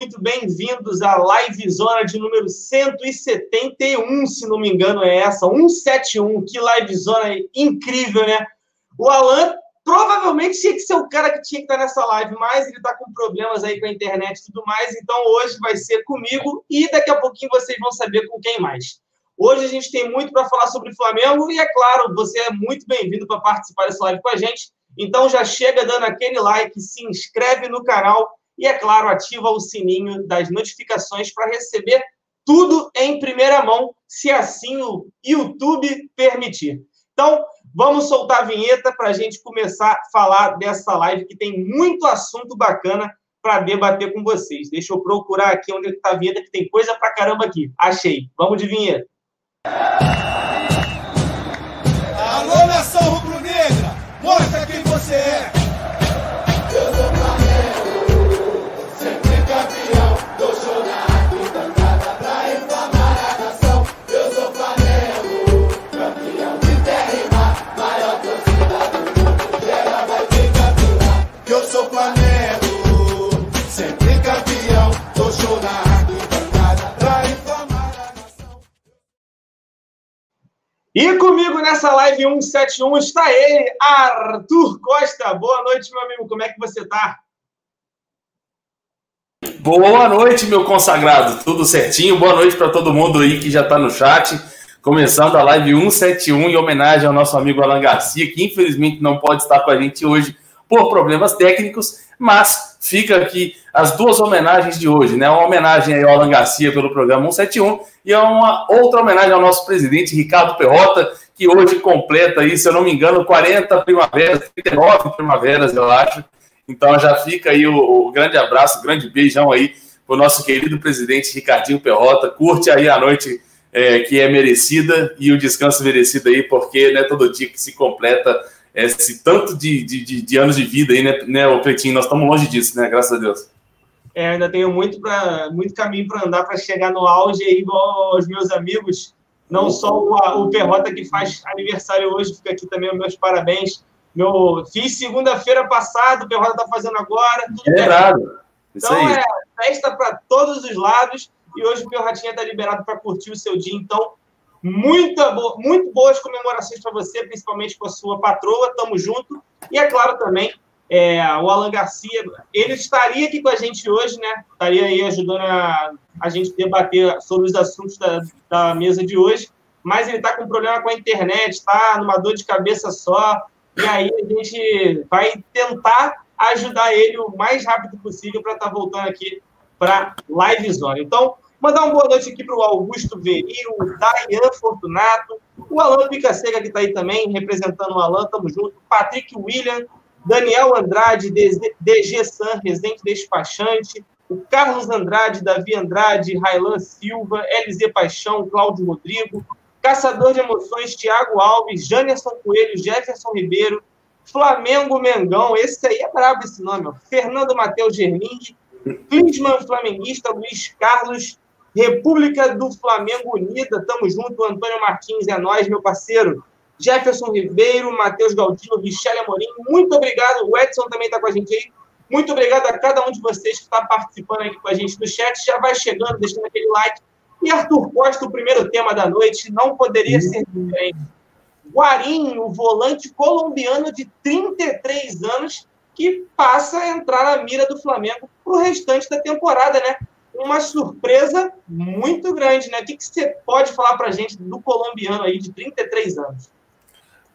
muito bem-vindos à Live Zona de número 171, se não me engano, é essa, 171. Que Live Zona incrível, né? O Alan provavelmente tinha que ser o cara que tinha que estar nessa live, mas ele está com problemas aí com a internet e tudo mais, então hoje vai ser comigo e daqui a pouquinho vocês vão saber com quem mais. Hoje a gente tem muito para falar sobre Flamengo e, é claro, você é muito bem-vindo para participar dessa live com a gente. Então já chega dando aquele like, se inscreve no canal e, é claro, ativa o sininho das notificações para receber tudo em primeira mão, se assim o YouTube permitir. Então, vamos soltar a vinheta para a gente começar a falar dessa live que tem muito assunto bacana para debater com vocês. Deixa eu procurar aqui onde está a vinheta, que tem coisa para caramba aqui. Achei. Vamos de vinheta. Alô, nação rubro-negra! Mostra quem você é! E comigo nessa live 171 está ele, Arthur Costa. Boa noite, meu amigo. Como é que você está? Boa noite, meu consagrado. Tudo certinho? Boa noite para todo mundo aí que já está no chat. Começando a live 171 em homenagem ao nosso amigo Alan Garcia, que infelizmente não pode estar com a gente hoje por problemas técnicos, mas fica aqui as duas homenagens de hoje, né? Uma homenagem ao Alan Garcia pelo programa 171 e uma outra homenagem ao nosso presidente Ricardo Perrota, que hoje completa aí, se eu não me engano, 40 primaveras, 39 primaveras, eu acho. Então já fica aí o, o grande abraço, o grande beijão aí para o nosso querido presidente Ricardinho Perrota. Curte aí a noite é, que é merecida e o descanso merecido aí, porque não é todo dia que se completa esse tanto de, de, de, anos de vida aí, né, né o Cleitinho? Nós estamos longe disso, né? Graças a Deus. É, ainda tenho muito, pra, muito caminho para andar para chegar no auge aí, igual aos meus amigos. Não só o, o Perrota que faz aniversário hoje, fica aqui também meus parabéns. Meu, fiz segunda-feira passada, o Perrota está fazendo agora. Tudo é errado. Então é festa para todos os lados e hoje o Perrotinha está liberado para curtir o seu dia. Então, Muita bo muito boas comemorações para você, principalmente com a sua patroa. Tamo junto. E é claro também, é, o Alan Garcia, ele estaria aqui com a gente hoje, né? Estaria aí ajudando a, a gente debater sobre os assuntos da, da mesa de hoje. Mas ele está com problema com a internet, está numa dor de cabeça só. E aí a gente vai tentar ajudar ele o mais rápido possível para estar tá voltando aqui para Live Zone. Então, Mandar uma boa noite aqui para o Augusto Veri, o Dayan Fortunato, o Alan Picaseca, que está aí também, representando o Alan, tamo junto. Patrick William, Daniel Andrade, DG San, Residente Despachante, o Carlos Andrade, Davi Andrade, Railan Silva, LZ Paixão, Cláudio Rodrigo, Caçador de Emoções, Thiago Alves, Janerson Coelho, Jefferson Ribeiro, Flamengo Mengão, esse aí é brabo esse nome, ó. Fernando Matheus Gerling, Klinsmann Flamenguista, Luiz Carlos, República do Flamengo Unida, tamo junto. Antônio Martins é nós, meu parceiro. Jefferson Ribeiro, Matheus Galdino, Michele Amorim, muito obrigado. O Edson também está com a gente aí. Muito obrigado a cada um de vocês que está participando aqui com a gente no chat. Já vai chegando, deixando aquele like. E Arthur Costa, o primeiro tema da noite, não poderia ser diferente. Guarim, o volante colombiano de 33 anos, que passa a entrar na mira do Flamengo para o restante da temporada, né? Uma surpresa muito grande, né? O que, que você pode falar para a gente do colombiano aí de 33 anos?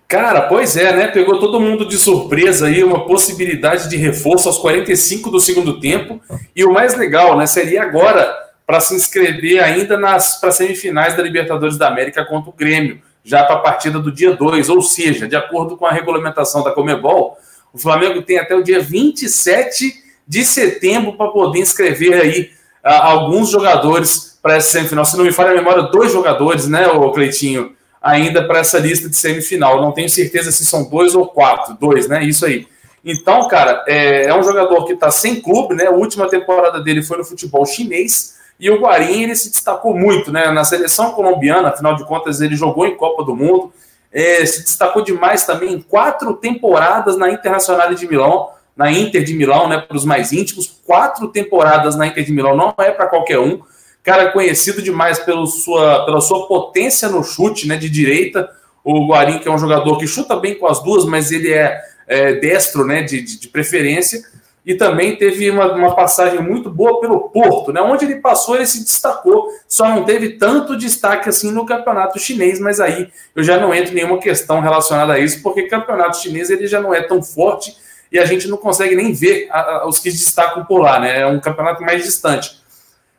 Cara, pois é, né? Pegou todo mundo de surpresa aí, uma possibilidade de reforço aos 45 do segundo tempo. E o mais legal, né? Seria agora para se inscrever ainda nas para semifinais da Libertadores da América contra o Grêmio, já para a partida do dia 2. Ou seja, de acordo com a regulamentação da Comebol, o Flamengo tem até o dia 27 de setembro para poder inscrever aí alguns jogadores para essa semifinal. Se não me falha a memória, dois jogadores, né, o Cleitinho, ainda para essa lista de semifinal. Não tenho certeza se são dois ou quatro. Dois, né? Isso aí. Então, cara, é, é um jogador que está sem clube, né? A última temporada dele foi no futebol chinês. E o Guarim, ele se destacou muito, né? Na seleção colombiana, afinal de contas, ele jogou em Copa do Mundo. É, se destacou demais também em quatro temporadas na Internacional de Milão, na Inter de Milão, né, para os mais íntimos, quatro temporadas na Inter de Milão não é para qualquer um. Cara conhecido demais pelo sua, pela sua potência no chute, né, de direita. O Guarim, que é um jogador que chuta bem com as duas, mas ele é, é destro, né, de, de, de preferência e também teve uma, uma, passagem muito boa pelo Porto, né? Onde ele passou, ele se destacou, só não teve tanto destaque assim no campeonato chinês, mas aí eu já não entro em nenhuma questão relacionada a isso, porque campeonato chinês ele já não é tão forte e a gente não consegue nem ver a, a, os que destacam por lá, né? É um campeonato mais distante.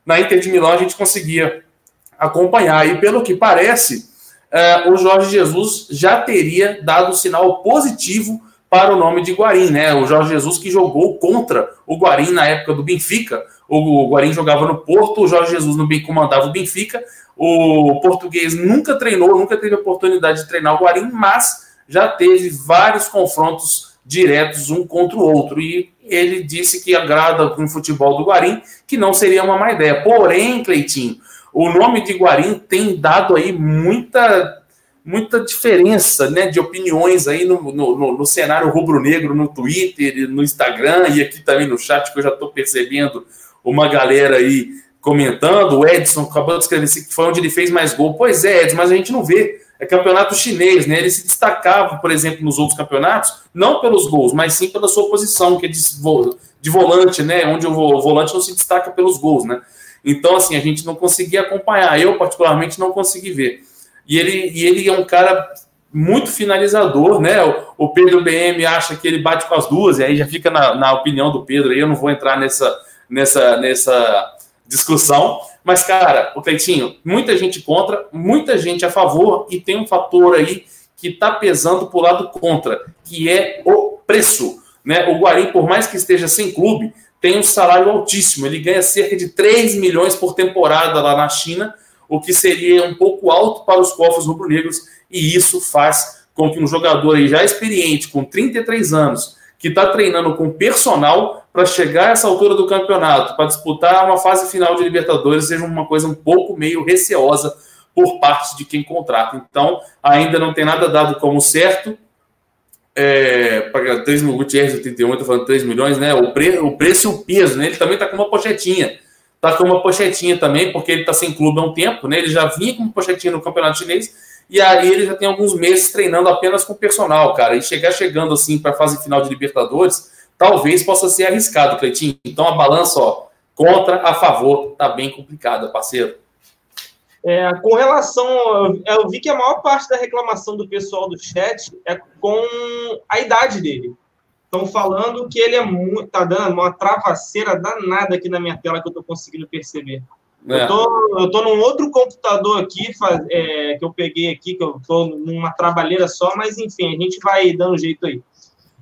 Na Inter de Milão a gente conseguia acompanhar, e pelo que parece, uh, o Jorge Jesus já teria dado sinal positivo para o nome de Guarim, né? O Jorge Jesus que jogou contra o Guarim na época do Benfica. O Guarim jogava no Porto, o Jorge Jesus no comandava o Benfica. O português nunca treinou, nunca teve oportunidade de treinar o Guarim, mas já teve vários confrontos diretos um contra o outro. E ele disse que agrada com o futebol do Guarim, que não seria uma má ideia. Porém, Cleitinho, o nome de Guarim tem dado aí muita muita diferença né, de opiniões aí no, no, no cenário rubro-negro, no Twitter, no Instagram e aqui também no chat, que eu já estou percebendo uma galera aí comentando. O Edson acabou de escrever assim, que foi onde ele fez mais gol. Pois é, Edson, mas a gente não vê. É campeonato chinês, né? Ele se destacava, por exemplo, nos outros campeonatos, não pelos gols, mas sim pela sua posição, que é de, de volante, né? Onde o volante não se destaca pelos gols, né? Então, assim, a gente não conseguia acompanhar. Eu, particularmente, não consegui ver. E ele, e ele é um cara muito finalizador, né? O, Pedro BM acha que ele bate com as duas, e aí já fica na, na opinião do Pedro, aí eu não vou entrar nessa, nessa, nessa discussão. Mas, cara, o Cleitinho, muita gente contra, muita gente a favor, e tem um fator aí que está pesando para o lado contra, que é o preço. Né? O Guarim, por mais que esteja sem clube, tem um salário altíssimo. Ele ganha cerca de 3 milhões por temporada lá na China o que seria um pouco alto para os cofres rubro-negros, e isso faz com que um jogador aí já experiente, com 33 anos, que está treinando com personal para chegar a essa altura do campeonato, para disputar uma fase final de Libertadores, seja uma coisa um pouco meio receosa por parte de quem contrata. Então, ainda não tem nada dado como certo. É, para 3 mil Gutierrez, 81, estou falando 3 milhões, né? O, pre, o preço e o peso, né? Ele também está com uma pochetinha tá com uma pochetinha também, porque ele está sem clube há um tempo, né? Ele já vinha com uma pochetinha no campeonato chinês e aí ele já tem alguns meses treinando apenas com personal, cara. E chegar chegando assim para a fase final de Libertadores, talvez possa ser arriscado, Cleitinho. Então a balança, ó, contra, a favor, tá bem complicada, parceiro. É, com relação, eu vi que a maior parte da reclamação do pessoal do chat é com a idade dele. Estão falando que ele é muito. Tá dando uma travaceira danada aqui na minha tela que eu estou conseguindo perceber. É. Eu, tô, eu tô num outro computador aqui faz, é, que eu peguei aqui, que eu tô numa trabalheira só, mas enfim, a gente vai dando jeito aí.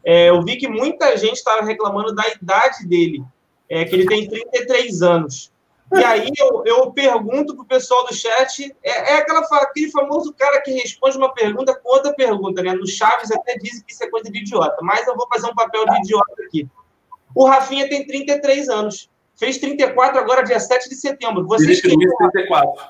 É, eu vi que muita gente estava reclamando da idade dele, é, que ele tem 33 anos. E aí eu, eu pergunto pro pessoal do chat, é, é aquela, aquele famoso cara que responde uma pergunta com outra pergunta, né? No Chaves até dizem que isso é coisa de idiota, mas eu vou fazer um papel de idiota aqui. O Rafinha tem 33 anos. Fez 34 agora, dia 7 de setembro. Vocês queriam, 34.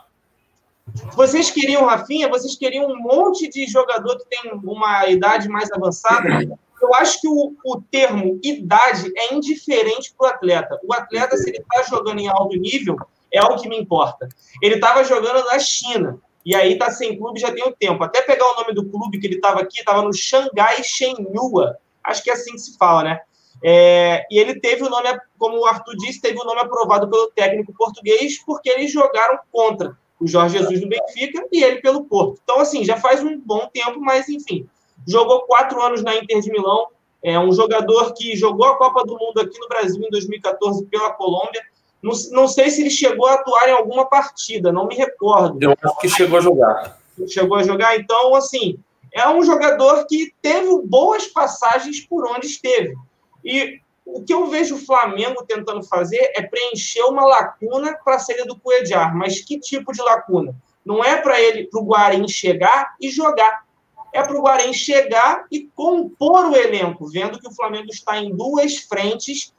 Vocês queriam Rafinha? Vocês queriam um monte de jogador que tem uma idade mais avançada? eu acho que o, o termo idade é indiferente para o atleta. O atleta, se ele está jogando em alto nível, é o que me importa. Ele estava jogando na China, e aí está sem clube já tem um tempo. Até pegar o nome do clube que ele estava aqui, estava no Xangai Shenhua. Acho que é assim que se fala, né? É, e ele teve o nome, como o Arthur disse, teve o nome aprovado pelo técnico português, porque eles jogaram contra o Jorge Jesus no Benfica e ele pelo Porto. Então, assim, já faz um bom tempo, mas enfim jogou quatro anos na Inter de Milão, é um jogador que jogou a Copa do Mundo aqui no Brasil em 2014 pela Colômbia. Não, não sei se ele chegou a atuar em alguma partida, não me recordo. Eu acho que chegou a jogar. Chegou a jogar, então, assim, é um jogador que teve boas passagens por onde esteve. E o que eu vejo o Flamengo tentando fazer é preencher uma lacuna para a saída do Cuejar. Mas que tipo de lacuna? Não é para ele, para o Guarim chegar e jogar é para o Guarém chegar e compor o elenco, vendo que o Flamengo está em duas frentes,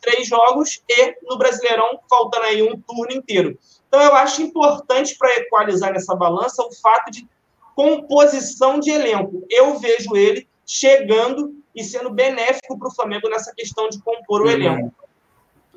três jogos e no Brasileirão faltando aí um turno inteiro. Então eu acho importante para equalizar nessa balança o fato de composição de elenco. Eu vejo ele chegando e sendo benéfico para o Flamengo nessa questão de compor o uhum. elenco.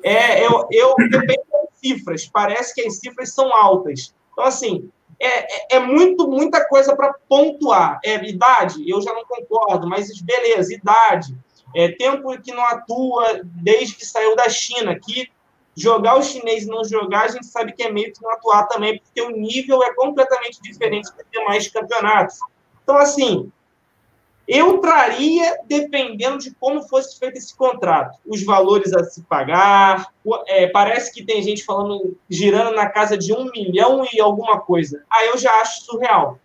É, eu, eu dependo das cifras, parece que as cifras são altas. Então, assim, é, é, é muito, muita coisa para pontuar. É idade, eu já não concordo, mas beleza, idade. É, tempo que não atua desde que saiu da China, que jogar o chinês e não jogar, a gente sabe que é meio que não atuar também, porque o nível é completamente diferente dos demais campeonatos. Então, assim, eu traria, dependendo de como fosse feito esse contrato, os valores a se pagar. É, parece que tem gente falando, girando na casa de um milhão e alguma coisa. Aí eu já acho surreal.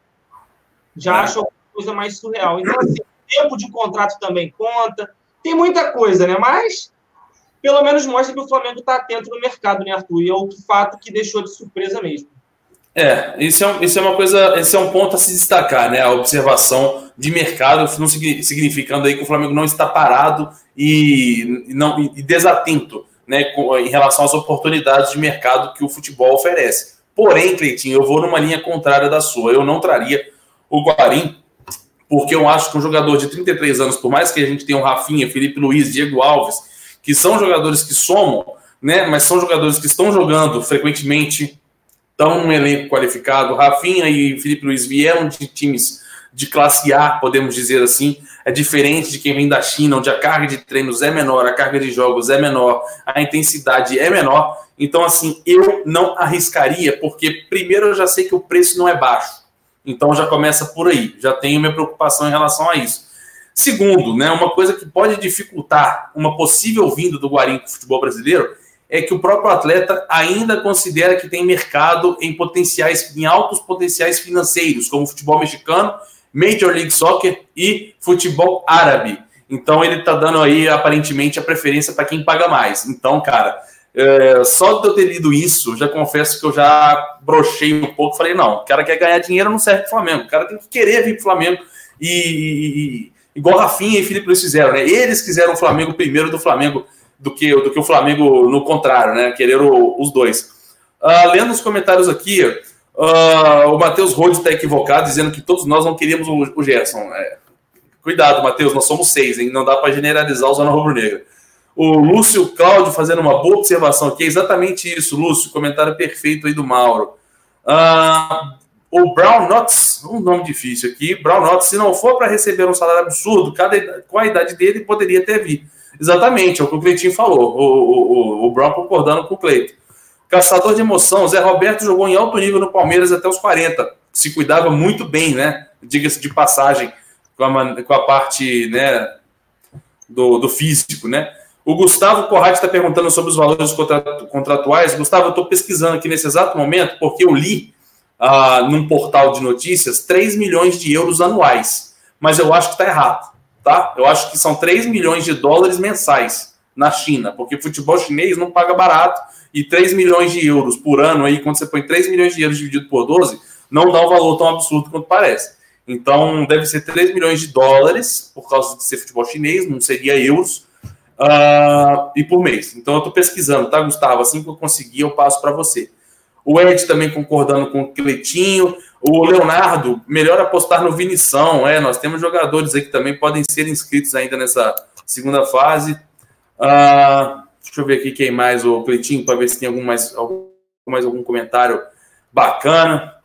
Já é. acho alguma coisa mais surreal. Então, assim, tempo de contrato também conta. Tem muita coisa, né? Mas pelo menos mostra que o Flamengo está atento no mercado, né, Arthur? E é o fato que deixou de surpresa mesmo. É, isso é, isso é uma coisa, esse é um ponto a se destacar, né? A observação de mercado, não significando aí que o Flamengo não está parado e, não, e desatento né, em relação às oportunidades de mercado que o futebol oferece. Porém, Cleitinho, eu vou numa linha contrária da sua. Eu não traria o Guarim, porque eu acho que um jogador de 33 anos, por mais que a gente tenha o Rafinha, Felipe Luiz, Diego Alves, que são jogadores que somam, né? Mas são jogadores que estão jogando frequentemente, estão num elenco qualificado. Rafinha e Felipe Luiz vieram de times de classe A, podemos dizer assim, é diferente de quem vem da China, onde a carga de treinos é menor, a carga de jogos é menor, a intensidade é menor. Então, assim, eu não arriscaria, porque primeiro eu já sei que o preço não é baixo. Então já começa por aí, já tenho minha preocupação em relação a isso. Segundo, né, uma coisa que pode dificultar uma possível vinda do Guarim para o futebol brasileiro é que o próprio atleta ainda considera que tem mercado em potenciais, em altos potenciais financeiros, como futebol mexicano Major League Soccer e futebol árabe. Então ele está dando aí aparentemente a preferência para quem paga mais. Então, cara, é, só de eu ter lido isso, já confesso que eu já brochei um pouco. Falei, não, o cara quer ganhar dinheiro, não serve para o Flamengo. O cara tem que querer vir para o Flamengo. E, e, igual Rafinha e Felipe Luiz fizeram, né? Eles quiseram o Flamengo primeiro do Flamengo do que, do que o Flamengo no contrário, né? Quereram os dois. Uh, lendo os comentários aqui, Uh, o Matheus Rhodes está equivocado, dizendo que todos nós não queríamos o, o Gerson. É. Cuidado, Matheus, nós somos seis, hein? Não dá para generalizar o Zona Rubro-Negra. O Lúcio Cláudio fazendo uma boa observação aqui, é exatamente isso, Lúcio, comentário perfeito aí do Mauro. Uh, o Brown Knots, um nome difícil aqui, Brown Knots, se não for para receber um salário absurdo, cada, com a idade dele poderia ter vindo. Exatamente, é o que o Cleitinho falou, o, o, o, Brown concordando com o Cleiton. Caçador de emoção, Zé Roberto jogou em alto nível no Palmeiras até os 40. Se cuidava muito bem, né? Diga-se de passagem, com a, com a parte né, do, do físico, né? O Gustavo Corrati está perguntando sobre os valores contratuais. Gustavo, eu estou pesquisando aqui nesse exato momento, porque eu li ah, num portal de notícias 3 milhões de euros anuais. Mas eu acho que está errado, tá? Eu acho que são 3 milhões de dólares mensais na China, porque futebol chinês não paga barato e 3 milhões de euros por ano, aí, quando você põe 3 milhões de euros dividido por 12, não dá um valor tão absurdo quanto parece. Então, deve ser 3 milhões de dólares, por causa de ser futebol chinês, não seria euros, uh, e por mês. Então, eu estou pesquisando, tá, Gustavo? Assim que eu conseguir, eu passo para você. O Ed também concordando com o Cletinho. O Leonardo, melhor apostar no Vinição. É, nós temos jogadores aí que também podem ser inscritos ainda nessa segunda fase. Uh, Deixa eu ver aqui quem mais, o Cleitinho, para ver se tem algum mais, algum, mais algum comentário bacana.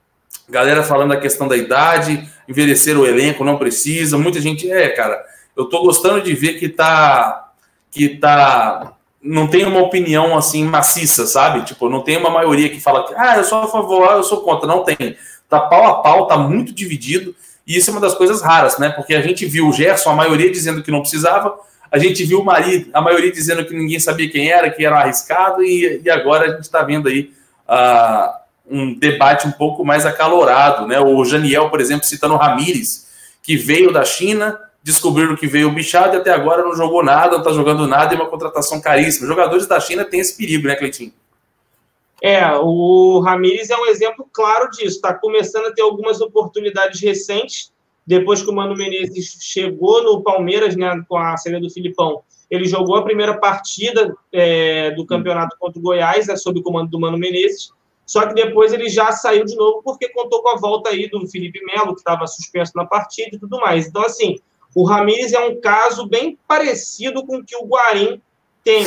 Galera falando da questão da idade, envelhecer o elenco, não precisa. Muita gente, é, cara, eu tô gostando de ver que tá. Que tá. Não tem uma opinião assim maciça, sabe? Tipo, não tem uma maioria que fala que, ah, eu sou a favor, ah, eu sou contra. Não tem. Tá pau a pau, tá muito dividido. E isso é uma das coisas raras, né? Porque a gente viu o Gerson, a maioria dizendo que não precisava, a gente viu o Mari, a maioria dizendo que ninguém sabia quem era, que era arriscado, e, e agora a gente está vendo aí uh, um debate um pouco mais acalorado. Né? O Janiel, por exemplo, citando o Ramires, que veio da China, descobriram que veio o bichado e até agora não jogou nada, não está jogando nada, e uma contratação caríssima. Jogadores da China têm esse perigo, né, Cleitinho? É, o Ramires é um exemplo claro disso. Está começando a ter algumas oportunidades recentes depois que o Mano Menezes chegou no Palmeiras, né, com a saída do Filipão, ele jogou a primeira partida é, do campeonato contra o Goiás, é, sob o comando do Mano Menezes, só que depois ele já saiu de novo porque contou com a volta aí do Felipe Melo, que estava suspenso na partida e tudo mais. Então, assim, O Ramires é um caso bem parecido com o que o Guarim tem,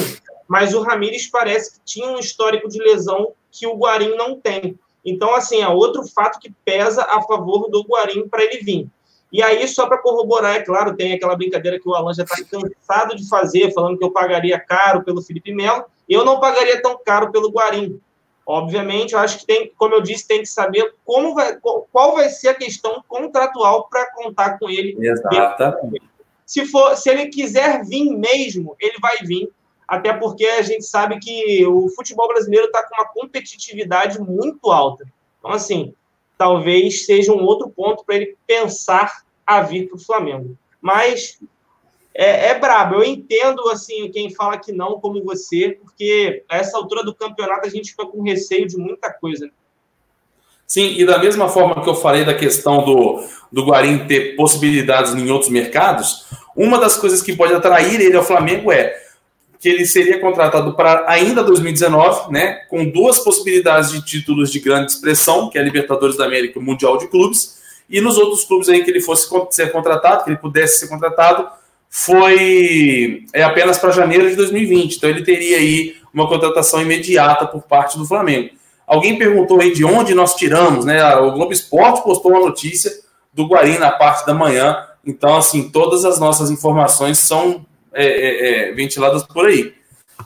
mas o Ramires parece que tinha um histórico de lesão que o Guarim não tem. Então, assim, é outro fato que pesa a favor do Guarim para ele vir. E aí, só para corroborar, é claro, tem aquela brincadeira que o Alan já está cansado de fazer, falando que eu pagaria caro pelo Felipe Melo. Eu não pagaria tão caro pelo Guarim. Obviamente, eu acho que tem, como eu disse, tem que saber como vai, qual vai ser a questão contratual para contar com ele. Exatamente. Se, for, se ele quiser vir mesmo, ele vai vir, até porque a gente sabe que o futebol brasileiro está com uma competitividade muito alta. Então, assim, talvez seja um outro ponto para ele pensar a vir para o Flamengo. Mas é, é brabo. Eu entendo assim quem fala que não, como você, porque a essa altura do campeonato a gente fica com receio de muita coisa. Né? Sim, e da mesma forma que eu falei da questão do, do Guarim ter possibilidades em outros mercados, uma das coisas que pode atrair ele ao Flamengo é que ele seria contratado para ainda 2019, né, com duas possibilidades de títulos de grande expressão, que é a Libertadores da América e o Mundial de Clubes, e nos outros clubes aí que ele fosse ser contratado, que ele pudesse ser contratado, foi é apenas para janeiro de 2020. Então ele teria aí uma contratação imediata por parte do Flamengo. Alguém perguntou aí de onde nós tiramos, né? O Globo Esporte postou uma notícia do Guarim na parte da manhã. Então, assim, todas as nossas informações são é, é, é, ventiladas por aí.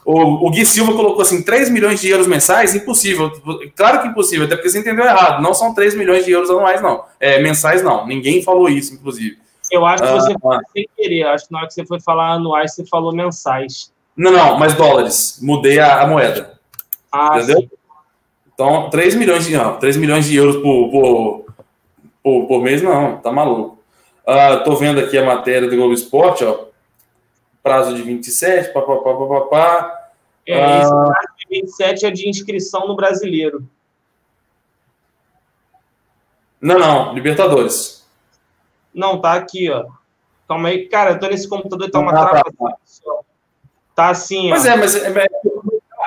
O, o, Gui Silva colocou assim: 3 milhões de euros mensais? Impossível. Claro que impossível, até porque você entendeu errado. Não são 3 milhões de euros anuais, não. É, mensais, não. Ninguém falou isso, inclusive. Eu acho que você ah, sem querer. Acho que na hora que você foi falar anuais, você falou mensais. Não, não, mas dólares. Mudei a, a moeda. Ah, entendeu? Sim. Então, 3 milhões de, não, 3 milhões de euros por, por, por, por mês, não, tá maluco. Uh, tô vendo aqui a matéria do Globo Esporte, ó. Prazo de 27, papapá, papapá. É, uh, esse prazo de 27 é de inscrição no brasileiro. Não, não, Libertadores. Não, tá aqui, ó. Calma aí. Cara, eu tô nesse computador e tá uma tá, trava. Tá, tá assim, Pois é, mas é, é,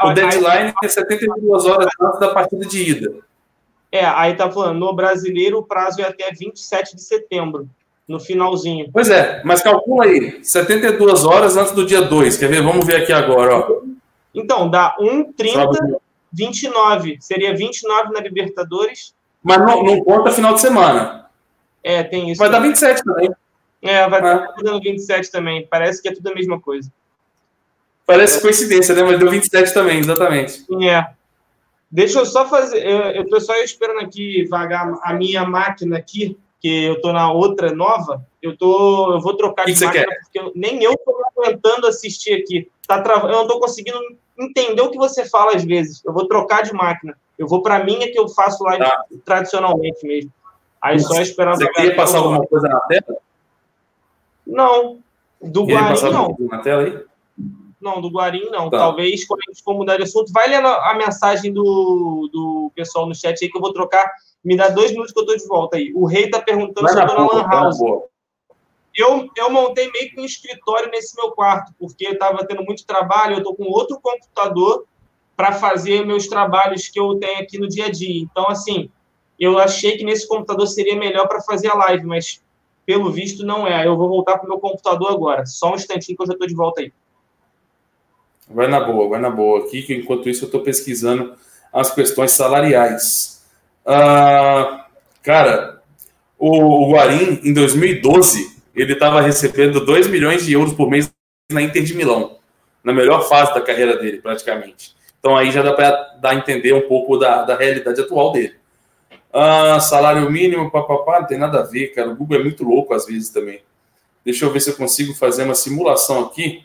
o deadline é 72 horas antes da partida de ida. É, aí tá falando, no brasileiro o prazo é até 27 de setembro, no finalzinho. Pois é, mas calcula aí, 72 horas antes do dia 2. Quer ver? Vamos ver aqui agora, ó. Então, dá 1, 30, 29. Seria 29 na Libertadores. Mas não, não conta final de semana. É, tem isso. Vai também. dar 27 também. É, vai é. dar dando 27 também. Parece que é tudo a mesma coisa. Parece coincidência, né? Mas deu 27 também, exatamente. Sim, é. Deixa eu só fazer. Eu, eu tô só esperando aqui vagar a minha máquina aqui, que eu tô na outra nova. Eu tô. Eu vou trocar de máquina, porque eu, nem eu tô aguentando assistir aqui. Tá trav... Eu não tô conseguindo entender o que você fala às vezes. Eu vou trocar de máquina. Eu vou para minha que eu faço live tá. tradicionalmente mesmo. Aí só esperando. Você queria passar alguma coisa na tela? Não. Do Guarim, não. Na tela aí? Não, do Guarim, não. Tá. Talvez, quando a gente for mudar de assunto, vai lendo a mensagem do, do pessoal no chat aí que eu vou trocar. Me dá dois minutos que eu tô de volta aí. O Rei tá perguntando sobre a Lan House. Eu, eu montei meio que um escritório nesse meu quarto, porque eu estava tendo muito trabalho, eu estou com outro computador para fazer meus trabalhos que eu tenho aqui no dia a dia. Então, assim, eu achei que nesse computador seria melhor para fazer a live, mas pelo visto não é. Eu vou voltar para o meu computador agora. Só um instantinho que eu já estou de volta aí. Vai na boa, vai na boa aqui, que enquanto isso eu estou pesquisando as questões salariais. Ah, cara, o, Guarim, em 2012, ele estava recebendo 2 milhões de euros por mês na Inter de Milão, na melhor fase da carreira dele, praticamente. Então aí já dá para dar a entender um pouco da, da realidade atual dele. Ah, salário mínimo, papapá, não tem nada a ver, cara. O Google é muito louco às vezes também. Deixa eu ver se eu consigo fazer uma simulação aqui.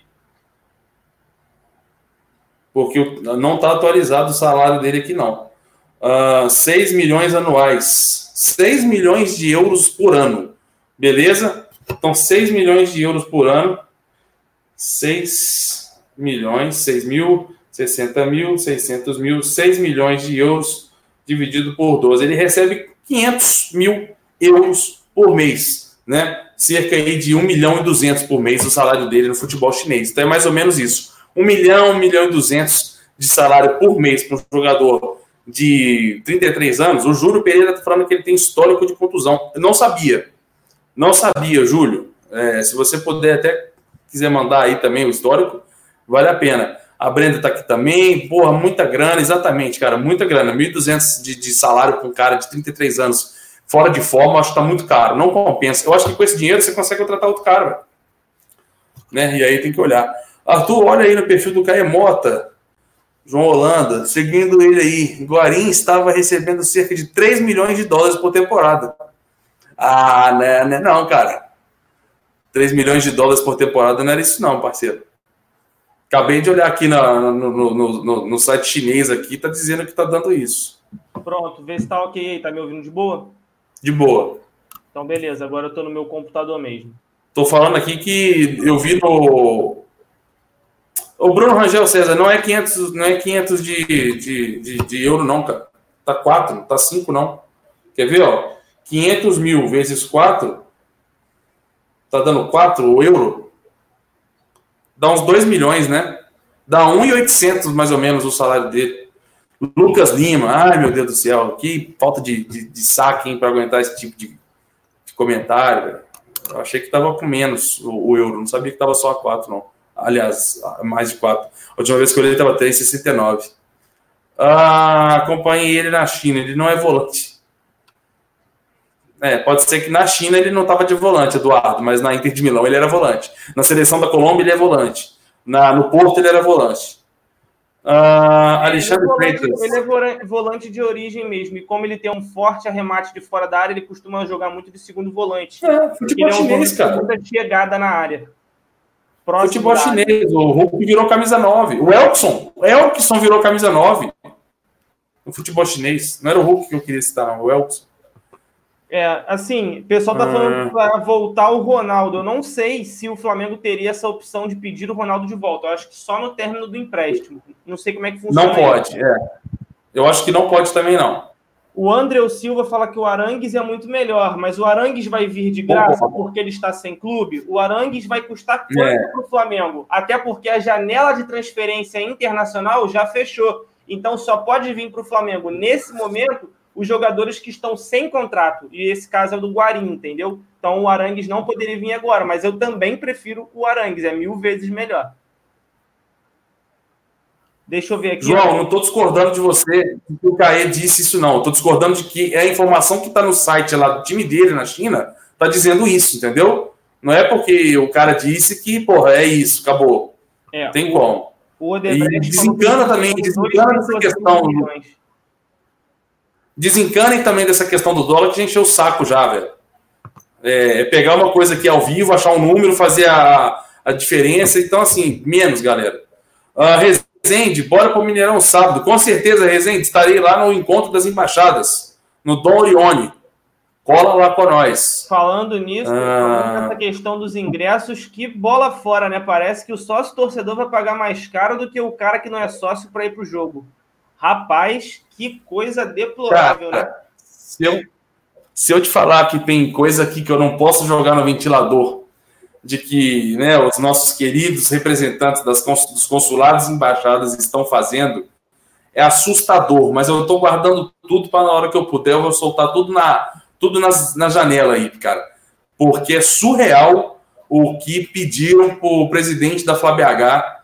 Porque não está atualizado o salário dele aqui, não. Uh, ah, 6 milhões anuais. 6 milhões de euros por ano. Beleza? Então, 6 milhões de euros por ano. 6 milhões, 6 mil, 60 mil, 600 mil, 6 milhões de euros dividido por 12. Ele recebe 500 mil euros por mês, né? Cerca aí de 1 milhão e 200 por mês o salário dele no futebol chinês. Então é mais ou menos isso. 1 milhão, 1 milhão e 200 de salário por mês para um jogador de 33 anos. O Júlio Pereira está falando que ele tem histórico de contusão. Eu não sabia. Não sabia, Júlio. É, se você puder até quiser mandar aí também o histórico, vale a pena. A Brenda tá aqui também, porra, muita grana, exatamente, cara, muita grana. 1.200 de, de salário para um cara de 33 anos fora de forma, acho que tá muito caro, não compensa. Eu acho que com esse dinheiro você consegue contratar outro cara. Né? E aí tem que olhar. Arthur, olha aí no perfil do Caio Mota, João Holanda, seguindo ele aí. Guarim estava recebendo cerca de 3 milhões de dólares por temporada. Ah, né, né não, cara. 3 milhões de dólares por temporada não era isso, não, parceiro. Acabei de olhar aqui na, no, no, no, no, site chinês aqui, tá dizendo que tá dando isso. Pronto, vê se tá ok aí, tá me ouvindo de boa? De boa. Então, beleza, agora eu tô no meu computador mesmo. Tô falando aqui que eu vi no. O Bruno Rangel César, não é 500, não é 500 de, de, de, de euro, não, cara. Tá 4, tá 5, não. Quer ver, ó? 500 mil vezes 4, tá dando 4 euro, dá uns 2 milhões, né? Dá 1,800 mais ou menos o salário dele. Lucas Lima, ai meu Deus do céu, que falta de, de, de saque para aguentar esse tipo de, de comentário. Eu achei que tava com menos o, o euro, não sabia que tava só a 4, não. Aliás, mais de 4. A última vez que eu olhei estava 3,69. Ah, acompanhei ele na China, ele não é volante. É, pode ser que na China ele não estava de volante, Eduardo, mas na Inter de Milão ele era volante. Na seleção da Colômbia ele é volante. Na, no Porto ele era volante. Uh, Alexandre ele é, volante, ele é volante de origem mesmo. E como ele tem um forte arremate de fora da área, ele costuma jogar muito de segundo volante. É, futebol ele é um chinês, cara. Chegada na área. Próximo futebol chinês. O Hulk virou camisa 9. O Elkson. O Elkson virou camisa 9. No futebol chinês. Não era o Hulk que eu queria citar, o Elkson. É, assim, o pessoal tá falando ah. para voltar o Ronaldo. Eu não sei se o Flamengo teria essa opção de pedir o Ronaldo de volta. Eu acho que só no término do empréstimo. Não sei como é que funciona. Não pode, é. Eu acho que não pode também, não. O André Silva fala que o Arangues é muito melhor, mas o Arangues vai vir de graça porque ele está sem clube. O Arangues vai custar quanto é. para o Flamengo? Até porque a janela de transferência internacional já fechou. Então só pode vir para o Flamengo nesse momento os jogadores que estão sem contrato. E esse caso é do Guarim, entendeu? Então o Arangues não poderia vir agora, mas eu também prefiro o Arangues, é mil vezes melhor. Deixa eu ver aqui. João, não estou discordando de você que o Caê disse isso, não. Estou discordando de que é a informação que está no site lá do time dele na China está dizendo isso, entendeu? Não é porque o cara disse que, porra, é isso, acabou. É, Tem como. O e desencana também, desencana essa questão. Desencanem também dessa questão do dólar, que a gente encheu o saco já, velho. É, é, pegar uma coisa aqui ao vivo, achar um número, fazer a, a diferença. Então, assim, menos, galera. Uh, Rezende, bora pro Mineirão sábado. Com certeza, Rezende, estarei lá no encontro das embaixadas, no Dom Orione. Cola lá com nós. Falando nisso, ah... falando nessa questão dos ingressos, que bola fora, né? Parece que o sócio torcedor vai pagar mais caro do que o cara que não é sócio para ir pro jogo. Rapaz, que coisa deplorável, Cara, né? Se eu, se eu te falar que tem coisa aqui que eu não posso jogar no ventilador, de que né, os nossos queridos representantes das, dos consulados e embaixadas estão fazendo, é assustador, mas eu estou guardando tudo para na hora que eu puder, eu vou soltar tudo na, tudo nas, na janela aí, cara. Porque é surreal o que pediram para o presidente da FlaBH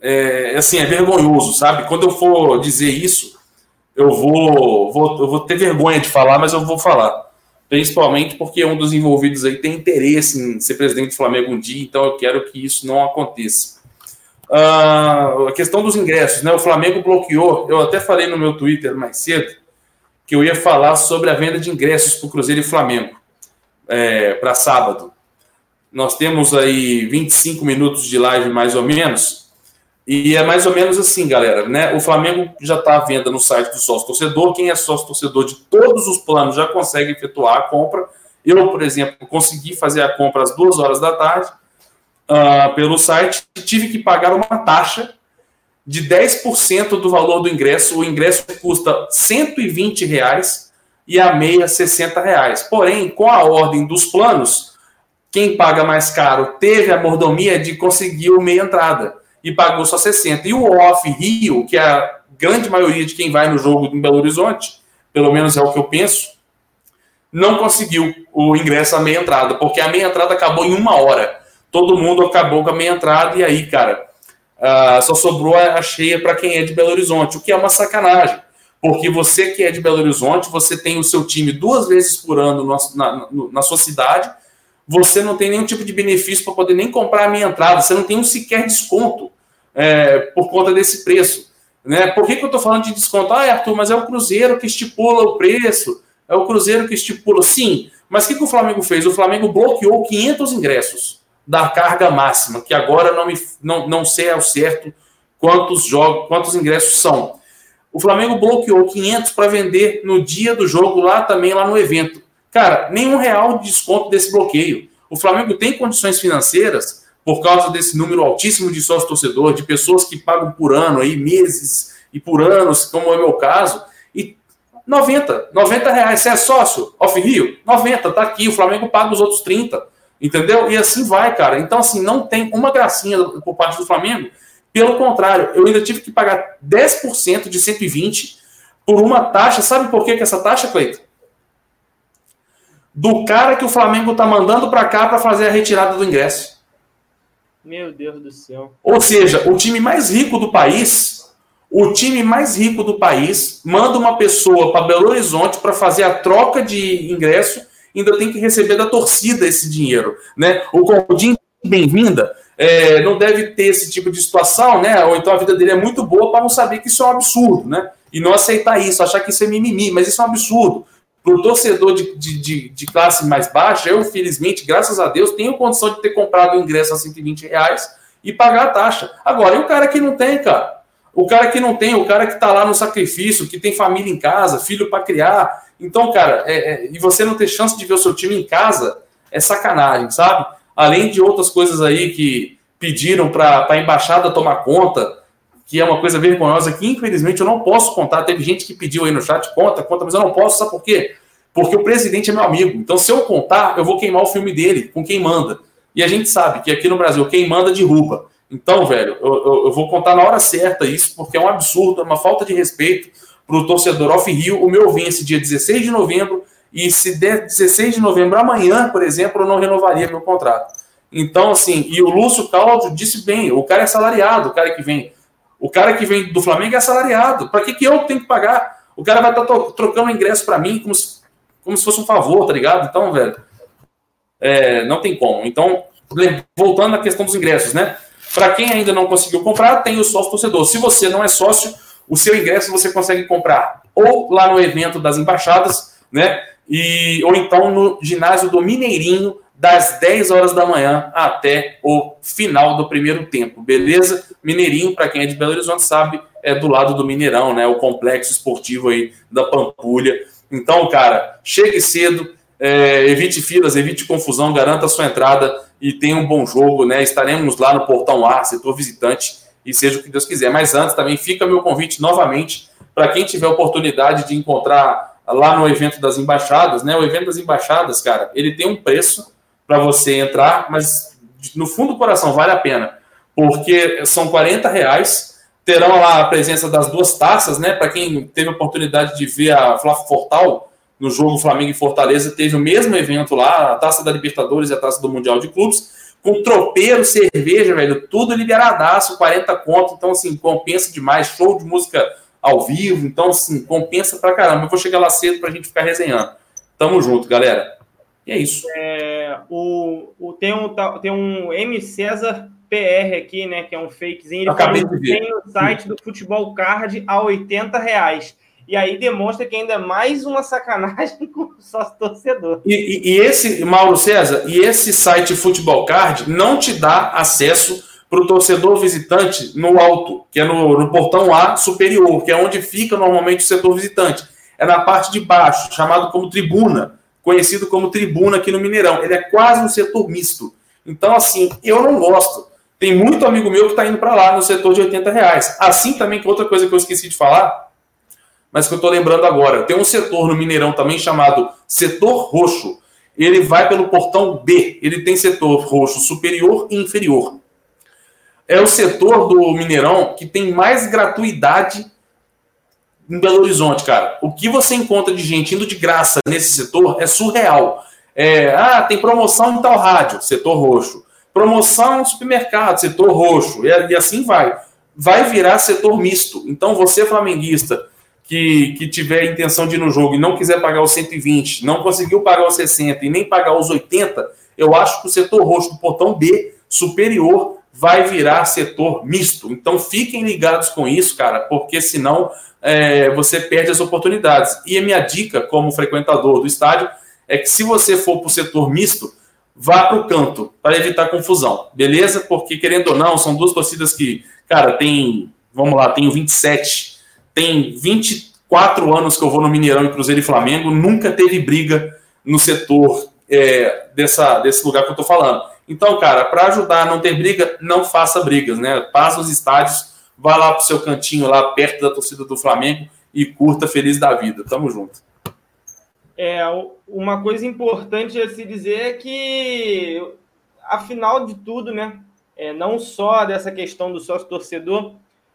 é, assim, é vergonhoso, sabe? Quando eu for dizer isso, eu vou, vou, eu vou ter vergonha de falar, mas eu vou falar. Principalmente porque um dos envolvidos aí tem interesse em ser presidente do Flamengo um dia, então eu quero que isso não aconteça. Uh, a questão dos ingressos, né? O Flamengo bloqueou, eu até falei no meu Twitter mais cedo, que eu ia falar sobre a venda de ingressos para o Cruzeiro e Flamengo é, para sábado. Nós temos aí 25 minutos de live mais ou menos. E é mais ou menos assim, galera, né? O Flamengo já está à venda no site do sócio torcedor. Quem é sócio torcedor de todos os planos já consegue efetuar a compra. Eu, por exemplo, consegui fazer a compra às duas horas da tarde uh, pelo site tive que pagar uma taxa de 10% do valor do ingresso. O ingresso custa 120 reais e a meia 60 reais. Porém, com a ordem dos planos, quem paga mais caro teve a mordomia de conseguir o meia entrada e pagou só 60. E o off Rio, que é a grande maioria de quem vai no jogo em Belo Horizonte, pelo menos é o que eu penso, não conseguiu o ingresso à meia entrada, porque a meia entrada acabou em uma hora. Todo mundo acabou com a meia entrada e aí, cara, uh, só sobrou a cheia para quem é de Belo Horizonte, o que é uma sacanagem. Porque você que é de Belo Horizonte, você tem o seu time duas vezes por ano na, na, na sua cidade, você não tem nenhum tipo de benefício para poder nem comprar a minha entrada, você não tem um sequer desconto é, por conta desse preço. Né? Por que, que eu estou falando de desconto? Ah, Arthur, mas é o Cruzeiro que estipula o preço, é o Cruzeiro que estipula. Sim, mas o que, que o Flamengo fez? O Flamengo bloqueou 500 ingressos da carga máxima, que agora não, me, não, não sei ao certo quantos jogos, quantos ingressos são. O Flamengo bloqueou 500 para vender no dia do jogo lá também, lá no evento. Cara, nenhum real de desconto desse bloqueio. O Flamengo tem condições financeiras por causa desse número altíssimo de sócio torcedor, de pessoas que pagam por ano, aí meses e por anos, como é o meu caso, e 90, 90 reais. Você é sócio, off Rio? 90, tá aqui. O Flamengo paga os outros 30, entendeu? E assim vai, cara. Então, assim, não tem uma gracinha por parte do Flamengo pelo contrário, eu ainda tive que pagar 10% de 120 por uma taxa. Sabe por que, que essa taxa, Cleiton? Do cara que o Flamengo está mandando para cá para fazer a retirada do ingresso. Meu Deus do céu. Ou seja, o time mais rico do país, o time mais rico do país manda uma pessoa para Belo Horizonte para fazer a troca de ingresso, ainda tem que receber da torcida esse dinheiro, né? O Condinho bem-vinda é, não deve ter esse tipo de situação, né? Ou então a vida dele é muito boa para não saber que isso é um absurdo, né? E não aceitar isso, achar que isso é mimimi, mas isso é um absurdo. Para o torcedor de, de, de, de, classe mais baixa, eu, felizmente, graças a Deus, tenho condição de ter comprado o ingresso a 120 reais e pagar a taxa. Agora, e o cara que não tem, cara? O cara que não tem, o cara que está lá no sacrifício, que tem família em casa, filho para criar. Então, cara, é, é, e você não ter chance de ver o seu time em casa, é sacanagem, sabe? além de outras coisas aí que pediram para a embaixada tomar conta, que é uma coisa vergonhosa que infelizmente eu não posso contar. Teve gente que pediu aí no chat, conta, conta, mas eu não posso, sabe por quê? Porque o presidente é meu amigo. Então, se eu contar, eu vou queimar o filme dele, com quem manda. E a gente sabe que aqui no Brasil, quem manda derruba. Então, velho, eu, eu, eu vou contar na hora certa isso, porque é um absurdo, é uma falta de respeito para o torcedor off-rio. O meu vence dia 16 de novembro e se der 16 de novembro, amanhã, por exemplo, eu não renovaria meu contrato. Então, assim, e o Lúcio Caldo disse bem: o cara é salariado, o cara que vem. O cara que vem do Flamengo é salariado. Para que, que eu tenho que pagar? O cara vai estar tá trocando ingresso para mim como se, como se fosse um favor, tá ligado? Então, velho, é, não tem como. Então, voltando à questão dos ingressos, né? Para quem ainda não conseguiu comprar, tem o sócio torcedor. Se você não é sócio, o seu ingresso você consegue comprar ou lá no evento das embaixadas, né? e ou então no ginásio do Mineirinho, das 10 horas da manhã até o final do primeiro tempo, beleza? Mineirinho, para quem é de Belo Horizonte sabe, é do lado do Mineirão, né? O complexo esportivo aí da Pampulha. Então, cara, chegue cedo, é, evite filas, evite confusão, garanta a sua entrada e tenha um bom jogo, né? Estaremos lá no Portão A, setor visitante, e seja o que Deus quiser. Mas antes também fica meu convite novamente para quem tiver oportunidade de encontrar lá no evento das embaixadas, né? O evento das embaixadas, cara, ele tem um preço para você entrar, mas no fundo do coração vale a pena, porque são 40 reais. Terão lá a presença das duas taças, né? Para quem teve a oportunidade de ver a Flávia Fortal no jogo Flamengo e Fortaleza, teve o mesmo evento lá, a taça da Libertadores e a taça do Mundial de Clubes, com tropeiro, cerveja, velho, tudo liberadaço, 40 conto, então assim, compensa demais, show de música ao vivo, então, assim, compensa pra caramba. Eu vou chegar lá cedo pra gente ficar resenhando. Tamo junto, galera. E é isso. É, o, o, tem, um, tem um M. César PR aqui, né? Que é um fakezinho. Ele Acabei de ver. tem no site do Futebol Card a 80 reais. E aí demonstra que ainda é mais uma sacanagem com o sócio torcedor. E, e, e, esse, Mauro César, e esse site Futebol Card não te dá acesso para o torcedor visitante no alto, que é no, no, portão A superior, que é onde fica normalmente o setor visitante. É na parte de baixo, chamado como tribuna, conhecido como tribuna aqui no Mineirão. Ele é quase um setor misto. Então, assim, eu não gosto. Tem muito amigo meu que está indo para lá no setor de 80 reais. Assim também, que outra coisa que eu esqueci de falar, mas que eu estou lembrando agora. Tem um setor no Mineirão também chamado setor roxo. Ele vai pelo portão B. Ele tem setor roxo superior e inferior é o setor do Mineirão que tem mais gratuidade em Belo Horizonte, cara, o que você encontra de gente indo de graça nesse setor é surreal. É, ah, tem promoção em tal rádio, setor roxo. Promoção no supermercado, setor roxo. E, e assim vai. Vai virar setor misto. Então, você, flamenguista, que, que tiver a intenção de ir no jogo e não quiser pagar os 120, não conseguiu pagar os 60 e nem pagar os 80, eu acho que o setor roxo do portão B superior vai virar setor misto. Então fiquem ligados com isso, cara, porque senão é, você perde as oportunidades. E a minha dica, como frequentador do estádio, é que se você for para o setor misto, vá para o canto, para evitar confusão, beleza? Porque, querendo ou não, são duas torcidas que, cara, tem, vamos lá, tenho 27 tem 24 anos que eu vou no Mineirão em Cruzeiro e Flamengo, nunca teve briga no setor é, dessa, desse lugar que eu tô falando. Então, cara, para ajudar a não ter briga, não faça brigas, né? Passa os estádios, vá lá pro seu cantinho lá perto da torcida do Flamengo e curta feliz da vida. Tamo junto. É, uma coisa importante a se dizer é que, afinal de tudo, né? É, não só dessa questão do sócio torcedor,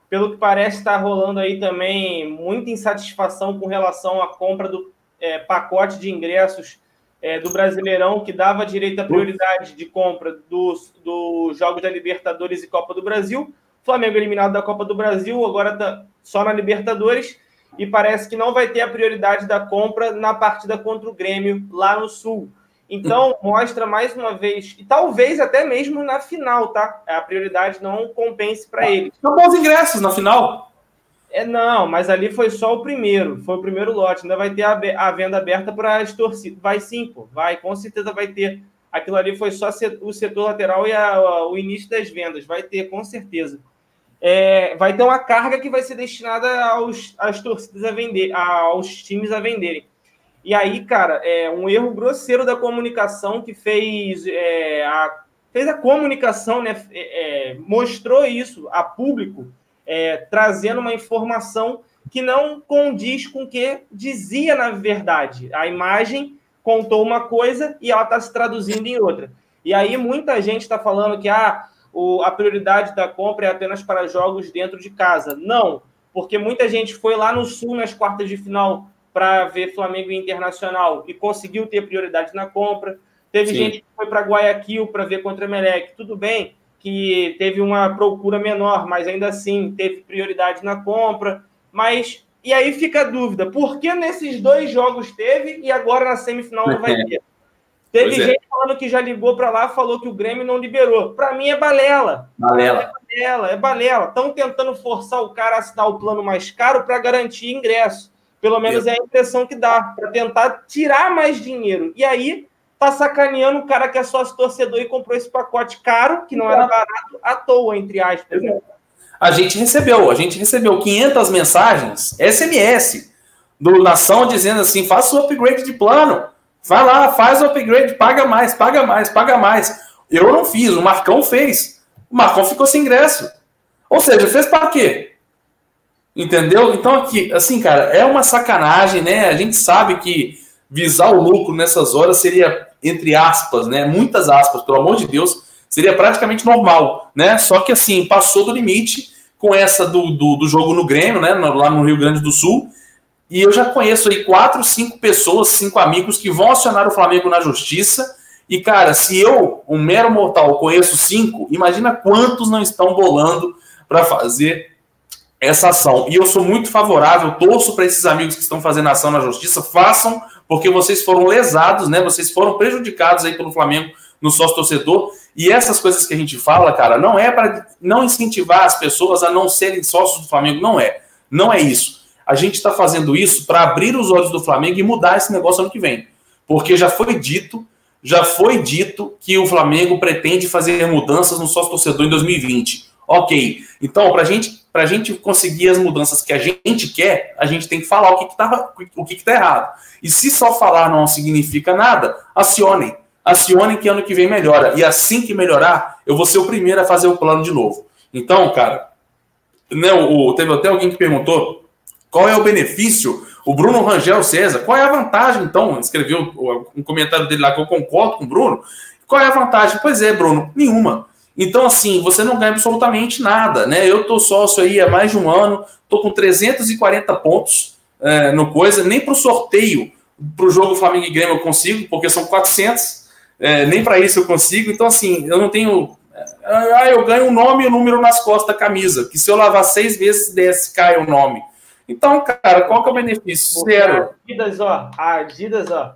pelo que parece, está rolando aí também muita insatisfação com relação à compra do é, pacote de ingressos é, do Brasileirão, que dava direito à prioridade de compra dos, dos Jogos da Libertadores e Copa do Brasil. Flamengo eliminado da Copa do Brasil, agora está só na Libertadores, e parece que não vai ter a prioridade da compra na partida contra o Grêmio lá no Sul. Então, mostra mais uma vez, e talvez até mesmo na final, tá? A prioridade não compense para ele. São bons ingressos na final. É, não, mas ali foi só o primeiro, foi o primeiro lote. Ainda vai ter a, a venda aberta para as torcidas. Vai sim, pô, vai, com certeza vai ter. Aquilo ali foi só o setor lateral e a, o início das vendas. Vai ter, com certeza. É, vai ter uma carga que vai ser destinada aos, às torcidas a vender, aos times a venderem. E aí, cara, é um erro grosseiro da comunicação que fez, é, a, fez a comunicação, né? É, é mostrou isso a público, é, trazendo uma informação que não condiz com o que dizia na verdade. A imagem contou uma coisa e ela está se traduzindo em outra. E aí muita gente está falando que ah, o, a prioridade da compra é apenas para jogos dentro de casa. Não, porque muita gente foi lá no sul nas quartas de final para ver Flamengo Internacional e conseguiu ter prioridade na compra. Teve Sim. gente que foi para Guayaquil para ver contra o Emelec. Tudo bem que teve uma procura menor, mas ainda assim teve prioridade na compra. Mas e aí fica a dúvida: por que nesses dois jogos teve e agora na semifinal não vai ter? Teve pois é. gente é. falando que já ligou para lá falou que o Grêmio não liberou. Para mim é balela. Balela. É balela, é balela. Estão tentando forçar o cara a assinar o plano mais caro para garantir ingresso. Pelo menos é a impressão que dá, para tentar tirar mais dinheiro. E aí tá sacaneando o cara que é sócio torcedor e comprou esse pacote caro, que não era barato, à toa, entre aspas. Né? A gente recebeu, a gente recebeu 500 mensagens, SMS, do Nação dizendo assim: faça o upgrade de plano. Vai lá, faz o upgrade, paga mais, paga mais, paga mais. Eu não fiz, o Marcão fez. O Marcão ficou sem ingresso. Ou seja, fez para quê? Entendeu? Então, aqui, assim, cara, é uma sacanagem, né? A gente sabe que visar o lucro nessas horas seria, entre aspas, né? Muitas aspas, pelo amor de Deus, seria praticamente normal, né? Só que, assim, passou do limite com essa do, do, do jogo no Grêmio, né? Lá no Rio Grande do Sul. E eu já conheço aí quatro, cinco pessoas, cinco amigos que vão acionar o Flamengo na justiça. E, cara, se eu, um mero mortal, conheço cinco, imagina quantos não estão bolando para fazer essa ação. E eu sou muito favorável, torço para esses amigos que estão fazendo ação na justiça, façam, porque vocês foram lesados, né? Vocês foram prejudicados aí pelo Flamengo no sócio torcedor. E essas coisas que a gente fala, cara, não é para não incentivar as pessoas a não serem sócios do Flamengo, não é. Não é isso. A gente está fazendo isso para abrir os olhos do Flamengo e mudar esse negócio ano que vem. Porque já foi dito, já foi dito que o Flamengo pretende fazer mudanças no sócio torcedor em 2020. Ok. Então, para gente a gente conseguir as mudanças que a gente quer, a gente tem que falar o que está o que está errado. E se só falar não significa nada, acionem. Acionem que ano que vem melhora. E assim que melhorar, eu vou ser o primeiro a fazer o plano de novo. Então, cara, né, o, teve até alguém que perguntou qual é o benefício. O Bruno Rangel César, qual é a vantagem, então? Escreveu um comentário dele lá que eu concordo com o Bruno. Qual é a vantagem? Pois é, Bruno, nenhuma. Então, assim, você não ganha absolutamente nada, né? Eu tô sócio aí há mais de um ano, tô com 340 pontos é, no coisa, nem para o sorteio, para o jogo Flamengo e Grêmio eu consigo, porque são 400, é, nem para isso eu consigo. Então, assim, eu não tenho. É, ah, eu ganho um nome e um número nas costas da camisa, que se eu lavar seis vezes, desce, cai o nome. Então, cara, qual que é o benefício? Zero. Adidas, ó. Adidas, ó.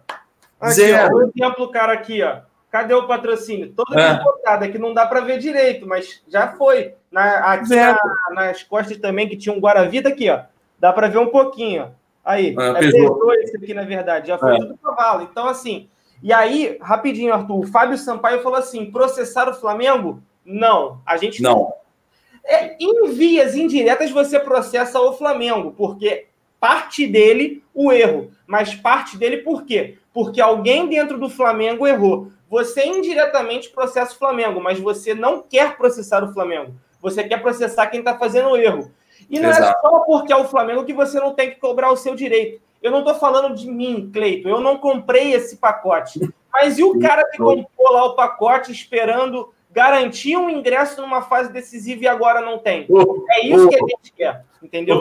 Aqui, Zero. Ó, um exemplo, cara, aqui, ó. Cadê o patrocínio? Toda é. temporada que não dá para ver direito, mas já foi. Na, aqui na, nas costas também, que tinha um Guaravita aqui, ó. Dá para ver um pouquinho. Aí, é, é esse aqui, na verdade. Já foi é. tudo cavalo. Então, assim. E aí, rapidinho, Arthur, o Fábio Sampaio falou assim: processar o Flamengo? Não. A gente não. É, em vias indiretas, você processa o Flamengo, porque parte dele o erro. Mas parte dele por quê? Porque alguém dentro do Flamengo errou. Você indiretamente processa o Flamengo, mas você não quer processar o Flamengo. Você quer processar quem está fazendo o erro. E não é Exato. é só porque é o Flamengo que você não tem que cobrar o seu direito. Eu não estou falando de mim, Cleito. Eu não comprei esse pacote. Mas e o cara que comprou lá o pacote esperando garantir um ingresso numa fase decisiva e agora não tem? é isso que a gente quer, entendeu?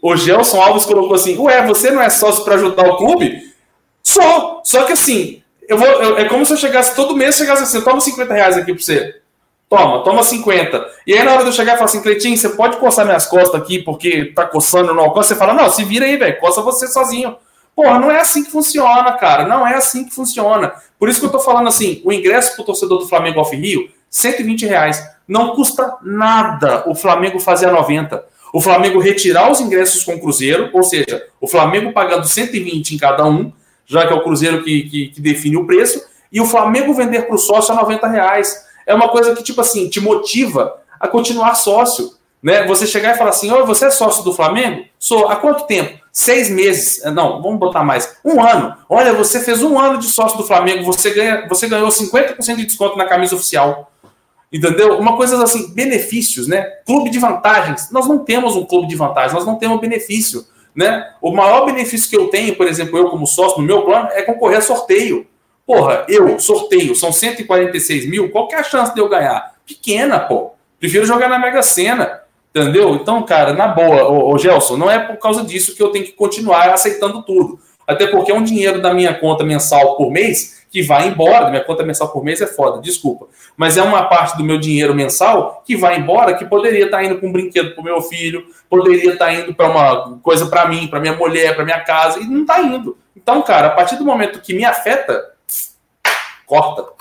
o Gelson Alves colocou assim: Ué, você não é sócio para ajudar o clube? Só. Só que assim, eu vou, eu, é como se eu chegasse todo mês, chegasse assim: toma 50 reais aqui para você. Toma, toma 50. E aí, na hora de eu chegar e falar assim, Cleitinho, você pode coçar minhas costas aqui porque tá coçando no alcance? Você fala, não, se vira aí, velho, coça você sozinho. Porra, não é assim que funciona, cara. Não é assim que funciona. Por isso que eu tô falando assim: o ingresso pro torcedor do Flamengo Off Rio, 120 reais. Não custa nada o Flamengo fazer a 90. O Flamengo retirar os ingressos com o Cruzeiro, ou seja, o Flamengo pagando 120 em cada um, já que é o Cruzeiro que, que, que define o preço, e o Flamengo vender para o sócio a 90 reais é uma coisa que, tipo assim, te motiva a continuar sócio. Né? Você chegar e falar assim: Oi, você é sócio do Flamengo? Sou. Há quanto tempo? Seis meses. Não, vamos botar mais. Um ano. Olha, você fez um ano de sócio do Flamengo, você, ganha, você ganhou 50% de desconto na camisa oficial. Entendeu? Uma coisa assim, benefícios, né? Clube de vantagens. Nós não temos um clube de vantagens, nós não temos benefício. Né? O maior benefício que eu tenho, por exemplo, eu como sócio no meu plano, é concorrer a sorteio. Porra, eu, sorteio, são 146 mil, qual que é a chance de eu ganhar? Pequena, pô. Prefiro jogar na Mega Sena. Entendeu? Então, cara, na boa, ô, ô, Gelson, não é por causa disso que eu tenho que continuar aceitando tudo. Até porque é um dinheiro da minha conta mensal por mês que vai embora. Minha conta mensal por mês é foda, desculpa. Mas é uma parte do meu dinheiro mensal que vai embora, que poderia estar indo para um brinquedo para o meu filho, poderia estar indo para uma coisa para mim, para minha mulher, para minha casa, e não está indo. Então, cara, a partir do momento que me afeta, corta.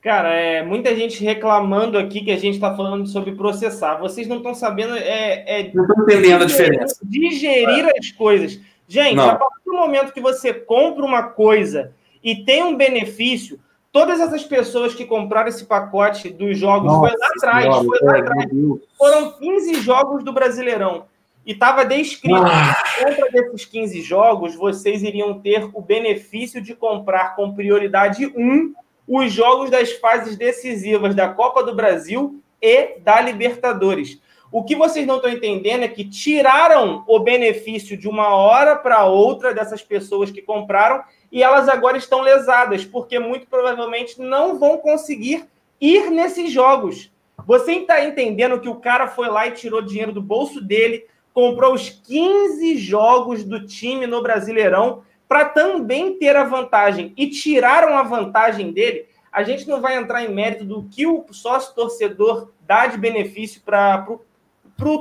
Cara, é, muita gente reclamando aqui que a gente está falando sobre processar. Vocês não estão sabendo. É, é, não estão entendendo a diferença. Digerir é. as coisas. Gente, não. a partir do momento que você compra uma coisa e tem um benefício, todas essas pessoas que compraram esse pacote dos jogos Nossa, foi lá atrás, senhora, foi lá atrás. Foram 15 jogos do Brasileirão. E estava descrito ah. que contra desses 15 jogos, vocês iriam ter o benefício de comprar com prioridade 1 os jogos das fases decisivas da Copa do Brasil e da Libertadores. O que vocês não estão entendendo é que tiraram o benefício de uma hora para outra dessas pessoas que compraram e elas agora estão lesadas, porque muito provavelmente não vão conseguir ir nesses jogos. Você está entendendo que o cara foi lá e tirou dinheiro do bolso dele, comprou os 15 jogos do time no Brasileirão para também ter a vantagem e tiraram a vantagem dele. A gente não vai entrar em mérito do que o sócio torcedor dá de benefício para o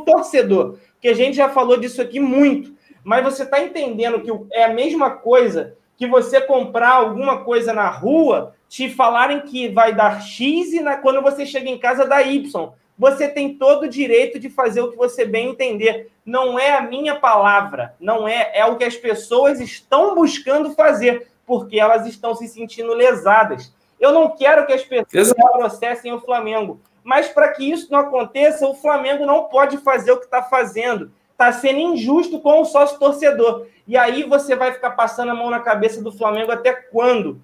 torcedor, porque a gente já falou disso aqui muito. Mas você está entendendo que é a mesma coisa que você comprar alguma coisa na rua, te falarem que vai dar X e na, quando você chega em casa dá Y você tem todo o direito de fazer o que você bem entender. Não é a minha palavra, não é, é o que as pessoas estão buscando fazer, porque elas estão se sentindo lesadas. Eu não quero que as pessoas Exato. processem o Flamengo, mas para que isso não aconteça, o Flamengo não pode fazer o que está fazendo. Está sendo injusto com o sócio torcedor. E aí você vai ficar passando a mão na cabeça do Flamengo até quando?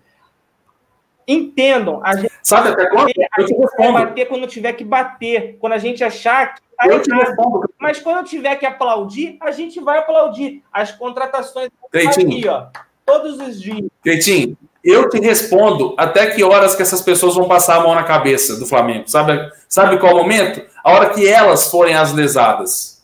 Entendam. A gente Sabe até quando? A gente vai bater quando tiver que bater. Quando a gente achar que tá eu te respondo. Mas quando tiver que aplaudir, a gente vai aplaudir. As contratações Cleitinho. aqui, ó. Todos os dias. Cleitinho, eu te respondo até que horas que essas pessoas vão passar a mão na cabeça do Flamengo. Sabe, sabe qual momento? A hora que elas forem as lesadas.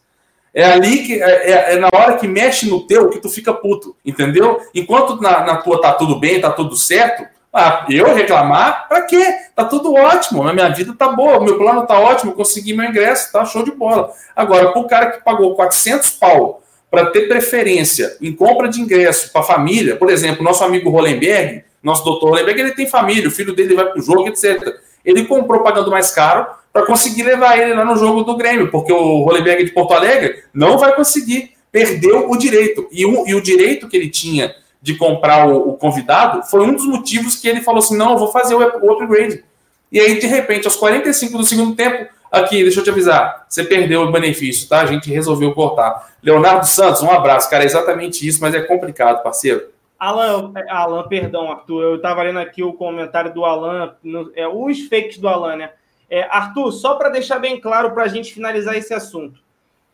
É ali que é, é, é, na hora que mexe no teu que tu fica puto, entendeu? Enquanto na, na tua tá tudo bem, tá tudo certo, ah, eu reclamar? Pra quê? Tá tudo ótimo, a minha vida tá boa, meu plano tá ótimo, consegui meu ingresso, tá show de bola. Agora, pro cara que pagou 400 pau para ter preferência em compra de ingresso para família, por exemplo, nosso amigo Rolenberg, nosso doutor Rolenberg, ele tem família, o filho dele vai pro jogo, etc. Ele comprou pagando mais caro para conseguir levar ele lá no jogo do Grêmio, porque o Rolenberg de Porto Alegre não vai conseguir, perdeu o direito. E o, e o direito que ele tinha de comprar o, o, convidado, foi um dos motivos que ele falou assim: não, vou fazer o, o upgrade. E aí, de repente, aos 45 do segundo tempo, aqui, deixa eu te avisar, você perdeu o benefício, tá? A gente resolveu cortar. Leonardo Santos, um abraço, cara, é exatamente isso, mas é complicado, parceiro. Alan, Alan, perdão, Arthur, eu estava lendo aqui o comentário do Alan, no, é, os fakes do Alan, né? É, Arthur, só para deixar bem claro para a gente finalizar esse assunto.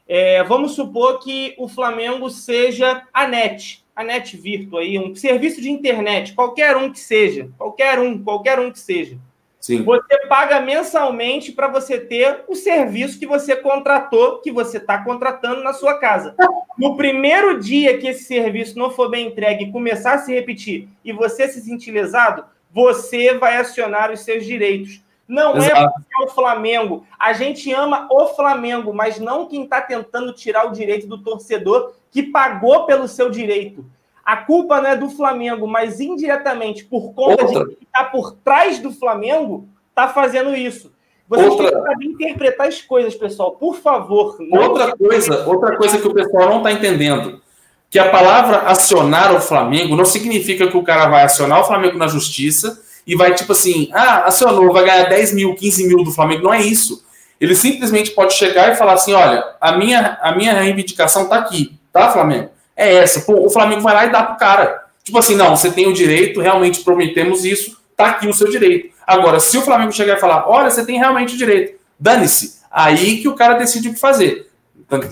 É, vamos supor que o Flamengo seja a NET, a Net Virtu aí, um serviço de internet, qualquer um que seja, qualquer um, qualquer um que seja. Sim. Você paga mensalmente para você ter o serviço que você contratou, que você está contratando na sua casa. No primeiro dia que esse serviço não for bem entregue e começar a se repetir e você se sentir lesado, você vai acionar os seus direitos. Não é Exato. é porque é o Flamengo. A gente ama o Flamengo, mas não quem está tentando tirar o direito do torcedor que pagou pelo seu direito. A culpa não é do Flamengo, mas indiretamente, por conta Outra. de quem está por trás do Flamengo, está fazendo isso. Vocês outra... têm que saber interpretar as coisas, pessoal. Por favor. Outra coisa, outra coisa que o pessoal não está entendendo. Que a palavra acionar o Flamengo não significa que o cara vai acionar o Flamengo na justiça e vai, tipo assim, ah, acionou, vai ganhar 10 mil, 15 mil do Flamengo. Não é isso. Ele simplesmente pode chegar e falar assim: olha, a minha, a minha reivindicação está aqui tá, Flamengo? É essa. Pô, o Flamengo vai lá e dá pro cara. Tipo assim, não, você tem o direito, realmente prometemos isso, tá aqui o seu direito. Agora, se o Flamengo chegar e falar, olha, você tem realmente o direito, dane-se. Aí que o cara decide o que fazer.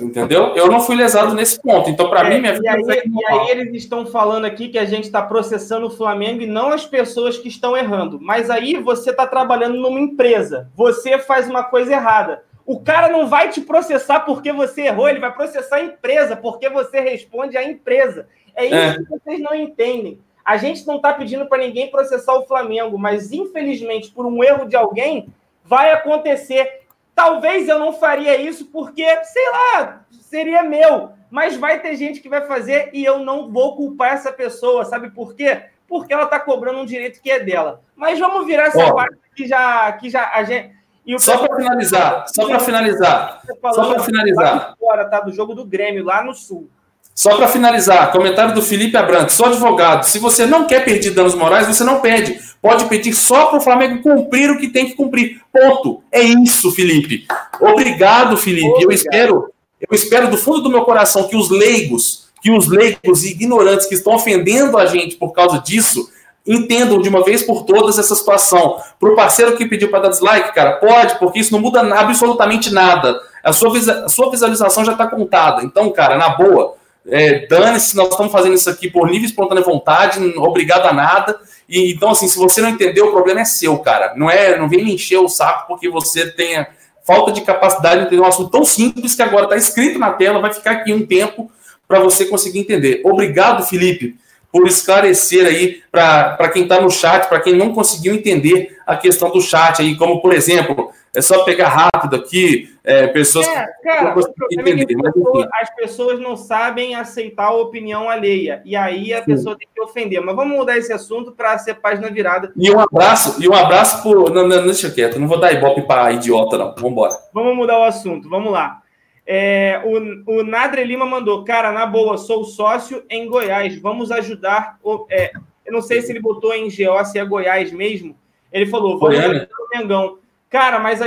Entendeu? Eu não fui lesado nesse ponto. Então, para é, mim, minha vida. E aí, e aí eles estão falando aqui que a gente está processando o Flamengo e não as pessoas que estão errando. Mas aí você está trabalhando numa empresa. Você faz uma coisa errada. O cara não vai te processar porque você errou, ele vai processar a empresa porque você responde à empresa. É isso é. que vocês não entendem. A gente não está pedindo para ninguém processar o Flamengo, mas infelizmente, por um erro de alguém, vai acontecer. Talvez eu não faria isso porque, sei lá, seria meu. Mas vai ter gente que vai fazer e eu não vou culpar essa pessoa. Sabe por quê? Porque ela está cobrando um direito que é dela. Mas vamos virar essa oh. parte que já, que já a gente só para finalizar, só para finalizar, só para finalizar. Fora, tá? Do jogo do Grêmio, lá no Sul. Só para finalizar, comentário do Felipe Abrantes, sou advogado. Se você não quer pedir danos morais, você não pede. Pode pedir só para o Flamengo cumprir o que tem que cumprir. Ponto. É isso, Felipe. Obrigado, Felipe. Obrigado. Eu espero, eu espero do fundo do meu coração que os leigos, que os leigos e ignorantes que estão ofendendo a gente por causa disso, entendam de uma vez por todas essa situação. Para o parceiro que pediu para dar dislike, cara, pode, porque isso não muda absolutamente nada. A sua, a sua visualização já está contada. Então, cara, na boa, é, dane-se, nós estamos fazendo isso aqui por livre espontânea vontade, obrigado a nada. E, então, assim, se você não entendeu, o problema é seu, cara. Não é, não vem me encher o saco porque você tenha falta de capacidade de entender um assunto tão simples que agora está escrito na tela, vai ficar aqui um tempo para você conseguir entender. Obrigado, Felipe por esclarecer aí para quem está no chat, para quem não conseguiu entender a questão do chat aí, como por exemplo, é só pegar rápido aqui, é, pessoas é, cara, que entender, mas, as pessoas não sabem aceitar a opinião alheia, e aí a Sim. pessoa tem que ofender. Mas vamos mudar esse assunto para ser página virada. E um abraço, e um abraço por. Não, não, deixa quieto, não vou dar ibope para idiota, não. Vamos embora. Vamos mudar o assunto, vamos lá. É, o, o Nadre Lima mandou, cara, na boa, sou sócio em Goiás, vamos ajudar. O, é, eu não sei se ele botou em GO, se é Goiás mesmo. Ele falou, vamos ajudar o Mengão. Cara, mas a,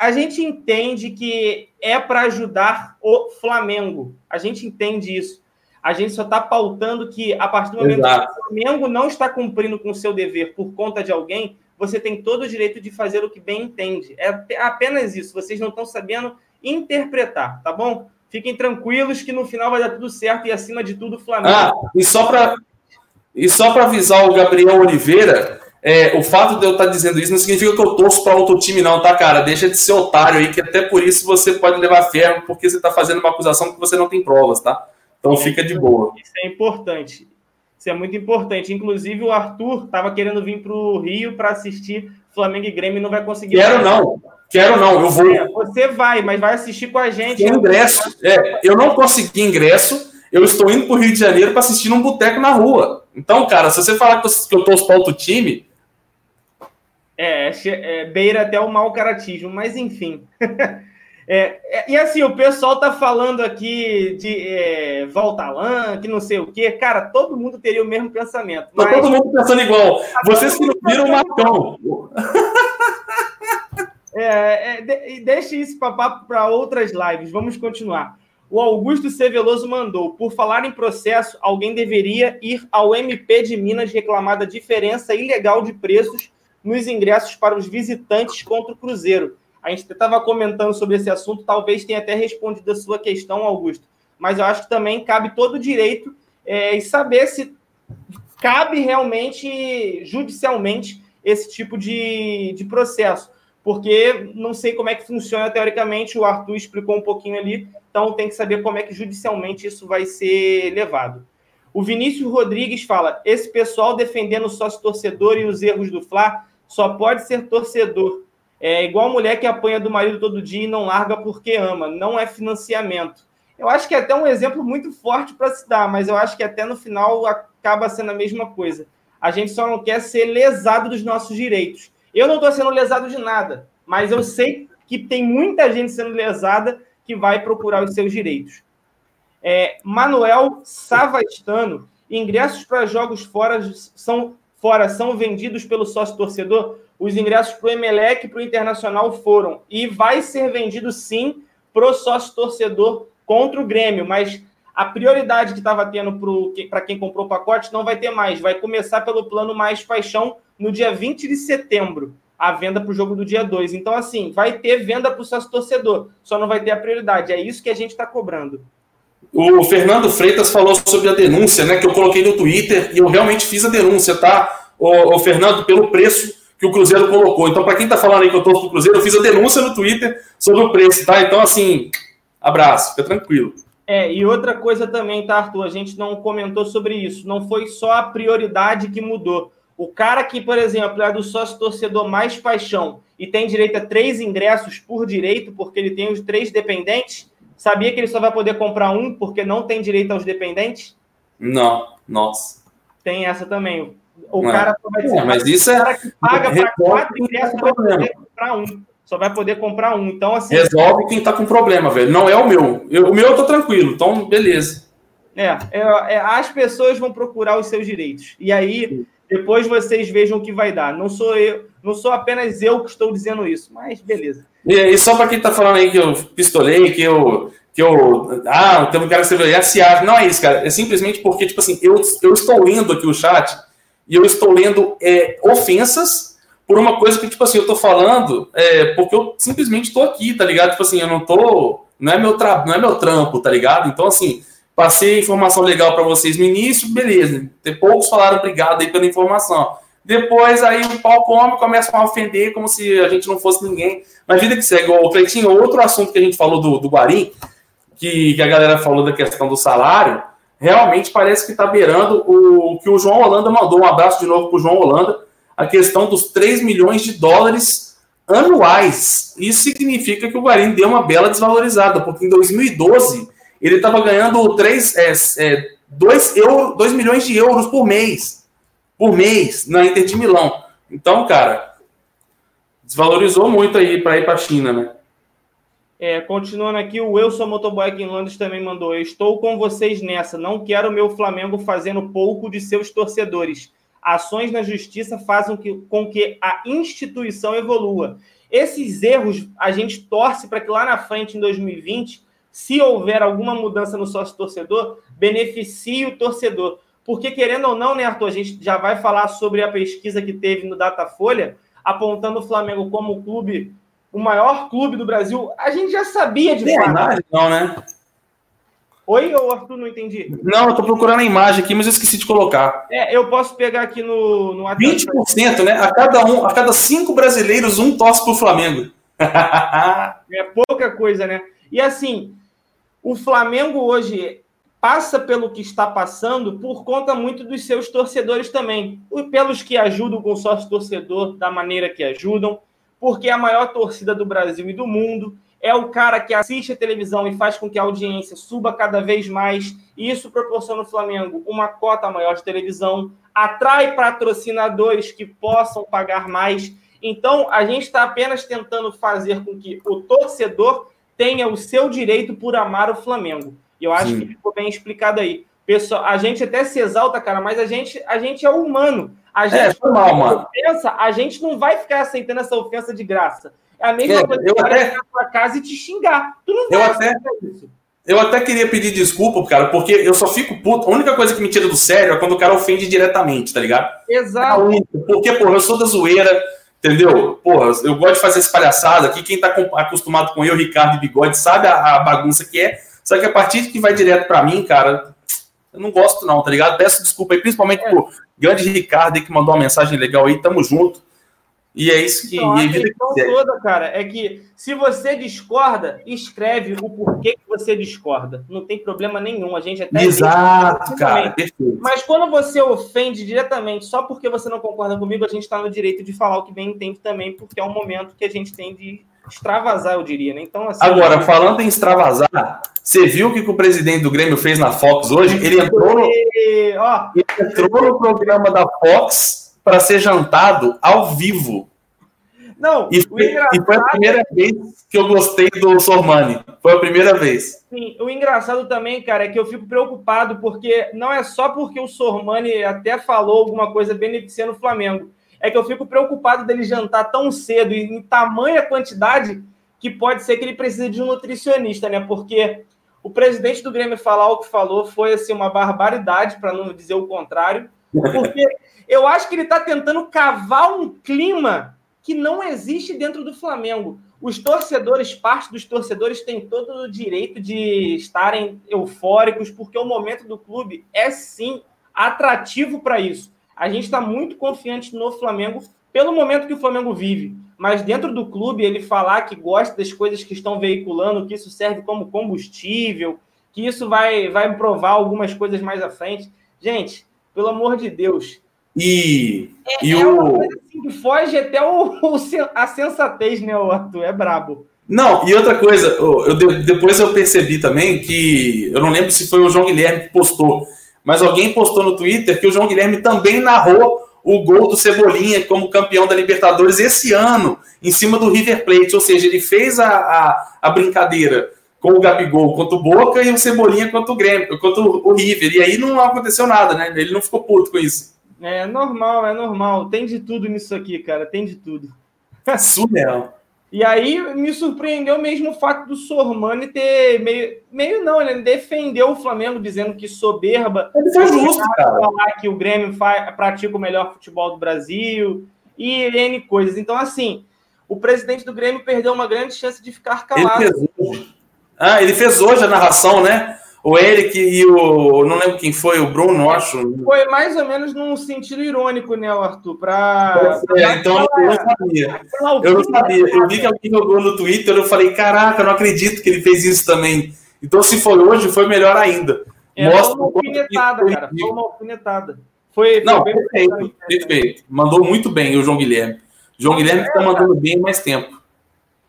a gente entende que é para ajudar o Flamengo. A gente entende isso. A gente só está pautando que, a partir do momento Exato. que o Flamengo não está cumprindo com o seu dever por conta de alguém, você tem todo o direito de fazer o que bem entende. É apenas isso. Vocês não estão sabendo interpretar, tá bom? Fiquem tranquilos que no final vai dar tudo certo e, acima de tudo, o Flamengo. Ah, e só para E só para avisar o Gabriel Oliveira, é, o fato de eu estar tá dizendo isso não significa que eu torço para outro time, não, tá, cara? Deixa de ser otário aí, que até por isso você pode levar ferro, porque você está fazendo uma acusação que você não tem provas, tá? Então fica de boa. Isso é importante. Isso é muito importante. Inclusive, o Arthur estava querendo vir para o Rio para assistir Flamengo e Grêmio e não vai conseguir. Quero não. Quero não, eu vou. É, você vai, mas vai assistir com a gente. Tem ingresso. É, eu não consegui ingresso. Eu estou indo para o Rio de Janeiro para assistir num boteco na rua. Então, cara, se você falar que eu torço para outro time. É, é, beira até o mau caratismo, mas enfim. É, é, e assim, o pessoal tá falando aqui de é, Voltalan, que não sei o quê. Cara, todo mundo teria o mesmo pensamento. Mas... Tá todo mundo pensando igual. Vocês que não viram o Marcão. É, é, de, deixe isso para outras lives. Vamos continuar. O Augusto C. Veloso mandou: por falar em processo, alguém deveria ir ao MP de Minas reclamar da diferença ilegal de preços nos ingressos para os visitantes contra o Cruzeiro. A gente estava comentando sobre esse assunto, talvez tenha até respondido a sua questão, Augusto, mas eu acho que também cabe todo o direito é, e saber se cabe realmente judicialmente esse tipo de, de processo porque não sei como é que funciona teoricamente, o Arthur explicou um pouquinho ali, então tem que saber como é que judicialmente isso vai ser levado. O Vinícius Rodrigues fala: esse pessoal defendendo o sócio torcedor e os erros do Fla só pode ser torcedor. É igual mulher que apanha do marido todo dia e não larga porque ama, não é financiamento. Eu acho que é até um exemplo muito forte para se dar, mas eu acho que até no final acaba sendo a mesma coisa. A gente só não quer ser lesado dos nossos direitos. Eu não estou sendo lesado de nada, mas eu sei que tem muita gente sendo lesada que vai procurar os seus direitos. É, Manuel Savastano, ingressos para jogos fora são, fora são vendidos pelo sócio torcedor? Os ingressos para o Emelec e para o Internacional foram. E vai ser vendido sim para o sócio torcedor contra o Grêmio, mas a prioridade que estava tendo para quem comprou o pacote não vai ter mais. Vai começar pelo plano Mais Paixão, no dia 20 de setembro, a venda para o jogo do dia 2. Então, assim, vai ter venda para o sócio torcedor, só não vai ter a prioridade. É isso que a gente está cobrando. O Fernando Freitas falou sobre a denúncia, né? Que eu coloquei no Twitter e eu realmente fiz a denúncia, tá? O, Fernando, pelo preço que o Cruzeiro colocou. Então, para quem está falando aí que eu estou pro Cruzeiro, eu fiz a denúncia no Twitter sobre o preço, tá? Então, assim, abraço, fica tranquilo. É, e outra coisa também, tá, Arthur? A gente não comentou sobre isso. Não foi só a prioridade que mudou. O cara que, por exemplo, é do sócio torcedor mais paixão e tem direito a três ingressos por direito, porque ele tem os três dependentes, sabia que ele só vai poder comprar um porque não tem direito aos dependentes? Não, nossa. Tem essa também. O é. cara só vai ser. É, mas isso é. O cara que paga para quatro ingressos poder comprar um. Só vai poder comprar um. Então, assim. Resolve quem tá com problema, velho. Não é o meu. Eu, o meu eu tô tranquilo, então beleza. É, é, é, as pessoas vão procurar os seus direitos. E aí, depois vocês vejam o que vai dar. Não sou eu, não sou apenas eu que estou dizendo isso, mas beleza. E, e só para quem está falando aí que eu pistolei, que eu que eu ah, tem um cara que escreveu SA, não é isso, cara. É simplesmente porque tipo assim, eu, eu estou lendo aqui o chat e eu estou lendo é, ofensas por uma coisa que tipo assim, eu estou falando é, porque eu simplesmente estou aqui, tá ligado? Tipo assim, eu não tô não é meu tra... não é meu trampo, tá ligado? Então assim, Passei informação legal para vocês no início, beleza. Poucos falaram obrigado aí pela informação. Depois aí o pau come, começam a ofender como se a gente não fosse ninguém. Mas vida que segue, o Cleitinho, outro assunto que a gente falou do, do Guarim, que, que a galera falou da questão do salário, realmente parece que está beirando o que o João Holanda mandou. Um abraço de novo para o João Holanda. A questão dos 3 milhões de dólares anuais. Isso significa que o Guarim deu uma bela desvalorizada, porque em 2012 ele estava ganhando 3, é, é, 2, euro, 2 milhões de euros por mês. Por mês, na Inter de Milão. Então, cara, desvalorizou muito aí para ir para a China, né? É, continuando aqui, o Wilson Motoboy em Londres também mandou: Estou com vocês nessa. Não quero meu Flamengo fazendo pouco de seus torcedores. Ações na justiça fazem com que a instituição evolua. Esses erros a gente torce para que lá na frente, em 2020, se houver alguma mudança no sócio torcedor, beneficie o torcedor. Porque, querendo ou não, né, Arthur, a gente já vai falar sobre a pesquisa que teve no Datafolha, apontando o Flamengo como o clube, o maior clube do Brasil. A gente já sabia de fato. Não, né? Oi, ou Arthur, não entendi. Não, eu tô procurando a imagem aqui, mas eu esqueci de colocar. É, eu posso pegar aqui no, no 20%, né? A cada um, a cada cinco brasileiros, um torce pro Flamengo. é pouca coisa, né? E assim, o Flamengo hoje passa pelo que está passando por conta muito dos seus torcedores também. Pelos que ajudam o sócio torcedor da maneira que ajudam, porque é a maior torcida do Brasil e do mundo é o cara que assiste a televisão e faz com que a audiência suba cada vez mais. E isso proporciona ao Flamengo uma cota maior de televisão, atrai patrocinadores que possam pagar mais. Então, a gente está apenas tentando fazer com que o torcedor tenha o seu direito por amar o Flamengo. E eu acho Sim. que ficou bem explicado aí. Pessoal, a gente até se exalta, cara, mas a gente, a gente é humano. A é, gente é, mal, mano. Ofensa, a gente não vai ficar aceitando essa ofensa de graça. A mesma é, coisa que até... na sua casa e te xingar. Tu não eu até... isso. Eu até queria pedir desculpa, cara, porque eu só fico puto. A única coisa que me tira do sério é quando o cara ofende diretamente, tá ligado? Exato. Porque, porra, eu sou da zoeira, entendeu? Porra, eu gosto de fazer essa palhaçada aqui. Quem tá acostumado com eu, Ricardo e Bigode, sabe a, a bagunça que é. Só que a partir de que vai direto para mim, cara, eu não gosto não, tá ligado? Peço desculpa aí, principalmente é. pro grande Ricardo aí, que mandou uma mensagem legal aí. Tamo junto. E é isso que. Então, a questão que toda, cara, é que se você discorda, escreve o porquê que você discorda. Não tem problema nenhum. A gente até. Exato, cara. Perfeito. Mas quando você ofende diretamente só porque você não concorda comigo, a gente está no direito de falar o que bem entende também, porque é um momento que a gente tem de extravasar, eu diria, né? Então, assim, Agora, falando em extravasar, você viu o que o presidente do Grêmio fez na Fox hoje? Ele entrou no, ele entrou no programa da Fox para ser jantado ao vivo. Não, e foi, e foi, a primeira é... vez que eu gostei do Sormani. Foi a primeira vez. Sim, o engraçado também, cara, é que eu fico preocupado porque não é só porque o Sormani até falou alguma coisa beneficiando o Flamengo. É que eu fico preocupado dele jantar tão cedo e em tamanha quantidade que pode ser que ele precise de um nutricionista, né? Porque o presidente do Grêmio falar o que falou foi assim uma barbaridade, para não dizer o contrário. Porque eu acho que ele está tentando cavar um clima que não existe dentro do Flamengo. Os torcedores, parte dos torcedores, têm todo o direito de estarem eufóricos, porque o momento do clube é sim atrativo para isso. A gente está muito confiante no Flamengo pelo momento que o Flamengo vive. Mas dentro do clube, ele falar que gosta das coisas que estão veiculando, que isso serve como combustível, que isso vai, vai provar algumas coisas mais à frente. Gente, pelo amor de Deus, e, é, e é o. Assim, foge até o, o, a sensatez, né, Arthur? É brabo. Não, e outra coisa, eu, depois eu percebi também que. Eu não lembro se foi o João Guilherme que postou, mas alguém postou no Twitter que o João Guilherme também narrou o gol do Cebolinha como campeão da Libertadores esse ano, em cima do River Plate. Ou seja, ele fez a, a, a brincadeira com o Gabigol contra o Boca e o Cebolinha contra o Grêmio, contra o River. E aí não aconteceu nada, né? Ele não ficou puto com isso. É normal, é normal. Tem de tudo nisso aqui, cara. Tem de tudo. Surreal. E aí me surpreendeu mesmo o fato do Sormani ter meio, meio não, ele defendeu o Flamengo dizendo que soberba. Ele foi justo, cara. Falar que o Grêmio faz, pratica o melhor futebol do Brasil e N coisas. Então, assim, o presidente do Grêmio perdeu uma grande chance de ficar calado. Ele fez hoje. Ah, ele fez hoje a narração, né? O Eric e o. Não lembro quem foi, o Bruno, acho. Foi mais ou menos num sentido irônico, né, Arthur? Pra, é, então eu não sabia. Eu não sabia. Eu vi que alguém jogou no Twitter, eu falei, caraca, não acredito que ele fez isso também. Então, se foi hoje, foi melhor ainda. É, Mostra uma alfinetada, cara. Foi uma alfinetada. Foi, foi não, perfeito, perfeito. Mandou muito bem o João Guilherme. João Guilherme está mandando bem mais tempo.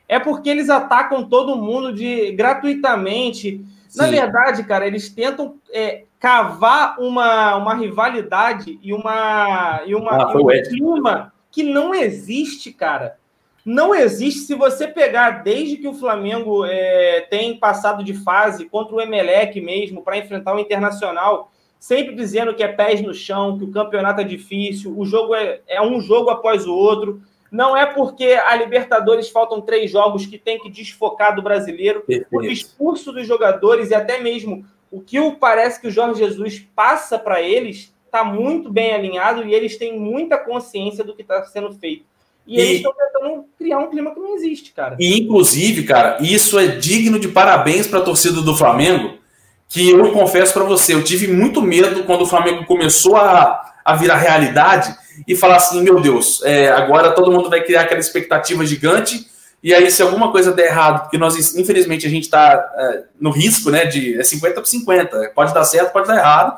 É porque eles atacam todo mundo de gratuitamente na verdade, cara, eles tentam é, cavar uma, uma rivalidade e uma, e uma ah, um clima que não existe, cara. Não existe. Se você pegar desde que o Flamengo é, tem passado de fase contra o Emelec mesmo para enfrentar o Internacional, sempre dizendo que é pés no chão, que o campeonato é difícil, o jogo é, é um jogo após o outro. Não é porque a Libertadores faltam três jogos que tem que desfocar do brasileiro. Perfeito. O discurso dos jogadores e até mesmo o que parece que o Jorge Jesus passa para eles está muito bem alinhado e eles têm muita consciência do que está sendo feito. E, e eles estão tentando criar um clima que não existe, cara. E, inclusive, cara, isso é digno de parabéns para a torcida do Flamengo, que eu confesso para você, eu tive muito medo quando o Flamengo começou a, a virar realidade e falar assim, meu Deus, é, agora todo mundo vai criar aquela expectativa gigante e aí se alguma coisa der errado, porque nós, infelizmente, a gente está é, no risco, né, de é 50 por 50, pode dar certo, pode dar errado,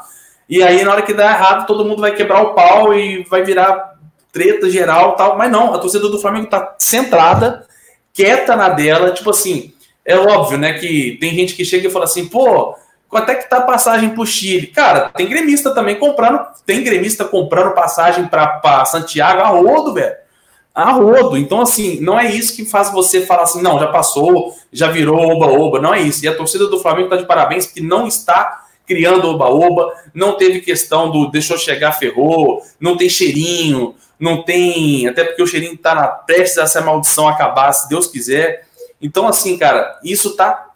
e aí na hora que der errado, todo mundo vai quebrar o pau e vai virar treta geral tal, mas não, a torcida do Flamengo está centrada, quieta na dela, tipo assim, é óbvio, né, que tem gente que chega e fala assim, pô, quanto é que tá a passagem pro Chile? Cara, tem gremista também comprando, tem gremista comprando passagem para Santiago a rodo, velho. A rodo. Então, assim, não é isso que faz você falar assim, não, já passou, já virou oba-oba. Não é isso. E a torcida do Flamengo tá de parabéns, porque não está criando oba-oba, não teve questão do deixou chegar, ferrou, não tem cheirinho, não tem. Até porque o cheirinho tá na prestes a essa maldição acabar, se Deus quiser. Então, assim, cara, isso tá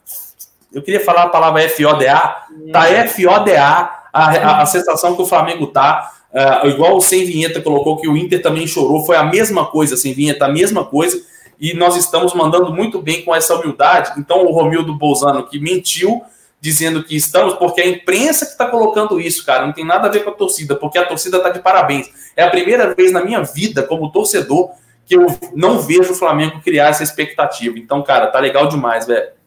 eu queria falar a palavra FODA, tá FODA a, a, a sensação que o Flamengo tá. Uh, igual o Sem Vinheta colocou que o Inter também chorou, foi a mesma coisa, Sem Vinheta, a mesma coisa, e nós estamos mandando muito bem com essa humildade. Então, o Romildo Bolzano, que mentiu, dizendo que estamos, porque é a imprensa que está colocando isso, cara, não tem nada a ver com a torcida, porque a torcida está de parabéns. É a primeira vez na minha vida, como torcedor, que eu não vejo o Flamengo criar essa expectativa. Então, cara, tá legal demais, velho.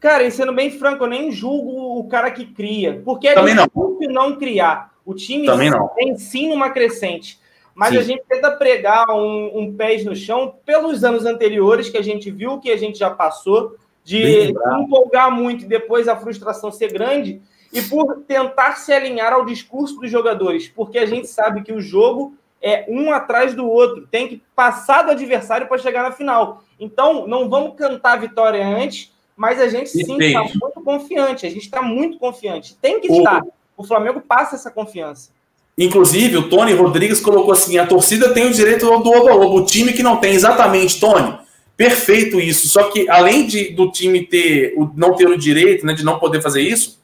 Cara, e sendo bem franco, eu nem julgo o cara que cria, porque é Também difícil não. não criar. O time Também não. tem sim uma crescente. Mas sim. a gente tenta pregar um, um pés no chão pelos anos anteriores que a gente viu, que a gente já passou, de empolgar muito e depois a frustração ser grande, e por tentar se alinhar ao discurso dos jogadores, porque a gente sabe que o jogo é um atrás do outro, tem que passar do adversário para chegar na final. Então, não vamos cantar a vitória antes mas a gente sim está muito confiante. A gente está muito confiante. Tem que estar. O Flamengo passa essa confiança. Inclusive, o Tony Rodrigues colocou assim: a torcida tem o direito do oba-oba. O time que não tem, exatamente, Tony. Perfeito isso. Só que, além de, do time ter o, não ter o direito, né, de não poder fazer isso,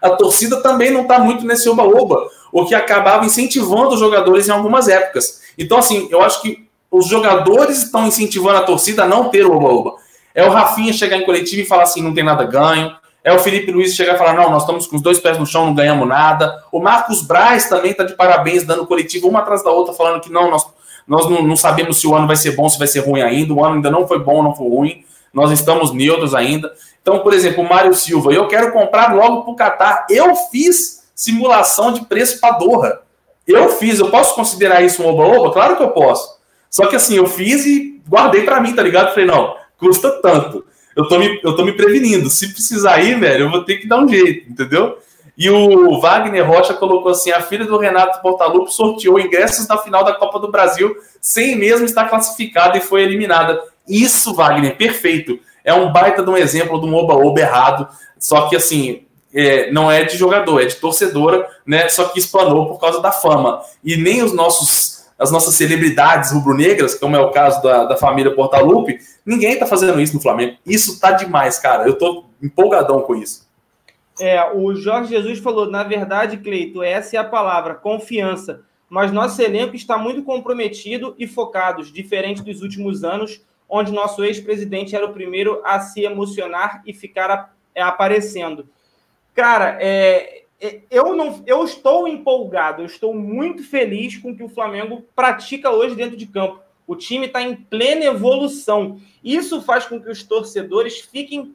a torcida também não está muito nesse oba-oba, o que acabava incentivando os jogadores em algumas épocas. Então, assim, eu acho que os jogadores estão incentivando a torcida a não ter o oba-oba. É o Rafinha chegar em coletivo e falar assim, não tem nada ganho. É o Felipe Luiz chegar e falar, não, nós estamos com os dois pés no chão, não ganhamos nada. O Marcos Braz também está de parabéns, dando coletivo uma atrás da outra, falando que não, nós, nós não, não, sabemos se o ano vai ser bom, se vai ser ruim ainda. O ano ainda não foi bom, não foi ruim. Nós estamos neutros ainda. Então, por exemplo, o Mário Silva, eu quero comprar logo para o Qatar. Eu fiz simulação de preço para Doha. Eu fiz, eu posso considerar isso um oba-oba? Claro que eu posso. Só que assim, eu fiz e guardei para mim, tá ligado? Falei, não, custa tanto. Eu tô, me, eu tô me prevenindo. Se precisar ir, velho, eu vou ter que dar um jeito, entendeu? E o Wagner Rocha colocou assim: a filha do Renato Portaluppi sorteou ingressos da final da Copa do Brasil sem mesmo estar classificada e foi eliminada. Isso, Wagner, perfeito. É um baita de um exemplo de um oba-oba errado. Só que assim, é, não é de jogador, é de torcedora, né? Só que explanou por causa da fama. E nem os nossos as nossas celebridades rubro-negras, como é o caso da, da família Portalupe, ninguém tá fazendo isso no Flamengo. Isso tá demais, cara. Eu tô empolgadão com isso. É, o Jorge Jesus falou, na verdade, Cleito, essa é a palavra, confiança. Mas nosso elenco está muito comprometido e focado, diferente dos últimos anos, onde nosso ex-presidente era o primeiro a se emocionar e ficar é, aparecendo. Cara, é, eu não eu estou empolgado, eu estou muito feliz com o que o Flamengo pratica hoje dentro de campo. O time está em plena evolução. Isso faz com que os torcedores fiquem,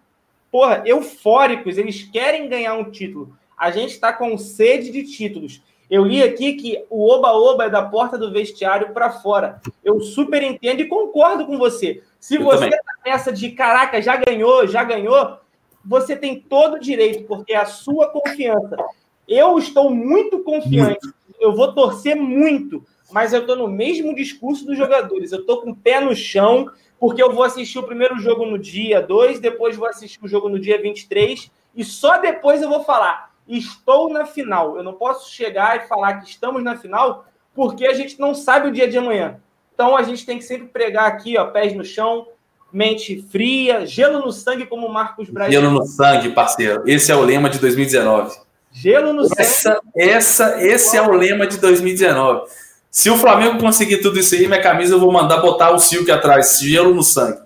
porra, eufóricos. Eles querem ganhar um título. A gente está com sede de títulos. Eu li aqui que o oba-oba é da porta do vestiário para fora. Eu super entendo e concordo com você. Se eu você está nessa de caraca, já ganhou, já ganhou, você tem todo o direito, porque é a sua confiança. Eu estou muito confiante, eu vou torcer muito, mas eu estou no mesmo discurso dos jogadores. Eu estou com o pé no chão, porque eu vou assistir o primeiro jogo no dia 2, depois vou assistir o jogo no dia 23, e só depois eu vou falar: estou na final. Eu não posso chegar e falar que estamos na final, porque a gente não sabe o dia de amanhã. Então a gente tem que sempre pregar aqui, ó, pés no chão, mente fria, gelo no sangue, como o Marcos Braz. Gelo no sangue, parceiro. Esse é o lema de 2019. Gelo no essa, sangue. Essa, esse é o lema de 2019. Se o Flamengo conseguir tudo isso aí, minha camisa eu vou mandar botar o Silk atrás. Gelo no sangue.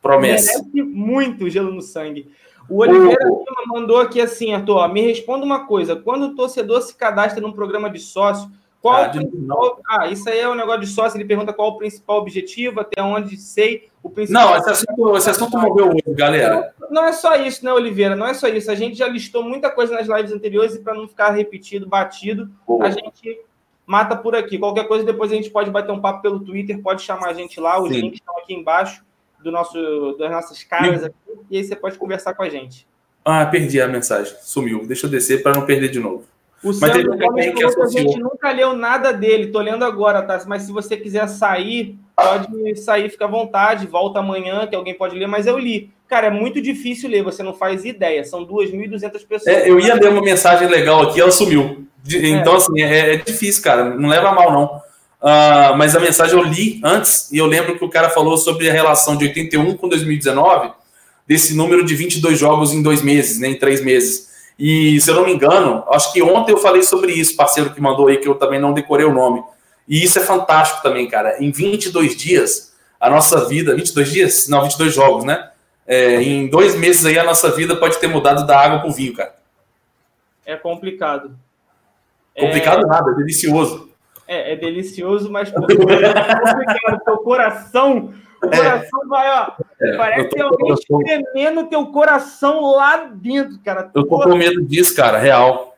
Promessa. Merece muito gelo no sangue. O Oliveira mandou aqui assim, Arthur, ó, me responda uma coisa. Quando o torcedor se cadastra num programa de sócio, qual ah, principal... ah, isso aí é um negócio de sócio. Ele pergunta qual o principal objetivo, até onde sei. O principal... Não, esse assunto, esse assunto morreu hoje, galera. Não, não é só isso, né, Oliveira? Não é só isso. A gente já listou muita coisa nas lives anteriores e para não ficar repetido, batido, a gente mata por aqui. Qualquer coisa, depois a gente pode bater um papo pelo Twitter, pode chamar a gente lá. Os Sim. links estão aqui embaixo do nosso, das nossas caras aqui, e aí você pode conversar com a gente. Ah, perdi a mensagem. Sumiu. Deixa eu descer para não perder de novo. O Mas Sandro Gomes que a gente nunca leu nada dele, tô lendo agora, tá? Mas se você quiser sair, pode sair, fica à vontade, volta amanhã, que alguém pode ler, mas eu li. Cara, é muito difícil ler, você não faz ideia, são 2.200 pessoas. É, eu ia ler uma mensagem legal aqui, ela sumiu. Então, é. assim, é, é, difícil, cara, não leva mal, não. Uh, mas a mensagem eu li antes, e eu lembro que o cara falou sobre a relação de 81 com 2019, desse número de 22 jogos em dois meses, né, em três meses. E, se eu não me engano, acho que ontem eu falei sobre isso, parceiro que mandou aí, que eu também não decorei o nome. E isso é fantástico também, cara. Em 22 dias, a nossa vida. 22 dias? Não, 22 jogos, né? É, em dois meses aí, a nossa vida pode ter mudado da água para o vinho, cara. É complicado. Complicado é... nada, é delicioso. É, é delicioso, mas é complicado. Teu coração o é. coração é. vai, ó. É, parece que alguém espremendo teu coração lá dentro, cara. Eu tô com medo disso, cara, real.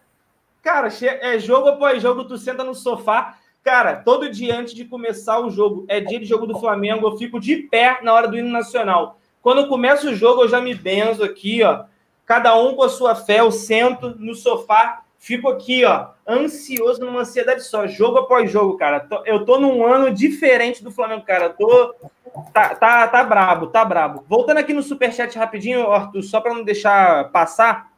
Cara, é jogo após jogo, tu senta no sofá. Cara, todo dia antes de começar o jogo, é dia de jogo do Flamengo, eu fico de pé na hora do hino nacional. Quando começa o jogo, eu já me benzo aqui, ó. Cada um com a sua fé, eu sento no sofá Fico aqui, ó, ansioso numa ansiedade só, jogo após jogo, cara. Eu tô num ano diferente do Flamengo, cara. tô. Tá, tá, tá brabo, tá brabo. Voltando aqui no superchat rapidinho, Arthur, só para não deixar passar.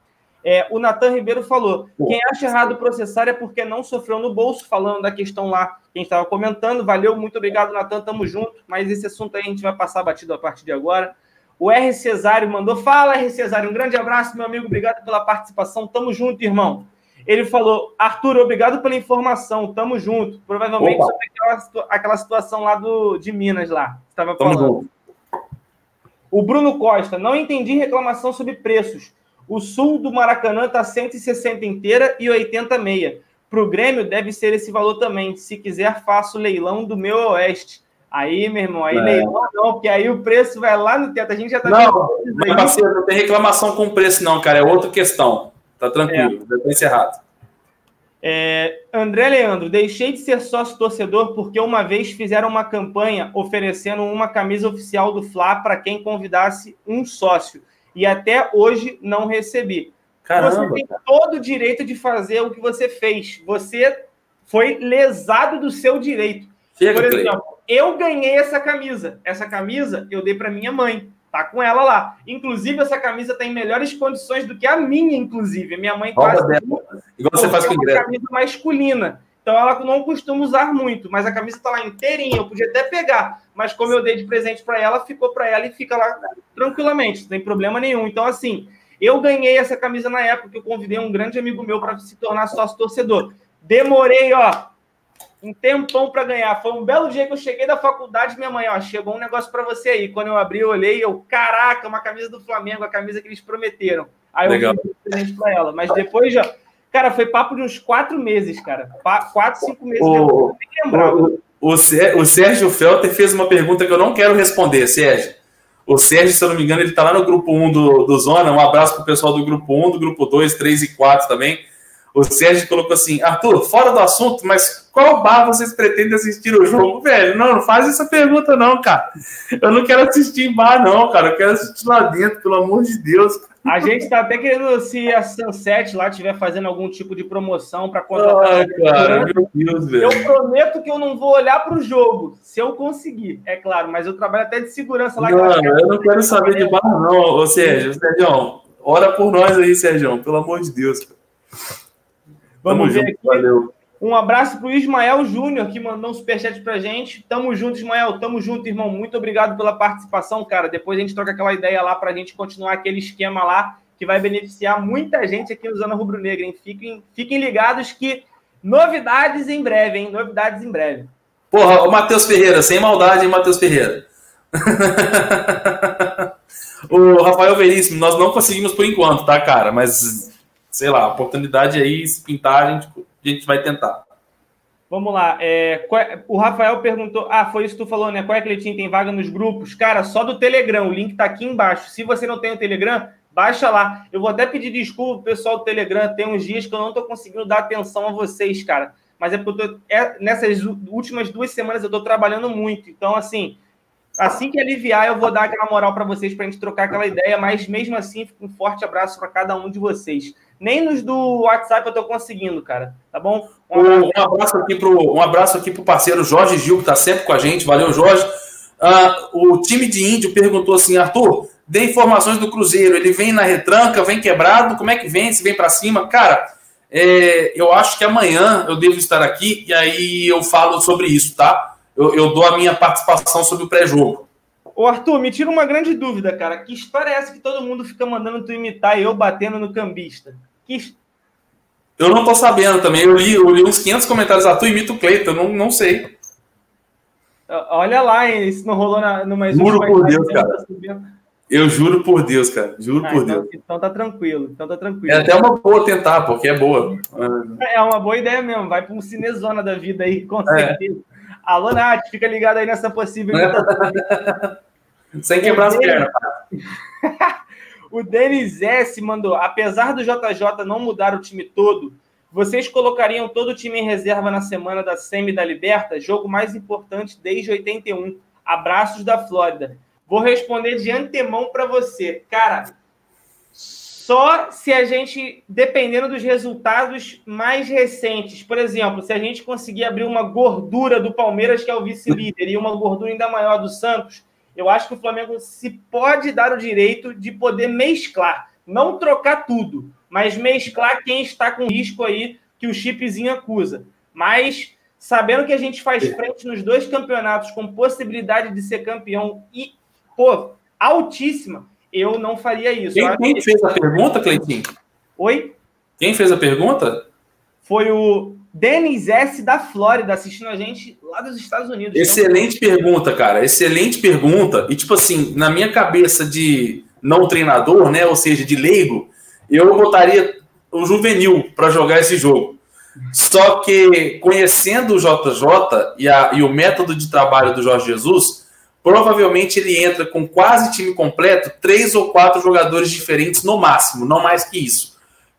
É, o Natan Ribeiro falou: quem acha errado processar é porque não sofreu no bolso, falando da questão lá que a gente estava comentando. Valeu, muito obrigado, Natan, tamo junto. Mas esse assunto aí a gente vai passar batido a partir de agora. O R. Cesário mandou: Fala, R. Cesário, um grande abraço, meu amigo, obrigado pela participação. Tamo junto, irmão. Ele falou: Arthur, obrigado pela informação, tamo junto. Provavelmente sobre aquela, aquela, situação lá do, de Minas lá. Estava falando. O Bruno Costa, não entendi reclamação sobre preços. O sul do Maracanã está 160 inteira e 80 meia. Para o Grêmio deve ser esse valor também. Se quiser, faço leilão do meu oeste. Aí, meu irmão, aí é. leilão não, porque aí o preço vai lá no teto. A gente já está. Não, não, parceiro, não tem reclamação com preço, não, cara. É outra questão. Tá tranquilo, é. tá encerrado. É, André Leandro, deixei de ser sócio torcedor porque uma vez fizeram uma campanha oferecendo uma camisa oficial do Fla para quem convidasse um sócio. E até hoje não recebi. Caramba, você tem todo o direito de fazer o que você fez. Você foi lesado do seu direito. Chega, Por exemplo, eu ganhei essa camisa. Essa camisa eu dei para minha mãe. Tá com ela lá. Inclusive, essa camisa tem melhores condições do que a minha, inclusive. Minha mãe quase. Igual você faz com uma camisa masculina. Então ela não costuma usar muito, mas a camisa tá lá inteirinha. Eu podia até pegar, mas como eu dei de presente para ela, ficou para ela e fica lá tranquilamente, não tem problema nenhum. Então, assim, eu ganhei essa camisa na época que eu convidei um grande amigo meu para se tornar sócio torcedor. Demorei, ó, um tempão para ganhar. Foi um belo dia que eu cheguei da faculdade, minha mãe, ó, chegou um negócio para você aí. Quando eu abri, eu olhei, eu, caraca, uma camisa do Flamengo, a camisa que eles prometeram. Aí Legal. eu dei presente para ela. Mas depois já, cara, foi papo de uns quatro meses, cara. Quatro, cinco meses. O, o, o, o Sérgio Felter fez uma pergunta que eu não quero responder, Sérgio. O Sérgio, se eu não me engano, ele está lá no grupo 1 do, do Zona. Um abraço para o pessoal do grupo 1, do grupo 2, 3 e 4 também. O Sérgio colocou assim: Arthur, fora do assunto, mas qual bar vocês pretendem assistir o jogo? Velho, não, não faz essa pergunta, não, cara. Eu não quero assistir em bar, não, cara. Eu quero assistir lá dentro, pelo amor de Deus. A gente tá até querendo, se a Sunset lá estiver fazendo algum tipo de promoção para contratar. Ah, cara, meu Deus, velho. Eu prometo que eu não vou olhar para o jogo, se eu conseguir, é claro, mas eu trabalho até de segurança lá. Não, eu, eu não quero saber de bar, não, ô Sérgio. Sérgio, ora por nós aí, Sérgio, pelo amor de Deus. Vamos Tamo ver junto, aqui. Valeu. Um abraço para o Ismael Júnior, que mandou um superchat para gente. Tamo junto, Ismael. Tamo junto, irmão. Muito obrigado pela participação, cara. Depois a gente troca aquela ideia lá para a gente continuar aquele esquema lá, que vai beneficiar muita gente aqui no Zona Rubro Negra. Hein? Fiquem, fiquem ligados que novidades em breve, hein? Novidades em breve. Porra, o Matheus Ferreira, sem maldade, hein, Matheus Ferreira? o Rafael Veríssimo, nós não conseguimos por enquanto, tá, cara? Mas, sei lá, oportunidade aí, se pintar, a gente, a gente vai tentar. Vamos lá. É, é, o Rafael perguntou. Ah, foi isso que tu falou, né? Qual é que ele tinha? Tem vaga nos grupos? Cara, só do Telegram. O link tá aqui embaixo. Se você não tem o Telegram, baixa lá. Eu vou até pedir desculpa pessoal do Telegram. Tem uns dias que eu não tô conseguindo dar atenção a vocês, cara. Mas é porque tô, é, nessas últimas duas semanas eu tô trabalhando muito. Então, assim, assim que aliviar, eu vou dar aquela moral para vocês pra gente trocar aquela ideia. Mas mesmo assim, um forte abraço para cada um de vocês. Nem nos do WhatsApp eu tô conseguindo, cara. Tá bom? Um abraço, um abraço aqui pro um abraço aqui pro parceiro Jorge Gil, que tá sempre com a gente. Valeu, Jorge. Uh, o time de índio perguntou assim, Arthur, dê informações do Cruzeiro. Ele vem na retranca, vem quebrado, como é que vem? Se vem para cima? Cara, é, eu acho que amanhã eu devo estar aqui e aí eu falo sobre isso, tá? Eu, eu dou a minha participação sobre o pré-jogo. Ô, Arthur, me tira uma grande dúvida, cara. Que história é essa que todo mundo fica mandando tu imitar e eu batendo no cambista? Que... Eu não tô sabendo também. Eu li, eu li uns 500 comentários. Ah, tu imita o Cleiton, não, não sei. Olha lá, hein? Isso não rolou na, numa Juro por Deus, cara. Eu juro por Deus, cara. Juro ah, por então, Deus. Então tá tranquilo. Então tá tranquilo. É até uma boa tentar, porque é boa. É uma boa ideia mesmo. Vai para um cinezona da vida aí, com é. certeza. É. Alô, Nath, fica ligado aí nessa possível Sem quebrar as pernas. O Denis S mandou: apesar do JJ não mudar o time todo, vocês colocariam todo o time em reserva na semana da Semi da Liberta? Jogo mais importante desde 81. Abraços da Flórida. Vou responder de antemão para você. Cara, só se a gente, dependendo dos resultados mais recentes, por exemplo, se a gente conseguir abrir uma gordura do Palmeiras, que é o vice-líder, e uma gordura ainda maior do Santos, eu acho que o Flamengo se pode dar o direito de poder mesclar, não trocar tudo, mas mesclar quem está com risco aí que o chipzinho acusa. Mas sabendo que a gente faz frente nos dois campeonatos com possibilidade de ser campeão e, pô, altíssima, eu não faria isso. Quem, quem fez a pergunta, Cleitinho? Oi? Quem fez a pergunta? Foi o Denis S. da Flórida, assistindo a gente lá dos Estados Unidos. Excelente então... pergunta, cara. Excelente pergunta. E, tipo assim, na minha cabeça de não treinador, né? Ou seja, de leigo, eu botaria o juvenil para jogar esse jogo. Só que, conhecendo o JJ e, a, e o método de trabalho do Jorge Jesus, provavelmente ele entra com quase time completo, três ou quatro jogadores diferentes no máximo, não mais que isso.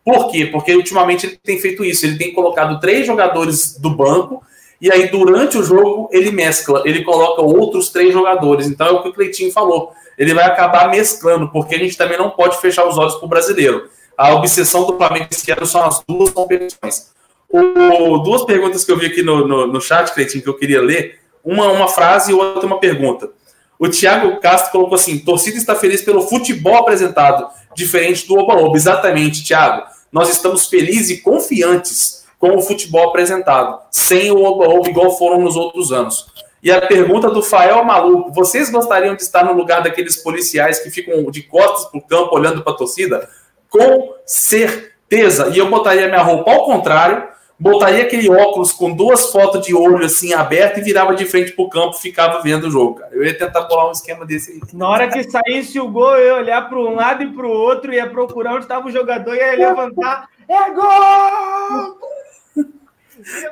Por quê? Porque ultimamente ele tem feito isso. Ele tem colocado três jogadores do banco e aí durante o jogo ele mescla, ele coloca outros três jogadores. Então é o que o Cleitinho falou. Ele vai acabar mesclando, porque a gente também não pode fechar os olhos para o brasileiro. A obsessão do Flamengo esse ano são as duas competições. O, duas perguntas que eu vi aqui no, no, no chat, Cleitinho, que eu queria ler. Uma, uma frase e outra uma pergunta. O Thiago Castro colocou assim: torcida está feliz pelo futebol apresentado, diferente do Oba-Oba. Exatamente, Thiago nós estamos felizes e confiantes com o futebol apresentado, sem o oba-oba igual foram nos outros anos. E a pergunta do Fael Maluco: vocês gostariam de estar no lugar daqueles policiais que ficam de costas para o campo olhando para a torcida? Com certeza. E eu botaria minha roupa ao contrário, botaria aquele óculos com duas fotos de olho assim aberto e virava de frente pro campo, ficava vendo o jogo, cara. Eu ia tentar bolar um esquema desse aí. Na hora que saísse o gol, eu ia olhar para um lado e para o outro, ia procurar onde estava o jogador, ia levantar. É gol!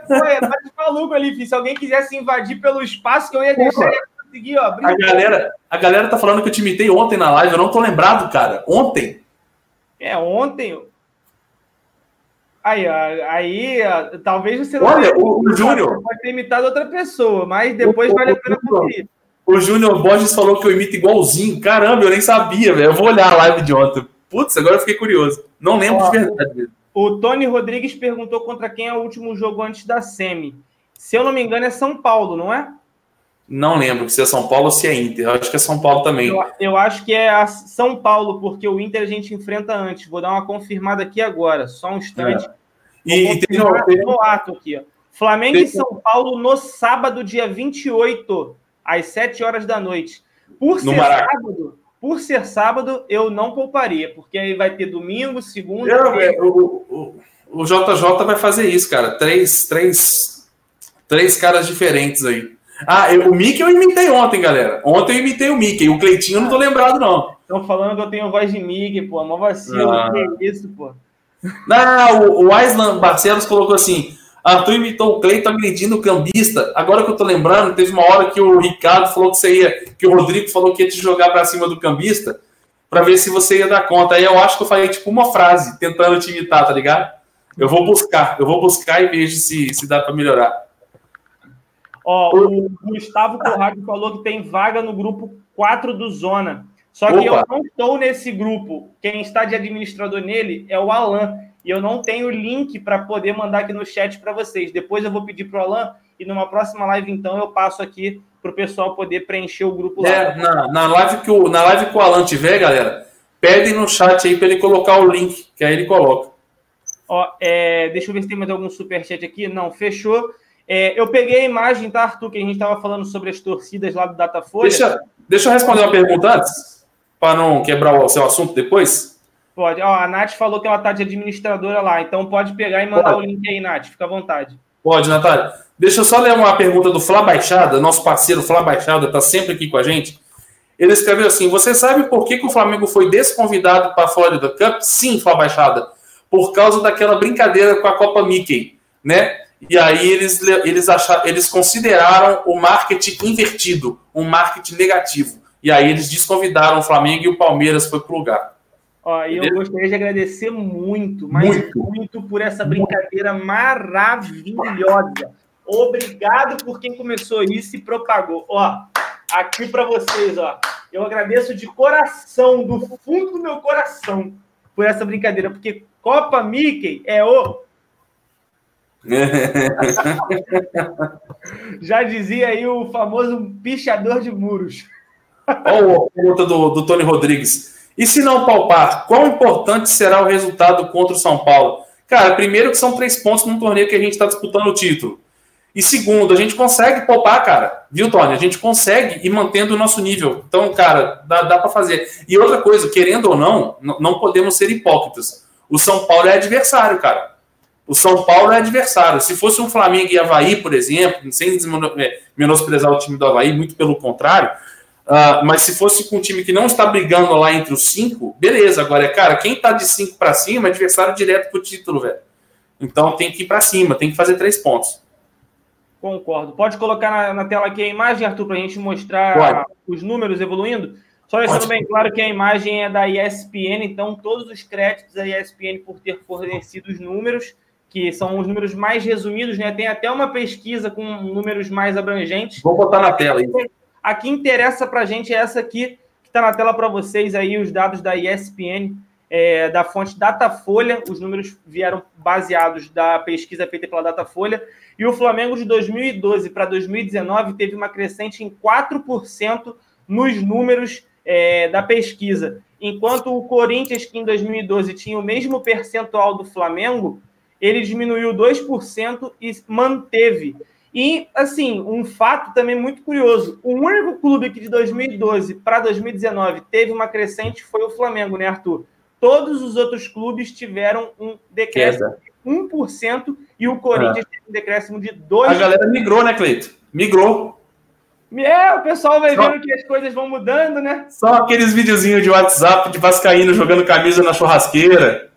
Pô, é mais maluco ali, filho. Se alguém quisesse invadir pelo espaço que eu ia deixar, ia conseguir, ó. A galera, a galera tá falando que eu te imitei ontem na live, eu não tô lembrado, cara. Ontem. É, ontem, Aí, aí, talvez você não Olha, o, o Júnior pode ter imitado outra pessoa, mas depois o, vale a pena conferir. O Júnior Borges falou que eu imito igualzinho. Caramba, eu nem sabia, velho. Eu vou olhar a live de ontem. Putz, agora eu fiquei curioso. Não lembro Ó, de verdade. O Tony Rodrigues perguntou contra quem é o último jogo antes da Semi. Se eu não me engano, é São Paulo, não é? Não lembro se é São Paulo ou se é Inter. Eu acho que é São Paulo também. Eu, eu acho que é São Paulo, porque o Inter a gente enfrenta antes. Vou dar uma confirmada aqui agora, só um instante. É. E, e teve, no ato aqui. Ó. Flamengo teve... e São Paulo no sábado, dia 28, às 7 horas da noite. Por ser sábado, por ser sábado, eu não pouparia, porque aí vai ter domingo, segunda. Eu, o, o, o JJ vai fazer isso, cara. Três, três, três caras diferentes aí. Ah, eu, o Mickey eu imitei ontem, galera. Ontem eu imitei o Mickey. O Cleitinho eu não tô lembrado, não. Estão falando que eu tenho voz de Mickey, pô. Mó vacilo. Ah. Que isso, pô. Não, o, o Aislan Barcelos colocou assim: Arthur imitou o Cleiton agredindo o cambista. Agora que eu tô lembrando, teve uma hora que o Ricardo falou que você ia, que o Rodrigo falou que ia te jogar pra cima do cambista pra ver se você ia dar conta. Aí eu acho que eu falei tipo uma frase, tentando te imitar, tá ligado? Eu vou buscar, eu vou buscar e vejo se, se dá pra melhorar. Ó, o Gustavo Corrado falou que tem vaga no grupo 4 do Zona. Só que Opa. eu não estou nesse grupo. Quem está de administrador nele é o Alan. E eu não tenho link para poder mandar aqui no chat para vocês. Depois eu vou pedir para o Alan e numa próxima live, então, eu passo aqui para o pessoal poder preencher o grupo lá. É, na, na, live que o, na live que o Alan tiver, galera, pedem no chat aí pra ele colocar o link, que aí ele coloca. Ó, é, deixa eu ver se tem mais algum superchat aqui. Não, fechou. É, eu peguei a imagem, tá, Arthur, que a gente estava falando sobre as torcidas lá do Datafolha. Deixa, deixa eu responder uma pergunta antes, para não quebrar o seu assunto depois. Pode. Ó, a Nath falou que ela tá de administradora lá, então pode pegar e mandar Pode. o link aí, Nath. Fica à vontade. Pode, Natália. Deixa eu só ler uma pergunta do Flá Baixada, nosso parceiro Flá Baixada, está sempre aqui com a gente. Ele escreveu assim: Você sabe por que, que o Flamengo foi desconvidado para a Florida Cup? Sim, Flá Baixada. Por causa daquela brincadeira com a Copa Mickey, né? E aí eles, eles, acharam, eles consideraram o marketing invertido, um marketing negativo. E aí eles desconvidaram o Flamengo e o Palmeiras foi pro lugar. Ó, e eu gostaria de agradecer muito, mas muito, Muito. por essa brincadeira maravilhosa. Obrigado por quem começou isso e propagou. Ó, aqui para vocês, ó. Eu agradeço de coração, do fundo do meu coração, por essa brincadeira, porque Copa Mickey é o Já dizia aí o famoso pichador de muros. Olha a pergunta do, do Tony Rodrigues. E se não palpar, quão importante será o resultado contra o São Paulo? Cara, primeiro que são três pontos num torneio que a gente está disputando o título. E segundo, a gente consegue poupar, cara. Viu, Tony? A gente consegue ir mantendo o nosso nível. Então, cara, dá, dá para fazer. E outra coisa, querendo ou não, não podemos ser hipócritas. O São Paulo é adversário, cara. O São Paulo é adversário. Se fosse um Flamengo e Havaí, por exemplo, sem é, menosprezar o time do Havaí, muito pelo contrário, ah, mas se fosse com um time que não está brigando lá entre os cinco, beleza. Agora, cara, quem tá de cinco para cima é adversário direto pro título, velho. Então tem que ir para cima, tem que fazer três pontos. Concordo. Pode colocar na, na tela aqui a imagem, Arthur, para a gente mostrar Pode. os números evoluindo? Só deixando bem claro que a imagem é da ESPN, então todos os créditos da ESPN por ter fornecido os números, que são os números mais resumidos, né? Tem até uma pesquisa com números mais abrangentes. Vou botar na tela aí. A que interessa para a gente é essa aqui, que está na tela para vocês aí, os dados da ESPN, é, da fonte Datafolha. Os números vieram baseados da pesquisa feita pela Datafolha. E o Flamengo de 2012 para 2019 teve uma crescente em 4% nos números é, da pesquisa. Enquanto o Corinthians, que em 2012 tinha o mesmo percentual do Flamengo, ele diminuiu 2% e manteve. E, assim, um fato também muito curioso: o único clube que de 2012 para 2019 teve uma crescente foi o Flamengo, né, Arthur? Todos os outros clubes tiveram um decréscimo de 1% e o Corinthians teve um decréscimo de A 2%. galera migrou, né, Cleito? Migrou. É, o pessoal vai Só- vendo que as coisas vão mudando, né? Só aqueles videozinhos de WhatsApp de Vascaíno jogando camisa na churrasqueira.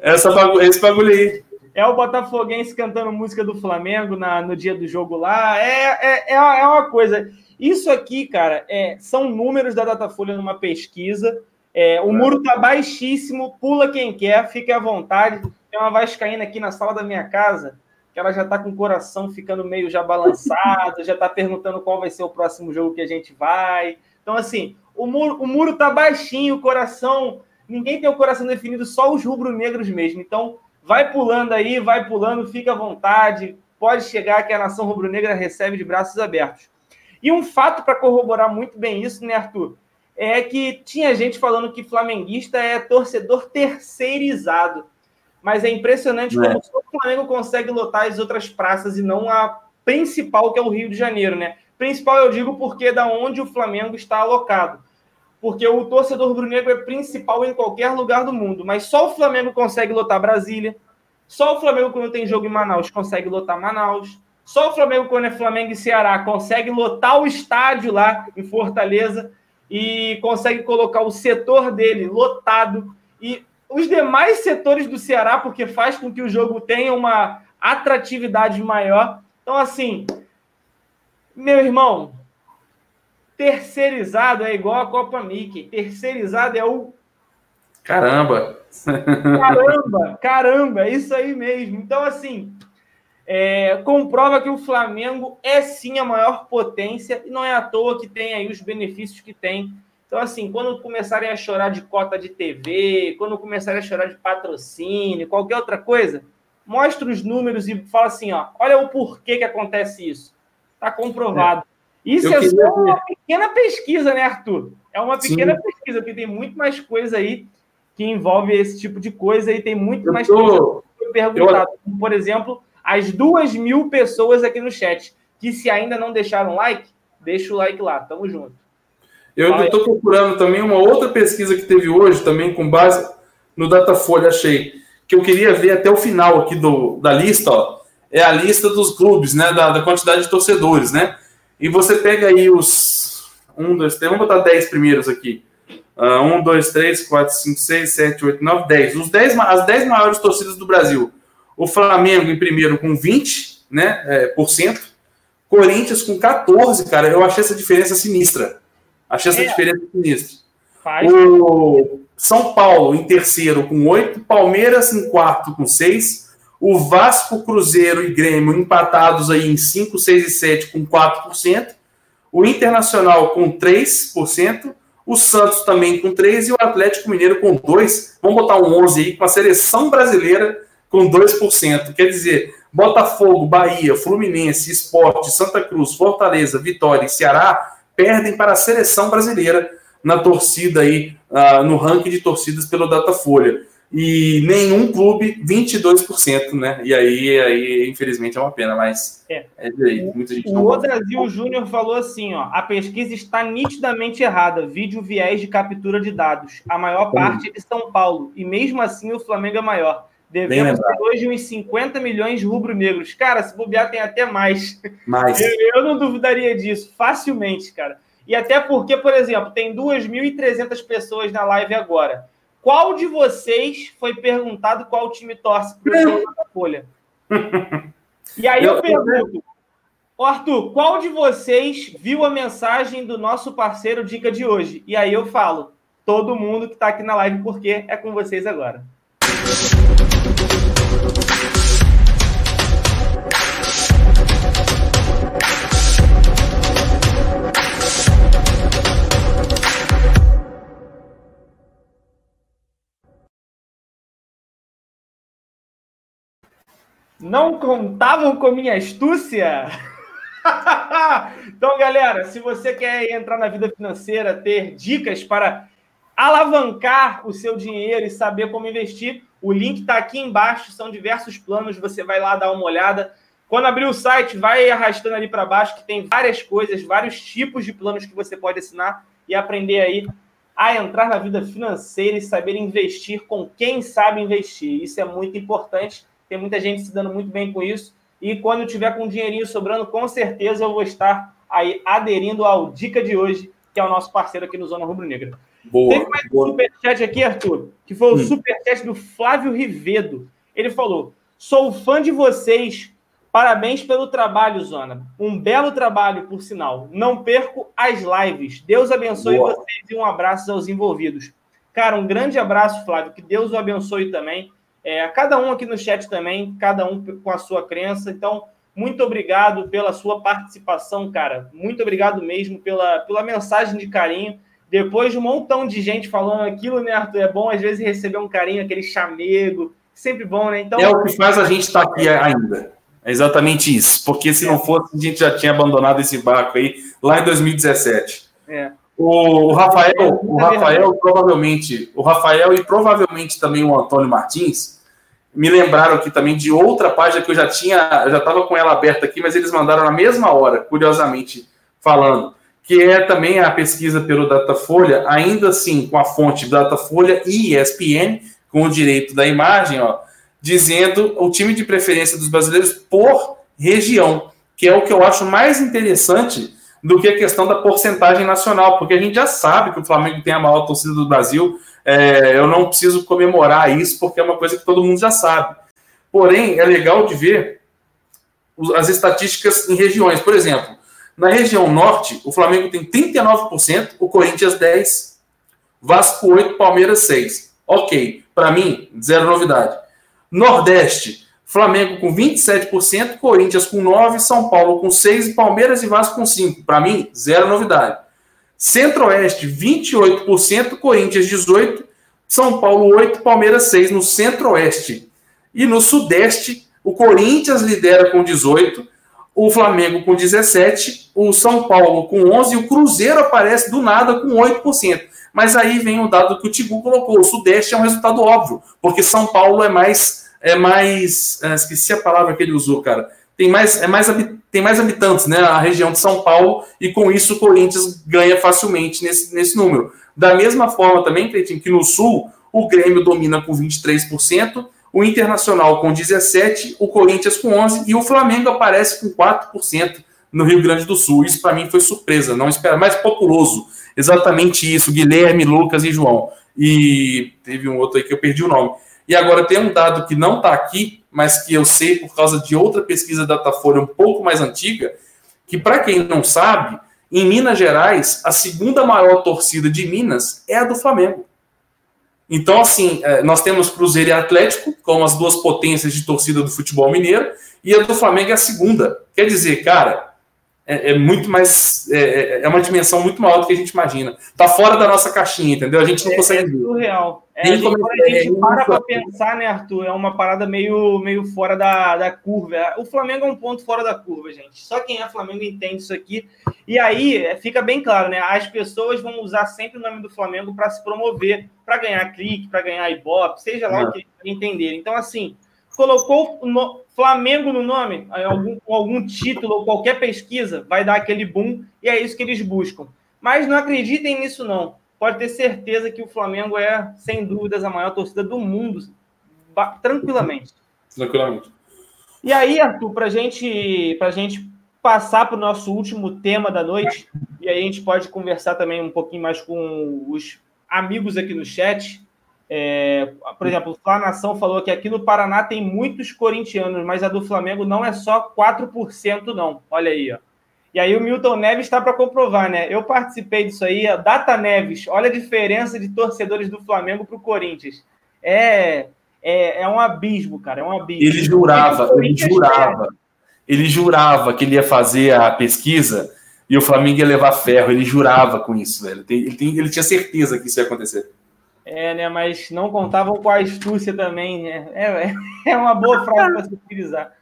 Essa bagu esse bagulho aí. É o Botafoguense cantando música do Flamengo na, no dia do jogo lá. É, é, é, uma- é uma coisa. Isso aqui, cara, é, são números da Datafolha numa pesquisa. É, o muro tá baixíssimo, pula quem quer, fique à vontade. Tem uma Vascaína aqui na sala da minha casa, que ela já tá com o coração ficando meio já balançado, já tá perguntando qual vai ser o próximo jogo que a gente vai. Então, assim, o muro, o muro tá baixinho, o coração. Ninguém tem o coração definido, só os rubro-negros mesmo. Então, vai pulando aí, vai pulando, fica à vontade. Pode chegar que a nação rubro-negra recebe de braços abertos. E um fato para corroborar muito bem isso, né, Arthur? É que tinha gente falando que flamenguista é torcedor terceirizado. Mas é impressionante É. como só o Flamengo consegue lotar as outras praças e não a principal, que é o Rio de Janeiro, né? Principal eu digo porque é da onde o Flamengo está alocado. Porque o torcedor rubro-negro é principal em qualquer lugar do mundo, mas só o Flamengo consegue lotar Brasília. Só o Flamengo, quando tem jogo em Manaus, consegue lotar Manaus. Só o Flamengo, quando é Flamengo e Ceará, consegue lotar o estádio lá em Fortaleza e consegue colocar o setor dele lotado. E os demais setores do Ceará, porque faz com que o jogo tenha uma atratividade maior. Então, assim, meu irmão, terceirizado é igual a Copa Mickey. Terceirizado é o. Caramba! Caramba, caramba, é isso aí mesmo. Então, assim, é, comprova que o Flamengo é sim a maior potência e não é à toa que tem aí os benefícios que tem. Então, assim, quando começarem a chorar de cota de TV, quando começarem a chorar de patrocínio, qualquer outra coisa, mostra os números e fala assim, ó, olha o porquê que acontece isso. Está comprovado. É. Isso Eu é só uma pequena pesquisa, né, Arthur? É uma pequena sim. pesquisa, porque tem muito mais coisa aí que envolve esse tipo de coisa e tem muito Eu mais tô... coisa que. Eu... Por exemplo, as duas mil pessoas aqui no chat, que se ainda não deixaram like, deixa o like lá, tamo junto. Eu estou procurando também uma outra pesquisa que teve hoje, também com base no Datafolha, achei, que eu queria ver até o final aqui do, da lista, ó, é a lista dos clubes, né, da, da quantidade de torcedores, né, e você pega aí os, um, dois, três, vamos botar dez primeiros aqui, uh, um, dois, três, quatro, cinco, seis, sete, oito, nove, dez, os dez, as dez maiores torcidas do Brasil, o Flamengo em primeiro com 20%, né, é, por cento. Corinthians com 14%, cara. Eu achei essa diferença sinistra. Achei essa é. diferença sinistra. Faz. O São Paulo em terceiro com 8%, Palmeiras em quarto com 6%, o Vasco, Cruzeiro e Grêmio empatados aí em 5, 6 e 7 com 4%, o Internacional com 3%, o Santos também com 3% e o Atlético Mineiro com 2%. Vamos botar um 11 aí com a seleção brasileira com 2%. Quer dizer, Botafogo, Bahia, Fluminense, Esporte, Santa Cruz, Fortaleza, Vitória e Ceará perdem para a seleção brasileira na torcida aí, uh, no ranking de torcidas pelo Datafolha. E nenhum clube, 22%, né? E aí, aí infelizmente, é uma pena, mas é, é aí, muita gente O Brasil Júnior falou assim: ó, a pesquisa está nitidamente errada. Vídeo viés de captura de dados. A maior parte é de São Paulo. E mesmo assim o Flamengo é maior. Devemos ter hoje uns 50 milhões de rubro-negros. Cara, se bobear, tem até mais. mais. Eu, eu, não duvidaria disso, facilmente, cara. E até porque, por exemplo, tem 2.300 pessoas na live agora. Qual de vocês foi perguntado qual time torce para o Folha? E aí eu, eu pergunto, Arthur, qual de vocês viu a mensagem do nosso parceiro Dica de hoje? E aí eu falo, todo mundo que está aqui na live, porque é com vocês agora. Não contavam com minha astúcia? então, galera, se você quer entrar na vida financeira, ter dicas para alavancar o seu dinheiro e saber como investir, o link está aqui embaixo. São diversos planos, você vai lá dar uma olhada. Quando abrir o site, vai arrastando ali para baixo, que tem várias coisas, vários tipos de planos que você pode assinar e aprender aí a entrar na vida financeira e saber investir com quem sabe investir. Isso é muito importante tem muita gente se dando muito bem com isso. E quando eu tiver com um dinheirinho sobrando, com certeza eu vou estar aí aderindo ao Dica de hoje, que é o nosso parceiro aqui no Zona Rubro Negra. Boa, Teve mais boa. um superchat aqui, Arthur, que foi o hum. superchat do Flávio Rivedo. Ele falou: sou fã de vocês. Parabéns pelo trabalho, Zona. Um belo trabalho, por sinal. Não perco as lives. Deus abençoe boa. vocês e um abraço aos envolvidos. Cara, um grande abraço, Flávio. Que Deus o abençoe também. É, cada um aqui no chat também, cada um com a sua crença. Então, muito obrigado pela sua participação, cara. Muito obrigado mesmo pela, pela mensagem de carinho. Depois de um montão de gente falando aquilo, né, Arthur? É bom às vezes receber um carinho, aquele chamego. Sempre bom, né? Então, é o que faz a gente estar tá aqui ainda. É exatamente isso. Porque se não fosse, a gente já tinha abandonado esse barco aí lá em 2017. É. O Rafael, o Rafael provavelmente, o Rafael e provavelmente também o Antônio Martins me lembraram aqui também de outra página que eu já tinha, eu já estava com ela aberta aqui, mas eles mandaram na mesma hora, curiosamente falando, que é também a pesquisa pelo Datafolha, ainda assim com a fonte Datafolha e ESPN, com o direito da imagem, ó, dizendo o time de preferência dos brasileiros por região. que é o que eu acho mais interessante do que a questão da porcentagem nacional, porque a gente já sabe que o Flamengo tem a maior torcida do Brasil. É, eu não preciso comemorar isso, porque é uma coisa que todo mundo já sabe. Porém, é legal de ver as estatísticas em regiões. Por exemplo, na região norte, o Flamengo tem 39%, o Corinthians 10%, Vasco 8%, Palmeiras 6%. Ok, para mim, zero novidade. Nordeste, Flamengo com 27%, Corinthians com 9%, São Paulo com 6% Palmeiras e Vasco com 5%. Para mim, zero novidade. Centro-Oeste, 28%, Corinthians 18%, São Paulo 8%, Palmeiras 6% no Centro-Oeste. E no Sudeste, o Corinthians lidera com 18%, o Flamengo com 17%, o São Paulo com 11% e o Cruzeiro aparece do nada com 8%. Mas aí vem o dado que o Tigu colocou: o Sudeste é um resultado óbvio, porque São Paulo é mais é mais. É, esqueci a palavra que ele usou, cara. Tem mais, é mais, tem mais habitantes, né? A região de São Paulo, e com isso o Corinthians ganha facilmente nesse, nesse número. Da mesma forma também, Cleitinho, que no Sul o Grêmio domina com 23%, o Internacional com 17%, o Corinthians com 11% e o Flamengo aparece com 4% no Rio Grande do Sul. Isso para mim foi surpresa, não espera. Mais populoso, exatamente isso, Guilherme, Lucas e João. E teve um outro aí que eu perdi o nome. E agora tem um dado que não está aqui, mas que eu sei por causa de outra pesquisa da Datafolha um pouco mais antiga, que para quem não sabe, em Minas Gerais, a segunda maior torcida de Minas é a do Flamengo. Então, assim, é, nós temos Cruzeiro e Atlético, como as duas potências de torcida do futebol mineiro, e a do Flamengo é a segunda. Quer dizer, cara, é, é muito mais. É, é, é, uma dimensão muito maior do que a gente imagina. Tá fora da nossa caixinha, entendeu? A gente não é, consegue. É surreal. É, a gente, quando a gente para para pensar, né, Arthur? É uma parada meio, meio fora da, da curva. O Flamengo é um ponto fora da curva, gente. Só quem é Flamengo entende isso aqui. E aí é, fica bem claro, né? As pessoas vão usar sempre o nome do Flamengo para se promover, para ganhar clique, para ganhar ibope, seja lá o que entender. Então, assim, colocou no Flamengo no nome, algum, algum título ou qualquer pesquisa, vai dar aquele boom e é isso que eles buscam. Mas não acreditem nisso, não. Pode ter certeza que o Flamengo é, sem dúvidas, a maior torcida do mundo, tranquilamente. Tranquilamente. E aí, Arthur, para gente, a gente passar para o nosso último tema da noite, e aí a gente pode conversar também um pouquinho mais com os amigos aqui no chat. É, por exemplo, o Flá Nação falou que aqui no Paraná tem muitos corintianos, mas a do Flamengo não é só 4%, não. Olha aí, ó. E aí o Milton Neves está para comprovar, né? Eu participei disso aí, a Data Neves, olha a diferença de torcedores do Flamengo para o Corinthians. É, é, é um abismo, cara, é um abismo. Ele jurava, ele jurava, ele jurava que ele ia fazer a pesquisa e o Flamengo ia levar ferro, ele jurava com isso, velho. Ele, ele, ele tinha certeza que isso ia acontecer. É, né? Mas não contavam com a astúcia também, né? É, é uma boa frase para se utilizar.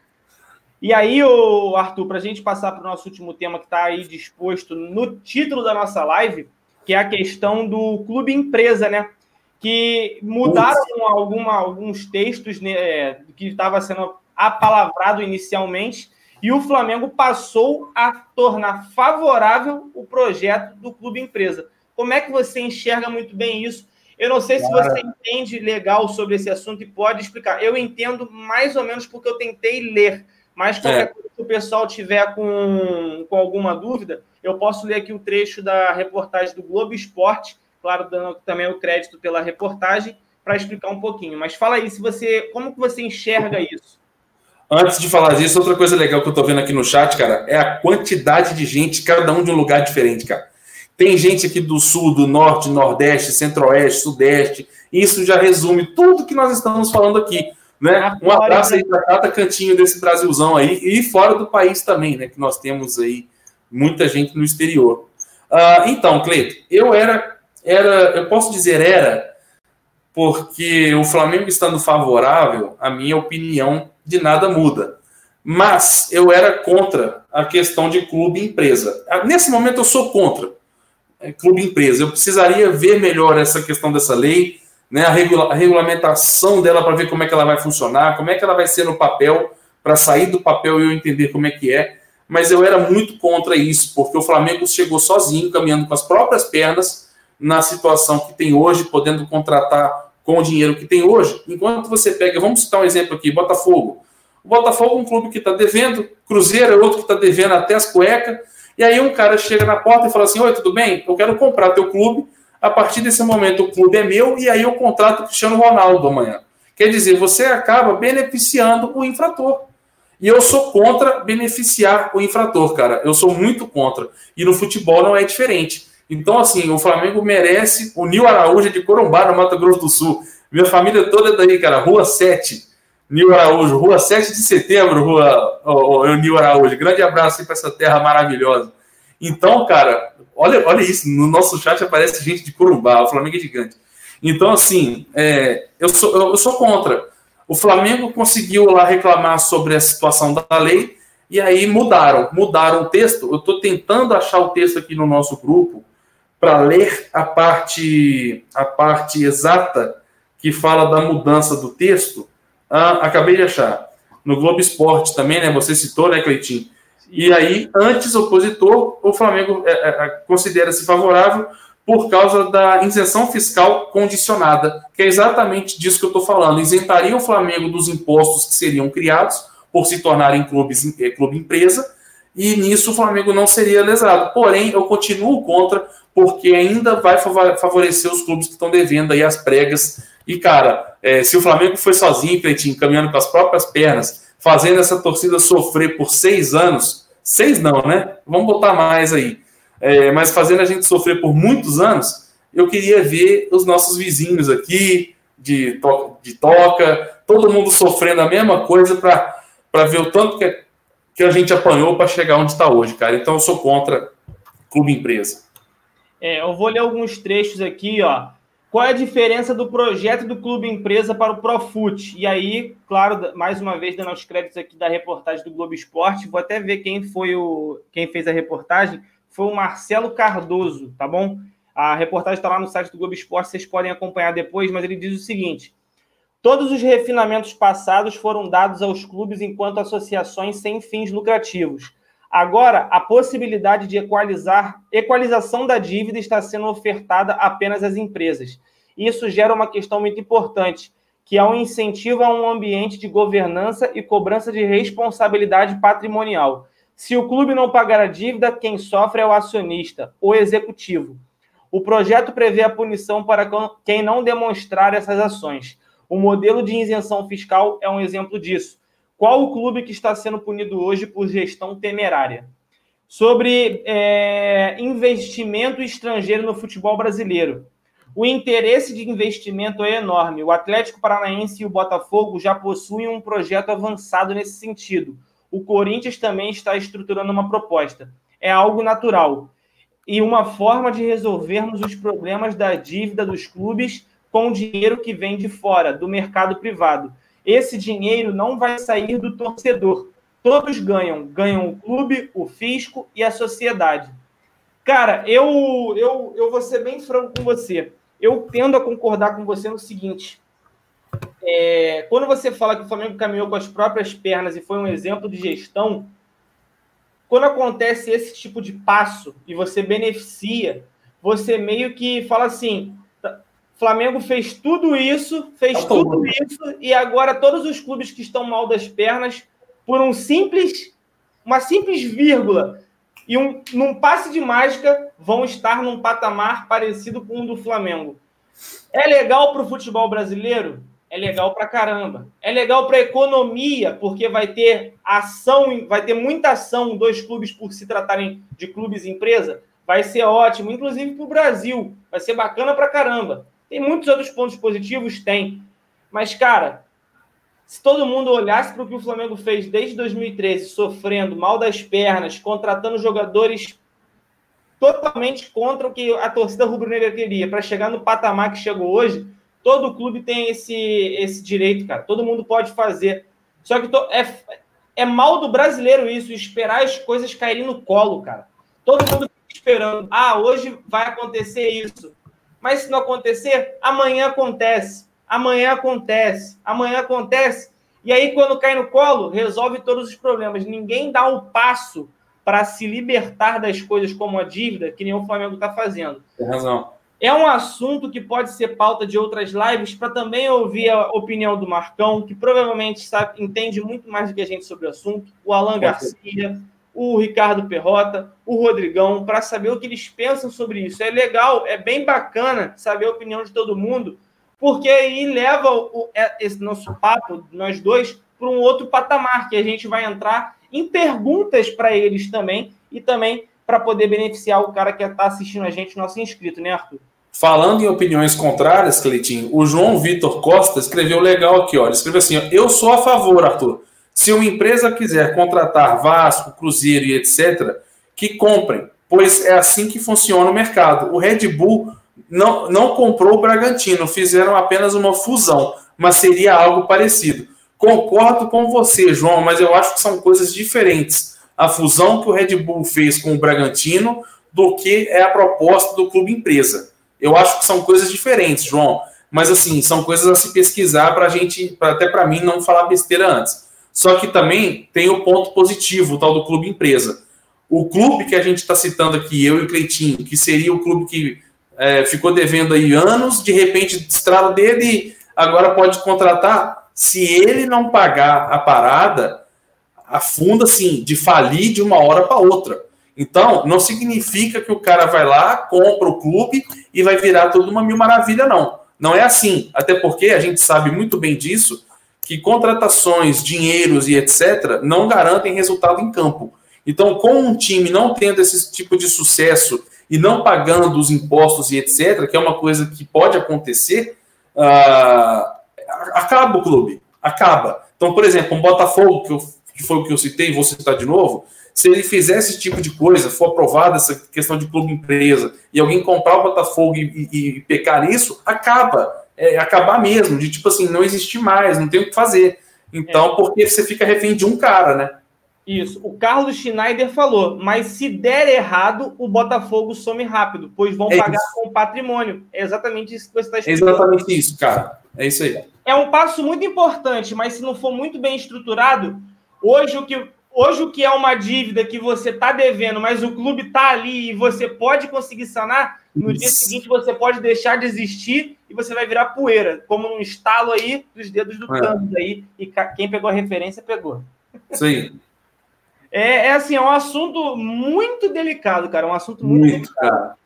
E aí, o Arthur, para a gente passar para o nosso último tema que está aí disposto no título da nossa live, que é a questão do clube empresa, né? Que mudaram alguma, alguns textos né, que estava sendo apalavrado inicialmente, e o Flamengo passou a tornar favorável o projeto do clube empresa. Como é que você enxerga muito bem isso? Eu não sei se você entende legal sobre esse assunto e pode explicar. Eu entendo mais ou menos porque eu tentei ler, mas qualquer é. coisa que o pessoal tiver com, com alguma dúvida, eu posso ler aqui o um trecho da reportagem do Globo Esporte, claro, dando também o crédito pela reportagem, para explicar um pouquinho. Mas fala aí, se você, como que você enxerga isso? Antes de falar disso, outra coisa legal que eu estou vendo aqui no chat, cara, é a quantidade de gente, cada um de um lugar diferente, cara. Tem gente aqui do sul, do norte, nordeste, centro-oeste, sudeste. Isso já resume tudo que nós estamos falando aqui. Né? Um abraço aí para cada cantinho desse Brasilzão aí e fora do país também, né? Que nós temos aí muita gente no exterior. Uh, então, Cleito, eu era, era, eu posso dizer era, porque o Flamengo estando favorável, a minha opinião de nada muda. Mas eu era contra a questão de clube e empresa. Ah, nesse momento eu sou contra clube empresa. Eu precisaria ver melhor essa questão dessa lei, né, a, regula a regulamentação dela para ver como é que ela vai funcionar, como é que ela vai ser no papel, para sair do papel e eu entender como é que é. Mas eu era muito contra isso, porque o Flamengo chegou sozinho, caminhando com as próprias pernas na situação que tem hoje, podendo contratar com o dinheiro que tem hoje. Enquanto você pega, vamos citar um exemplo aqui, Botafogo. O Botafogo é um clube que está devendo, Cruzeiro é outro que está devendo até as cuecas. E aí um cara chega na porta e fala assim: Oi, tudo bem? Eu quero comprar teu clube. A partir desse momento o clube é meu e aí eu contrato o Cristiano Ronaldo amanhã. Quer dizer, você acaba beneficiando o infrator. E eu sou contra beneficiar o infrator, cara. Eu sou muito contra. E no futebol não é diferente. Então, assim, o Flamengo merece. O Nil Araújo de Corumbá, no Mato Grosso do Sul. Minha família toda é daí, cara. Rua 7. Nil Araújo. Rua 7 de setembro, Rua oh, oh, Nil Araújo. Grande abraço para essa terra maravilhosa. Então, cara, olha, olha isso. No nosso chat aparece gente de Corumbá. O Flamengo é gigante. Então, assim, é, eu, sou, eu sou contra. O Flamengo conseguiu lá reclamar sobre a situação da lei e aí mudaram, mudaram o texto. Eu estou tentando achar o texto aqui no nosso grupo para ler a parte, a parte exata que fala da mudança do texto. Ah, acabei de achar. No Globo Esporte também, né? Você citou, né, Cleitinho? E aí, antes opositor, o Flamengo é, é, é considera-se favorável por causa da isenção fiscal condicionada, que é exatamente disso que eu estou falando. Isentaria o Flamengo dos impostos que seriam criados por se tornarem clubes, eh, clube empresa, e nisso o Flamengo não seria lesado. Porém, eu continuo contra, porque ainda vai favorecer os clubes que estão devendo aí as pregas. E, cara, é, se o Flamengo foi sozinho, Cleitinho, caminhando com as próprias pernas, fazendo essa torcida sofrer por seis anos, seis não, né? Vamos botar mais aí é, mas fazendo a gente sofrer por muitos anos, eu queria ver os nossos vizinhos aqui, de, to de toca, todo mundo sofrendo a mesma coisa para ver o tanto que, que a gente apanhou para chegar onde está hoje, cara. Então eu sou contra clube empresa. É, eu vou ler alguns trechos aqui, ó. Qual é a diferença do projeto do clube empresa para o Profut? E aí, claro, mais uma vez dando os créditos aqui da reportagem do Globo Esporte, vou até ver quem foi o quem fez a reportagem foi o Marcelo Cardoso, tá bom? A reportagem está lá no site do Globo Esporte, vocês podem acompanhar depois, mas ele diz o seguinte: todos os refinamentos passados foram dados aos clubes enquanto associações sem fins lucrativos. Agora, a possibilidade de equalizar, equalização da dívida está sendo ofertada apenas às empresas. Isso gera uma questão muito importante, que é um incentivo a um ambiente de governança e cobrança de responsabilidade patrimonial. Se o clube não pagar a dívida, quem sofre é o acionista, o executivo. O projeto prevê a punição para quem não demonstrar essas ações. O modelo de isenção fiscal é um exemplo disso. Qual o clube que está sendo punido hoje por gestão temerária? Sobre é, investimento estrangeiro no futebol brasileiro. O interesse de investimento é enorme. O Atlético Paranaense e o Botafogo já possuem um projeto avançado nesse sentido o Corinthians também está estruturando uma proposta. É algo natural. E uma forma de resolvermos os problemas da dívida dos clubes com o dinheiro que vem de fora, do mercado privado. Esse dinheiro não vai sair do torcedor. Todos ganham. Ganham o clube, o fisco e a sociedade. Cara, eu, eu, eu vou ser bem franco com você. Eu tendo a concordar com você no seguinte: é, quando você fala que o Flamengo caminhou com as próprias pernas e foi um exemplo de gestão, quando acontece esse tipo de passo e você beneficia, você meio que fala assim: Flamengo fez tudo isso, fez tá tudo isso, e agora todos os clubes que estão mal das pernas, por um simples, uma simples vírgula e um, num passe de mágica, vão estar num patamar parecido com o do Flamengo. É legal para o futebol brasileiro? é legal para caramba. É legal para a economia, porque vai ter ação, vai ter muita ação dos clubes por se tratarem de clubes empresa. Vai ser ótimo, inclusive para o Brasil. Vai ser bacana para caramba. Tem muitos outros pontos positivos? Tem. Mas, cara, se todo mundo olhasse para o que o Flamengo fez desde 2013, sofrendo mal das pernas, contratando jogadores totalmente contra o que a torcida rubro-negra queria, para chegar no patamar que chegou hoje, Todo clube tem esse, esse direito, cara. Todo mundo pode fazer. Só que to, é, é mal do brasileiro isso, esperar as coisas caírem no colo, cara. Todo mundo fica esperando. Ah, hoje vai acontecer isso. Mas se não acontecer, amanhã acontece. Amanhã acontece. Amanhã acontece. E aí, quando cai no colo, resolve todos os problemas. Ninguém dá um passo para se libertar das coisas como a dívida, que nem o Flamengo está fazendo. Tem razão. É um assunto que pode ser pauta de outras lives para também ouvir a opinião do Marcão, que provavelmente sabe, entende muito mais do que a gente sobre o assunto, o Alan Garcia, o Ricardo Perrota, o Rodrigão, para saber o que eles pensam sobre isso. É legal, é bem bacana saber a opinião de todo mundo, porque aí leva o, é, esse nosso papo, nós dois, para um outro patamar, que a gente vai entrar em perguntas para eles também, e também para poder beneficiar o cara que está assistindo a gente, nosso inscrito, né, Arthur? Falando em opiniões contrárias, Cleitinho, o João Vitor Costa escreveu legal aqui, ó. Ele escreveu assim: ó, Eu sou a favor, Arthur. Se uma empresa quiser contratar Vasco, Cruzeiro e etc., que comprem, pois é assim que funciona o mercado. O Red Bull não, não comprou o Bragantino, fizeram apenas uma fusão, mas seria algo parecido. Concordo com você, João, mas eu acho que são coisas diferentes. A fusão que o Red Bull fez com o Bragantino do que é a proposta do clube empresa. Eu acho que são coisas diferentes, João. Mas assim, são coisas a se pesquisar para a gente, pra, até para mim, não falar besteira antes. Só que também tem o ponto positivo, o tal do clube empresa. O clube que a gente está citando aqui, eu e o Cleitinho, que seria o clube que é, ficou devendo aí anos, de repente destrava dele, agora pode contratar. Se ele não pagar a parada, afunda assim, de falir de uma hora para outra. Então, não significa que o cara vai lá, compra o clube e vai virar tudo uma mil maravilha, não. Não é assim. Até porque a gente sabe muito bem disso, que contratações, dinheiros e etc. não garantem resultado em campo. Então, com um time não tendo esse tipo de sucesso e não pagando os impostos e etc., que é uma coisa que pode acontecer, uh, acaba o clube. Acaba. Então, por exemplo, um Botafogo, que, eu, que foi o que eu citei, vou citar de novo, se ele fizer esse tipo de coisa, for aprovada essa questão de clube empresa, e alguém comprar o Botafogo e, e, e pecar isso, acaba. É, acabar mesmo, de tipo assim, não existir mais, não tem o que fazer. Então, é. porque você fica refém de um cara, né? Isso. O Carlos Schneider falou, mas se der errado, o Botafogo some rápido, pois vão é pagar isso. com patrimônio. É exatamente isso que você está explicando. exatamente isso, cara. É isso aí. É um passo muito importante, mas se não for muito bem estruturado, hoje o que Hoje, o que é uma dívida que você está devendo, mas o clube está ali e você pode conseguir sanar, no Isso. dia seguinte você pode deixar de existir e você vai virar poeira, como um estalo aí dos dedos do é. aí. E quem pegou a referência, pegou. Sim. É, é assim, é um assunto muito delicado, cara. Um assunto muito, muito delicado. Cara.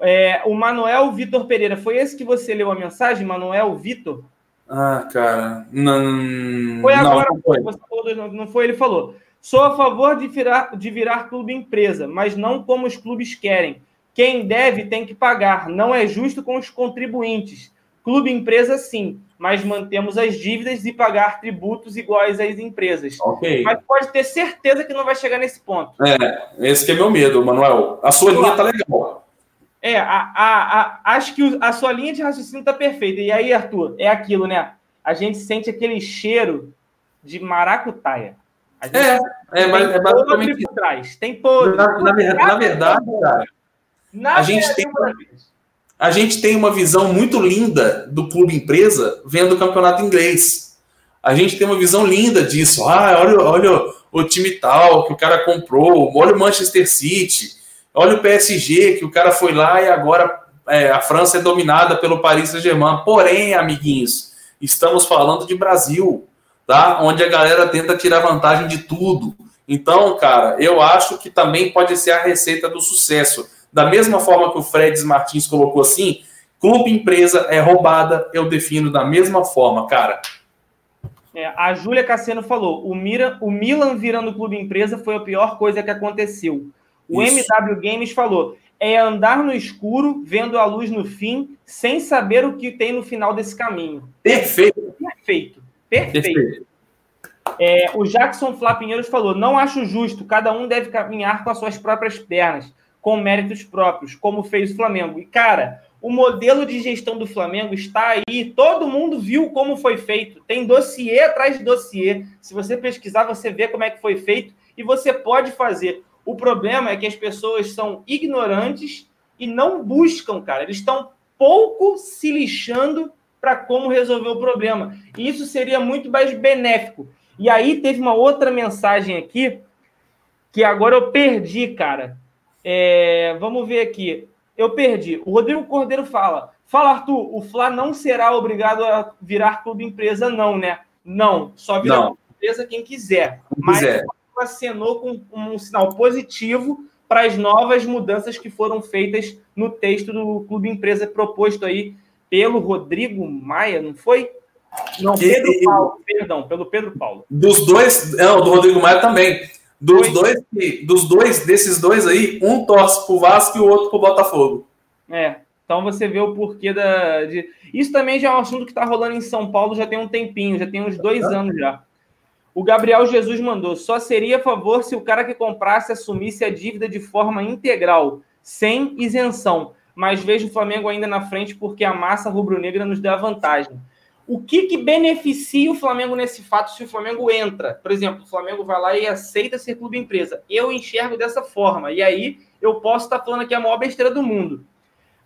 É, o Manuel Vitor Pereira, foi esse que você leu a mensagem, Manuel Vitor? Ah, cara, não. Foi agora, não, foi. Você falou, não foi? Ele falou: sou a favor de virar, de virar clube empresa, mas não como os clubes querem. Quem deve tem que pagar, não é justo com os contribuintes. Clube empresa, sim, mas mantemos as dívidas e pagar tributos iguais às empresas. Ok. Mas pode ter certeza que não vai chegar nesse ponto. É, esse que é meu medo, Manuel. A sua linha tá legal. É, a, a, a, acho que a sua linha de raciocínio está perfeita. E aí, Arthur, é aquilo, né? A gente sente aquele cheiro de maracutaia. É, é, mas é basicamente por trás. Tem podre. Na, na, na verdade, cara, na a gente tem uma, a gente tem uma visão muito linda do clube empresa vendo o campeonato inglês. A gente tem uma visão linda disso. Ah, olha, olha o time tal que o cara comprou, olha o Manchester City. Olha o PSG, que o cara foi lá e agora é, a França é dominada pelo Paris Saint-Germain. Porém, amiguinhos, estamos falando de Brasil, tá? Onde a galera tenta tirar vantagem de tudo. Então, cara, eu acho que também pode ser a receita do sucesso. Da mesma forma que o Fred Martins colocou assim, clube empresa é roubada, eu defino da mesma forma, cara. É, a Júlia Cassiano falou: o, Mira, o Milan virando clube empresa foi a pior coisa que aconteceu. O Isso. MW Games falou: é andar no escuro, vendo a luz no fim, sem saber o que tem no final desse caminho. Perfeito. Perfeito. Perfeito. Perfeito. É, o Jackson Flá Pinheiros falou: não acho justo, cada um deve caminhar com as suas próprias pernas, com méritos próprios, como fez o Flamengo. E, cara, o modelo de gestão do Flamengo está aí, todo mundo viu como foi feito. Tem dossiê atrás de dossiê. Se você pesquisar, você vê como é que foi feito e você pode fazer. O problema é que as pessoas são ignorantes e não buscam, cara. Eles estão pouco se lixando para como resolver o problema. E isso seria muito mais benéfico. E aí teve uma outra mensagem aqui que agora eu perdi, cara. É, vamos ver aqui. Eu perdi. O Rodrigo Cordeiro fala: Fala, Arthur, o Fla não será obrigado a virar clube empresa, não, né? Não, só vira Não. empresa quem quiser. Quem Mas quiser. Acenou com um sinal positivo para as novas mudanças que foram feitas no texto do clube empresa proposto aí pelo Rodrigo Maia, não foi? Não, Pedro Paulo, perdão, pelo Pedro Paulo. Dos dois, não, do Rodrigo Maia também. Dos Dois. dos dois, desses dois aí, um torce pro Vasco e o outro pro Botafogo. É, então você vê o porquê da. De... Isso também já é um assunto que está rolando em São Paulo já tem um tempinho, já tem uns dois anos já. O Gabriel Jesus mandou: só seria a favor se o cara que comprasse assumisse a dívida de forma integral, sem isenção. Mas vejo o Flamengo ainda na frente porque a massa rubro-negra nos dá vantagem. O que, que beneficia o Flamengo nesse fato se o Flamengo entra? Por exemplo, o Flamengo vai lá e aceita ser clube empresa. Eu enxergo dessa forma. E aí eu posso estar falando aqui a maior besteira do mundo.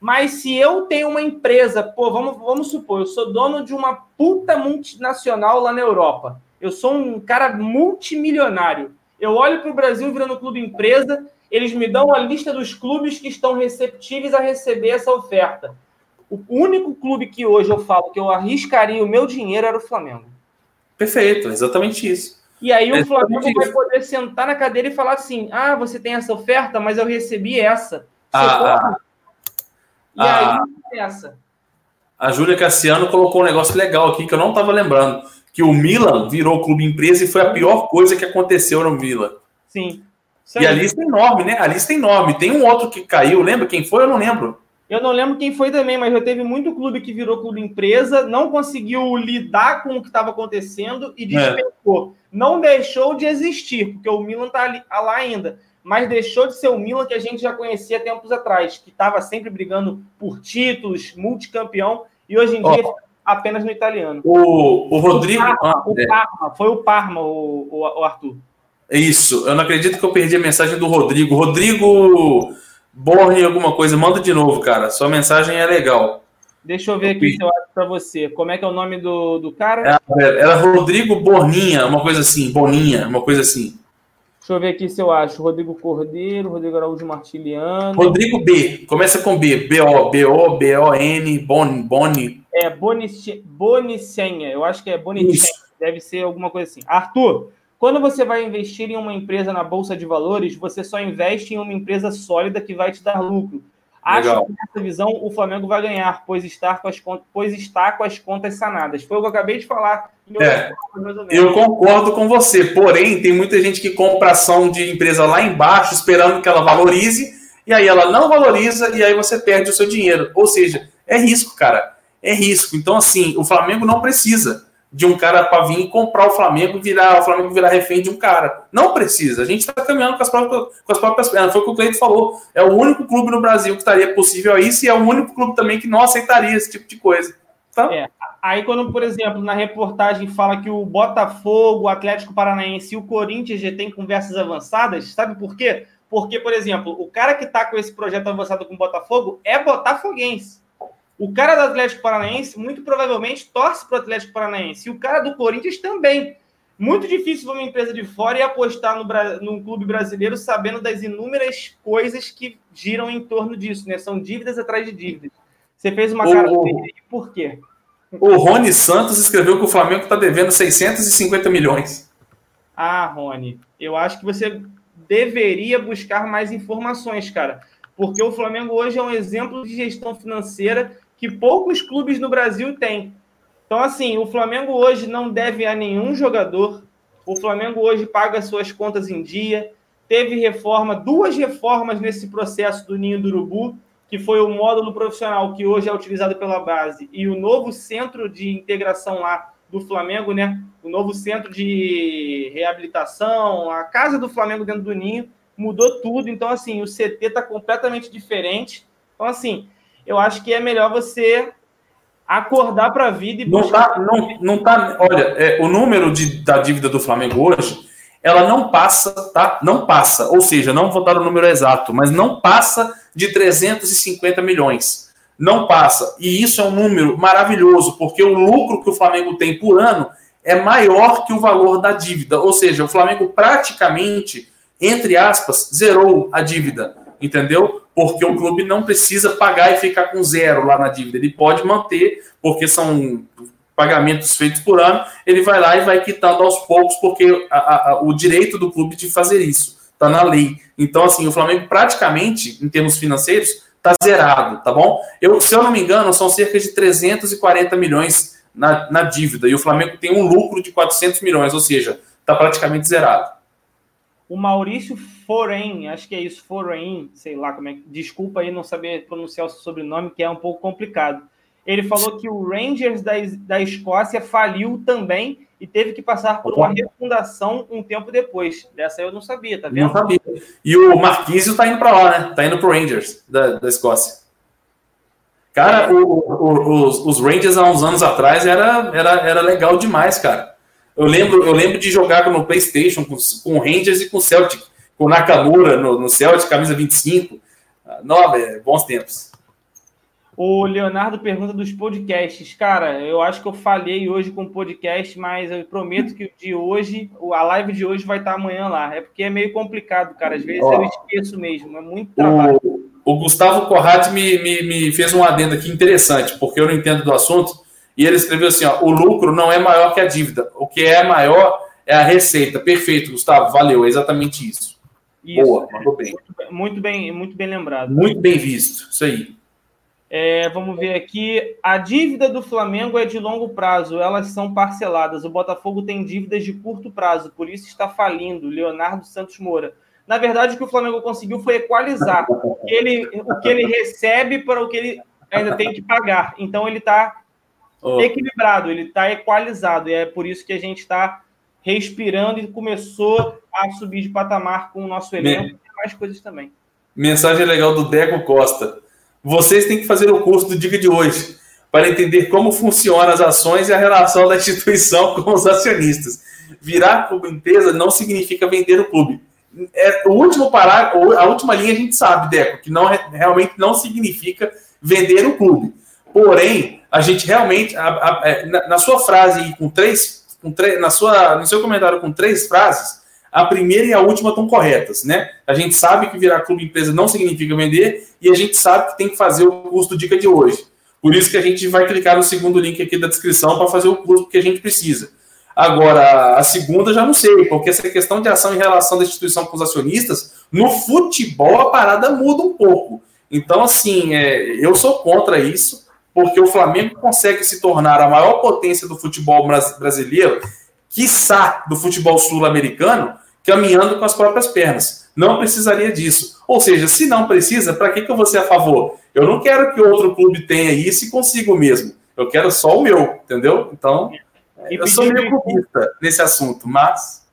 Mas se eu tenho uma empresa, pô, vamos, vamos supor, eu sou dono de uma puta multinacional lá na Europa. Eu sou um cara multimilionário. Eu olho para o Brasil virando clube empresa, eles me dão a lista dos clubes que estão receptíveis a receber essa oferta. O único clube que hoje eu falo que eu arriscaria o meu dinheiro era o Flamengo. Perfeito, exatamente isso. E aí É o Flamengo exatamente vai poder sentar na cadeira e falar assim: ah, você tem essa oferta, mas eu recebi essa. Você Ah, pode? E ah. aí, essa. A Júlia Cassiano colocou um negócio legal aqui que eu não estava lembrando. Que o Milan virou clube empresa e foi a pior coisa que aconteceu no Milan. Sim. E a lista é enorme, né? A lista é enorme. Tem um outro que caiu, lembra quem foi? Eu não lembro. Eu não lembro quem foi também, mas já teve muito clube que virou clube empresa, não conseguiu lidar com o que estava acontecendo e despencou. Não deixou de existir, porque o Milan está lá ainda, mas deixou de ser o Milan que a gente já conhecia tempos atrás, que estava sempre brigando por títulos, multicampeão, e hoje em dia apenas no italiano. O, o Rodrigo. O Parma, Ah, o é. Parma, foi o Parma, o, o- o Arthur. Isso, eu não acredito que eu perdi a mensagem do Rodrigo. Rodrigo Borne, alguma coisa, manda de novo, cara. Sua mensagem é legal. Deixa eu ver aqui se eu acho para você. Como é que é o nome do, do cara? É, Era Rodrigo Borninha, uma coisa assim, Boninha, uma coisa assim. Deixa eu ver aqui se eu acho. Rodrigo Cordeiro, Rodrigo Araújo Martiliano. Rodrigo B, começa com B, B-O, B-O, B-O-N, Boni, Boni. É Bonicenha. Eu acho que é Bonicenha. Deve ser alguma coisa assim. Arthur, quando você vai investir em uma empresa na Bolsa de Valores, você só investe em uma empresa sólida que vai te dar lucro. Acho Legal. que nessa visão o Flamengo vai ganhar, pois está com as pois está com as contas sanadas. Foi o que eu acabei de falar. É. Eu concordo com você, porém, tem muita gente que compra ação de empresa lá embaixo, esperando que ela valorize, e aí ela não valoriza, e aí você perde o seu dinheiro. Ou seja, é risco, cara. É risco. Então, assim, o Flamengo não precisa de um cara para vir e comprar o Flamengo e virar o Flamengo virar refém de um cara. Não precisa. A gente está caminhando com as, próprias, com as próprias pernas. Foi o que o Cleito falou. É o único clube no Brasil que estaria possível a isso, e é o único clube também que não aceitaria esse tipo de coisa. Então, É. Aí, quando, por exemplo, na reportagem fala que o Botafogo, o Atlético Paranaense e o Corinthians já têm conversas avançadas, sabe por quê? Porque, por exemplo, o cara que está com esse projeto avançado com o Botafogo é botafoguense. O cara do Atlético Paranaense, muito provavelmente, torce para o Atlético Paranaense. E o cara do Corinthians também. Muito difícil uma empresa de fora e apostar no, num clube brasileiro sabendo das inúmeras coisas que giram em torno disso, né? São dívidas atrás de dívidas. Você fez uma cara o- feia aí, por quê? O Rony Santos escreveu que o Flamengo está devendo 650 milhões. Ah, Rony, eu acho que você deveria buscar mais informações, cara. Porque o Flamengo hoje é um exemplo de gestão financeira que poucos clubes no Brasil têm. Então, assim, o Flamengo hoje não deve a nenhum jogador. O Flamengo hoje paga suas contas em dia. Teve reforma, duas reformas nesse processo do Ninho do Urubu, que foi o módulo profissional que hoje é utilizado pela base, e o novo centro de integração lá do Flamengo, né? O novo centro de reabilitação, a casa do Flamengo dentro do Ninho, mudou tudo. Então, assim, o CT está completamente diferente. Então, assim, eu acho que é melhor você acordar para a vida e Não tá, não, não tá. Olha, é, o número de, da dívida do Flamengo hoje, ela não passa, tá? Não passa. Ou seja, não vou dar o número exato, mas não passa de 350 milhões. Não passa. E isso é um número maravilhoso, porque o lucro que o Flamengo tem por ano é maior que o valor da dívida. Ou seja, o Flamengo praticamente, entre aspas, zerou a dívida. entendeu? Porque o clube não precisa pagar e ficar com zero lá na dívida. Ele pode manter, porque são pagamentos feitos por ano, ele vai lá e vai quitando aos poucos, porque a, a, o direito do clube de fazer isso está na lei. Então, assim, o Flamengo praticamente, em termos financeiros, está zerado, tá bom? Eu, se eu não me engano, são cerca de 340 milhões na, na dívida, e o Flamengo tem um lucro de 400 milhões, ou seja, está praticamente zerado. O Maurício Foren, acho que é isso, Foren, sei lá como é. Desculpa aí não saber pronunciar o sobrenome, que é um pouco complicado. Ele falou que o Rangers da, da Escócia faliu também e teve que passar por uma refundação um tempo depois. Dessa eu não sabia, tá vendo? Não sabia. E o Marquísio tá indo para lá, né? Tá indo pro Rangers da, da Escócia. Cara, o, o, os, os, Rangers há uns anos atrás era, era, era legal demais, cara. Eu lembro, eu lembro de jogar no PlayStation com, com Rangers e com Celtic, com Nakamura no, no Celtic, camisa 25. Nova, é, bons tempos. O Leonardo pergunta dos podcasts. Cara, eu acho que eu falhei hoje com o podcast, mas eu prometo que o de hoje, a live de hoje vai estar amanhã lá. É porque é meio complicado, cara. Às vezes eu esqueço mesmo. É muito trabalho. O, o Gustavo Corrati me, me, me, fez um adendo aqui interessante, porque eu não entendo do assunto. E ele escreveu assim: ó, o lucro não é maior que a dívida. O que é maior é a receita. Perfeito, Gustavo. Valeu. É exatamente isso. isso. Boa, mandou bem. Muito bem, muito bem lembrado. Muito bem visto. Isso aí. É, vamos ver aqui. A dívida do Flamengo é de longo prazo, elas são parceladas. O Botafogo tem dívidas de curto prazo, por isso está falindo. Leonardo Santos Moura. Na verdade, o que o Flamengo conseguiu foi equalizar o que ele, o que ele recebe para o que ele ainda tem que pagar. Então, ele está oh. equilibrado, ele está equalizado. E é por isso que a gente está respirando e começou a subir de patamar com o nosso elenco e mais coisas também. Mensagem legal do Deco Costa. Vocês têm que fazer o curso do Diga de hoje para entender como funcionam as ações e a relação da instituição com os acionistas. Virar clube empresa não significa vender o clube. É, o último parágrafo, a última linha a gente sabe, Deco, que não, realmente não significa vender o clube. Porém, a gente realmente, a, a, é, na, na, sua frase com três, com três, na sua, no seu comentário com três frases, a primeira e a última estão corretas, né? A gente sabe que virar clube empresa não significa vender e a gente sabe que tem que fazer o curso do dica de hoje. Por isso que a gente vai clicar no segundo link aqui da descrição para fazer o curso que a gente precisa. Agora, a segunda já não sei, porque essa questão de ação em relação da instituição com os acionistas, no futebol a parada muda um pouco. Então, assim, é, eu sou contra isso, porque o Flamengo consegue se tornar a maior potência do futebol brasileiro, quiçá do futebol sul-americano, caminhando com as próprias pernas. Não precisaria disso. Ou seja, se não precisa, para que, que eu vou ser a favor? Eu não quero que outro clube tenha isso e consiga o mesmo. Eu quero só o meu, entendeu? Então, eu sou meio clubista nesse assunto, mas.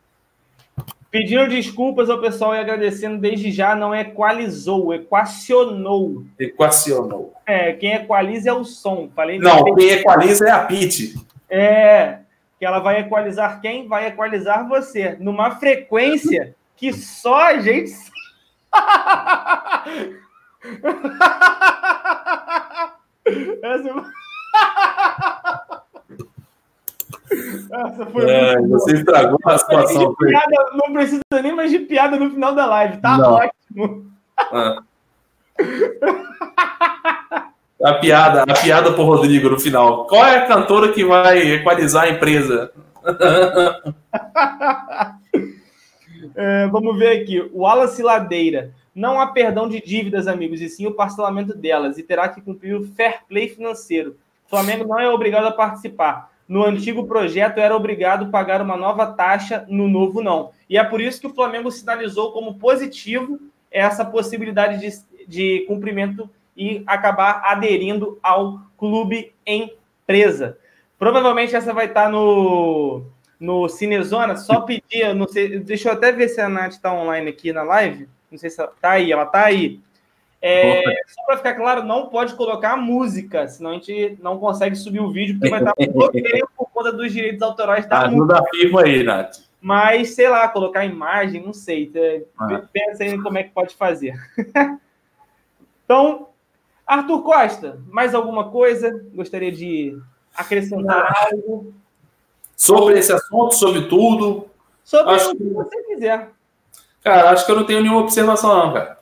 Pedindo desculpas ao pessoal e agradecendo desde já, não equalizou, equacionou. Equacionou. É, quem equaliza é o som. Falei não, quem equaliza é a Pete. É, que ela vai equalizar quem? Vai equalizar você, numa frequência que só a gente. Essa... Essa foi é, você estragou a situação. Piada, não precisa nem mais de piada no final da live, tá não. ótimo. Ah. A piada, a piada pro Rodrigo no final. Qual é a cantora que vai equalizar a empresa? é, vamos ver aqui. O Wallace Ladeira. Não há perdão de dívidas, amigos, e sim o parcelamento delas, e terá que cumprir o fair play financeiro. Flamengo não é obrigado a participar. No antigo projeto era obrigado a pagar uma nova taxa, no novo não. E é por isso que o Flamengo sinalizou como positivo essa possibilidade de, de cumprimento e acabar aderindo ao clube empresa. Provavelmente essa vai estar no, no Cinezona. Só pedir, não sei, deixa eu até ver se a Nath está online aqui na live. Não sei se ela está aí, ela está aí. É, só para ficar claro, não pode colocar música, senão a gente não consegue subir o vídeo, porque vai estar bloqueio por conta dos direitos autorais da Ajuda música. Ajuda aí, Nath. Mas, sei lá, colocar imagem, não sei. Ah. Pensa aí como é que pode fazer. então, Arthur Costa, mais alguma coisa? Gostaria de acrescentar algo? Sobre esse assunto, sobre tudo? Sobre acho o que você quiser. Cara, acho que eu não tenho nenhuma observação, não, cara.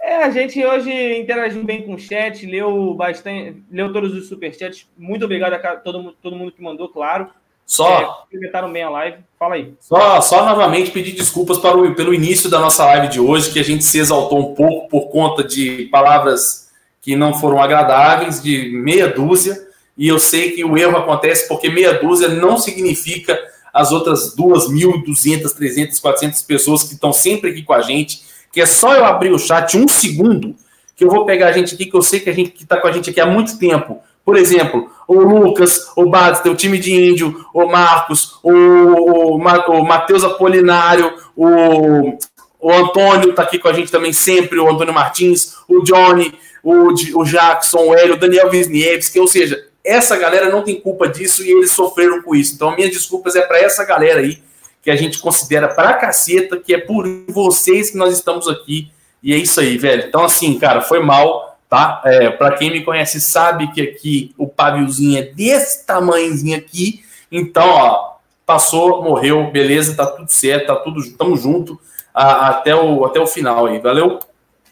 É, a gente hoje interagiu bem com o chat, leu bastante, leu todos os superchats. Muito obrigado a todo, todo mundo que mandou, claro. Só. É, bem a live. Fala aí. Só, só novamente pedir desculpas para o, pelo início da nossa live de hoje, que a gente se exaltou um pouco por conta de palavras que não foram agradáveis, de meia dúzia. E eu sei que o erro acontece porque meia dúzia não significa as outras duas mil, duzentas, trezentas, quatrocentas pessoas que estão sempre aqui com a gente. Que é só eu abrir o chat um segundo que eu vou pegar a gente aqui, que eu sei que a gente que está com a gente aqui há muito tempo por exemplo, o Lucas, o Batista, o time de índio, o Marcos, o, o, o Matheus Apolinário, o, o Antônio está aqui com a gente também sempre, o Antônio Martins, o Johnny, o, o Jackson, o Hélio, o Daniel Wisniewski, ou seja, essa galera não tem culpa disso e eles sofreram com isso. Então, minhas desculpas é para essa galera aí, que a gente considera pra caceta, que é por vocês que nós estamos aqui. E é isso aí, velho. Então, assim, cara, foi mal tá? É, para quem me conhece sabe que aqui o paviozinho é desse tamanhozinho aqui, então, ó, passou, morreu, beleza, tá tudo certo, tá tudo, tamo junto até, o, até o final aí, valeu?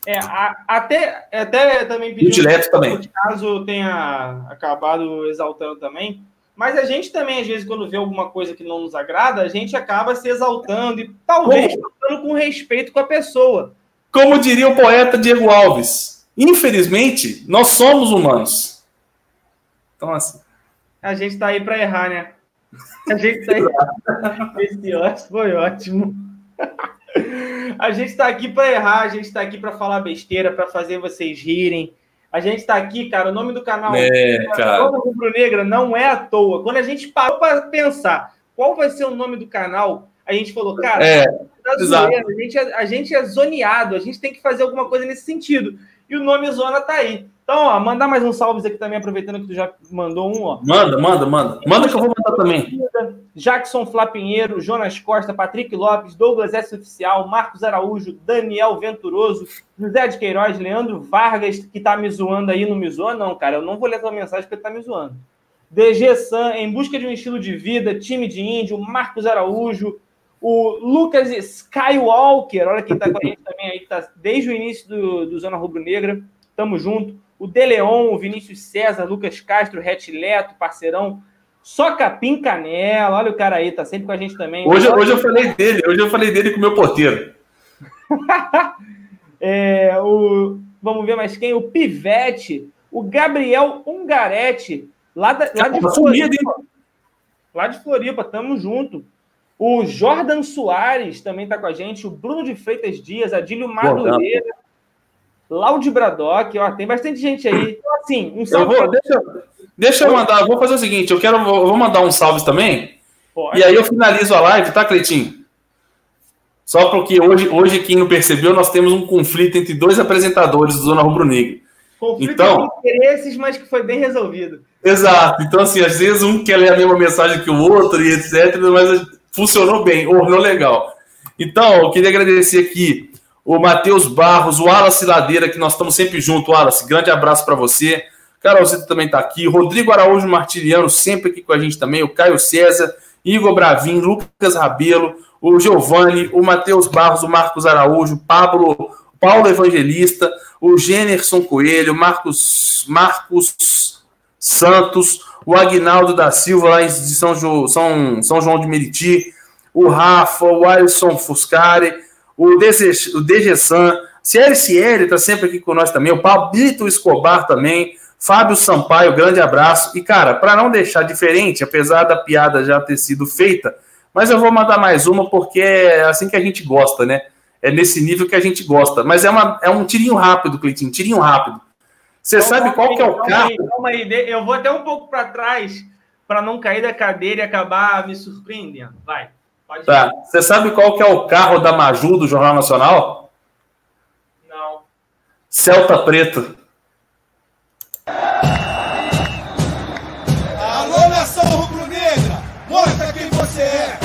É, a, até, até também pediu direto também. caso tenha acabado exaltando também, mas a gente também, às vezes, quando vê alguma coisa que não nos agrada, a gente acaba se exaltando e talvez falando com respeito com a pessoa. Como diria o poeta Diego Alves, Infelizmente, nós somos humanos. Então, assim. A gente está aí para errar, né? A gente está aí. Esse foi ótimo. A gente está aqui para errar, a gente está aqui para falar besteira, para fazer vocês rirem. A gente está aqui, cara. O nome do canal é, cara. Rubro Negra não é à toa. Quando a gente parou para pensar qual vai ser o nome do canal, a gente falou, cara, é, tá a, gente, é, a gente é zoneado, a gente tem que fazer alguma coisa nesse sentido. E o nome Zona tá aí. Então, ó, mandar mais um salve aqui também, aproveitando que tu já mandou um, ó. Manda, manda, manda. Manda que eu vou mandar também. Jackson Flapinheiro, Jonas Costa, Patrick Lopes, Douglas S. Oficial, Marcos Araújo, Daniel Venturoso, José de Queiroz, Leandro Vargas, que tá me zoando aí, não me zoa, não, cara. Eu não vou ler tua mensagem porque ele tá me zoando. DG San, Em Busca de um Estilo de Vida, Time de Índio, Marcos Araújo, o Lucas Skywalker, olha quem está com a gente também aí, tá desde o início do, do Zona Rubro Negra, tamo junto. O Deleon, o Vinícius César, Lucas Castro, Retileto, parceirão. Só Capim Canela, olha o cara aí, tá sempre com a gente também. Hoje, hoje eu falei dele, hoje eu falei dele com o meu porteiro. é, o, vamos ver mais quem? O Pivete, o Gabriel Ungarete, lá, da, lá de Floripa. Lá de Floripa, tamo junto. O Jordan Soares também está com a gente, o Bruno de Freitas Dias, Adílio Madureira, Laude Bradock, ó, tem bastante gente aí. Então, assim, um salve. Eu vou, deixa, deixa eu mandar, vou fazer o seguinte, eu quero, vou, mandar uns salves também. Pode. E aí eu finalizo a live, tá, Cleitinho? Só porque hoje, hoje, quem não percebeu, nós temos um conflito entre dois apresentadores do Zona Rubro Negro. Conflito então, de interesses, mas que foi bem resolvido. Exato. Então, assim, às vezes um quer ler a mesma mensagem que o outro e etc, mas funcionou bem, ornou legal. Então, eu queria agradecer aqui o Matheus Barros, o Wallace Ladeira, que nós estamos sempre juntos. Wallace, grande abraço para você. Carolzito também está aqui. Rodrigo Araújo Martiriano, sempre aqui com a gente também. O Caio César, Igor Bravin, Lucas Rabelo, o Giovanni, o Matheus Barros, o Marcos Araújo, Pablo, Paulo Evangelista, o Generson Coelho, Marcos, Marcos Santos, o Agnaldo da Silva, lá em São, jo, São, São João de Meriti, o Rafa, o Alisson Fuscari, o DG, o DG San, CLCL está sempre aqui com nós também, o Pablito Escobar também, Fábio Sampaio, grande abraço. E, cara, para não deixar diferente, apesar da piada já ter sido feita, mas eu vou mandar mais uma porque é assim que a gente gosta, né? É nesse nível que a gente gosta. Mas é, uma, é um tirinho rápido, Cleitinho, tirinho rápido. Você então, sabe qual aí, que é o carro? Calma aí, eu vou até um pouco para trás para não cair da cadeira e acabar me surpreendendo. Vai. Pode tá. Você sabe qual que é o carro da Maju do Jornal Nacional? Não. Celta Preto. Alô, nação rubro-negra! Mostra quem você é!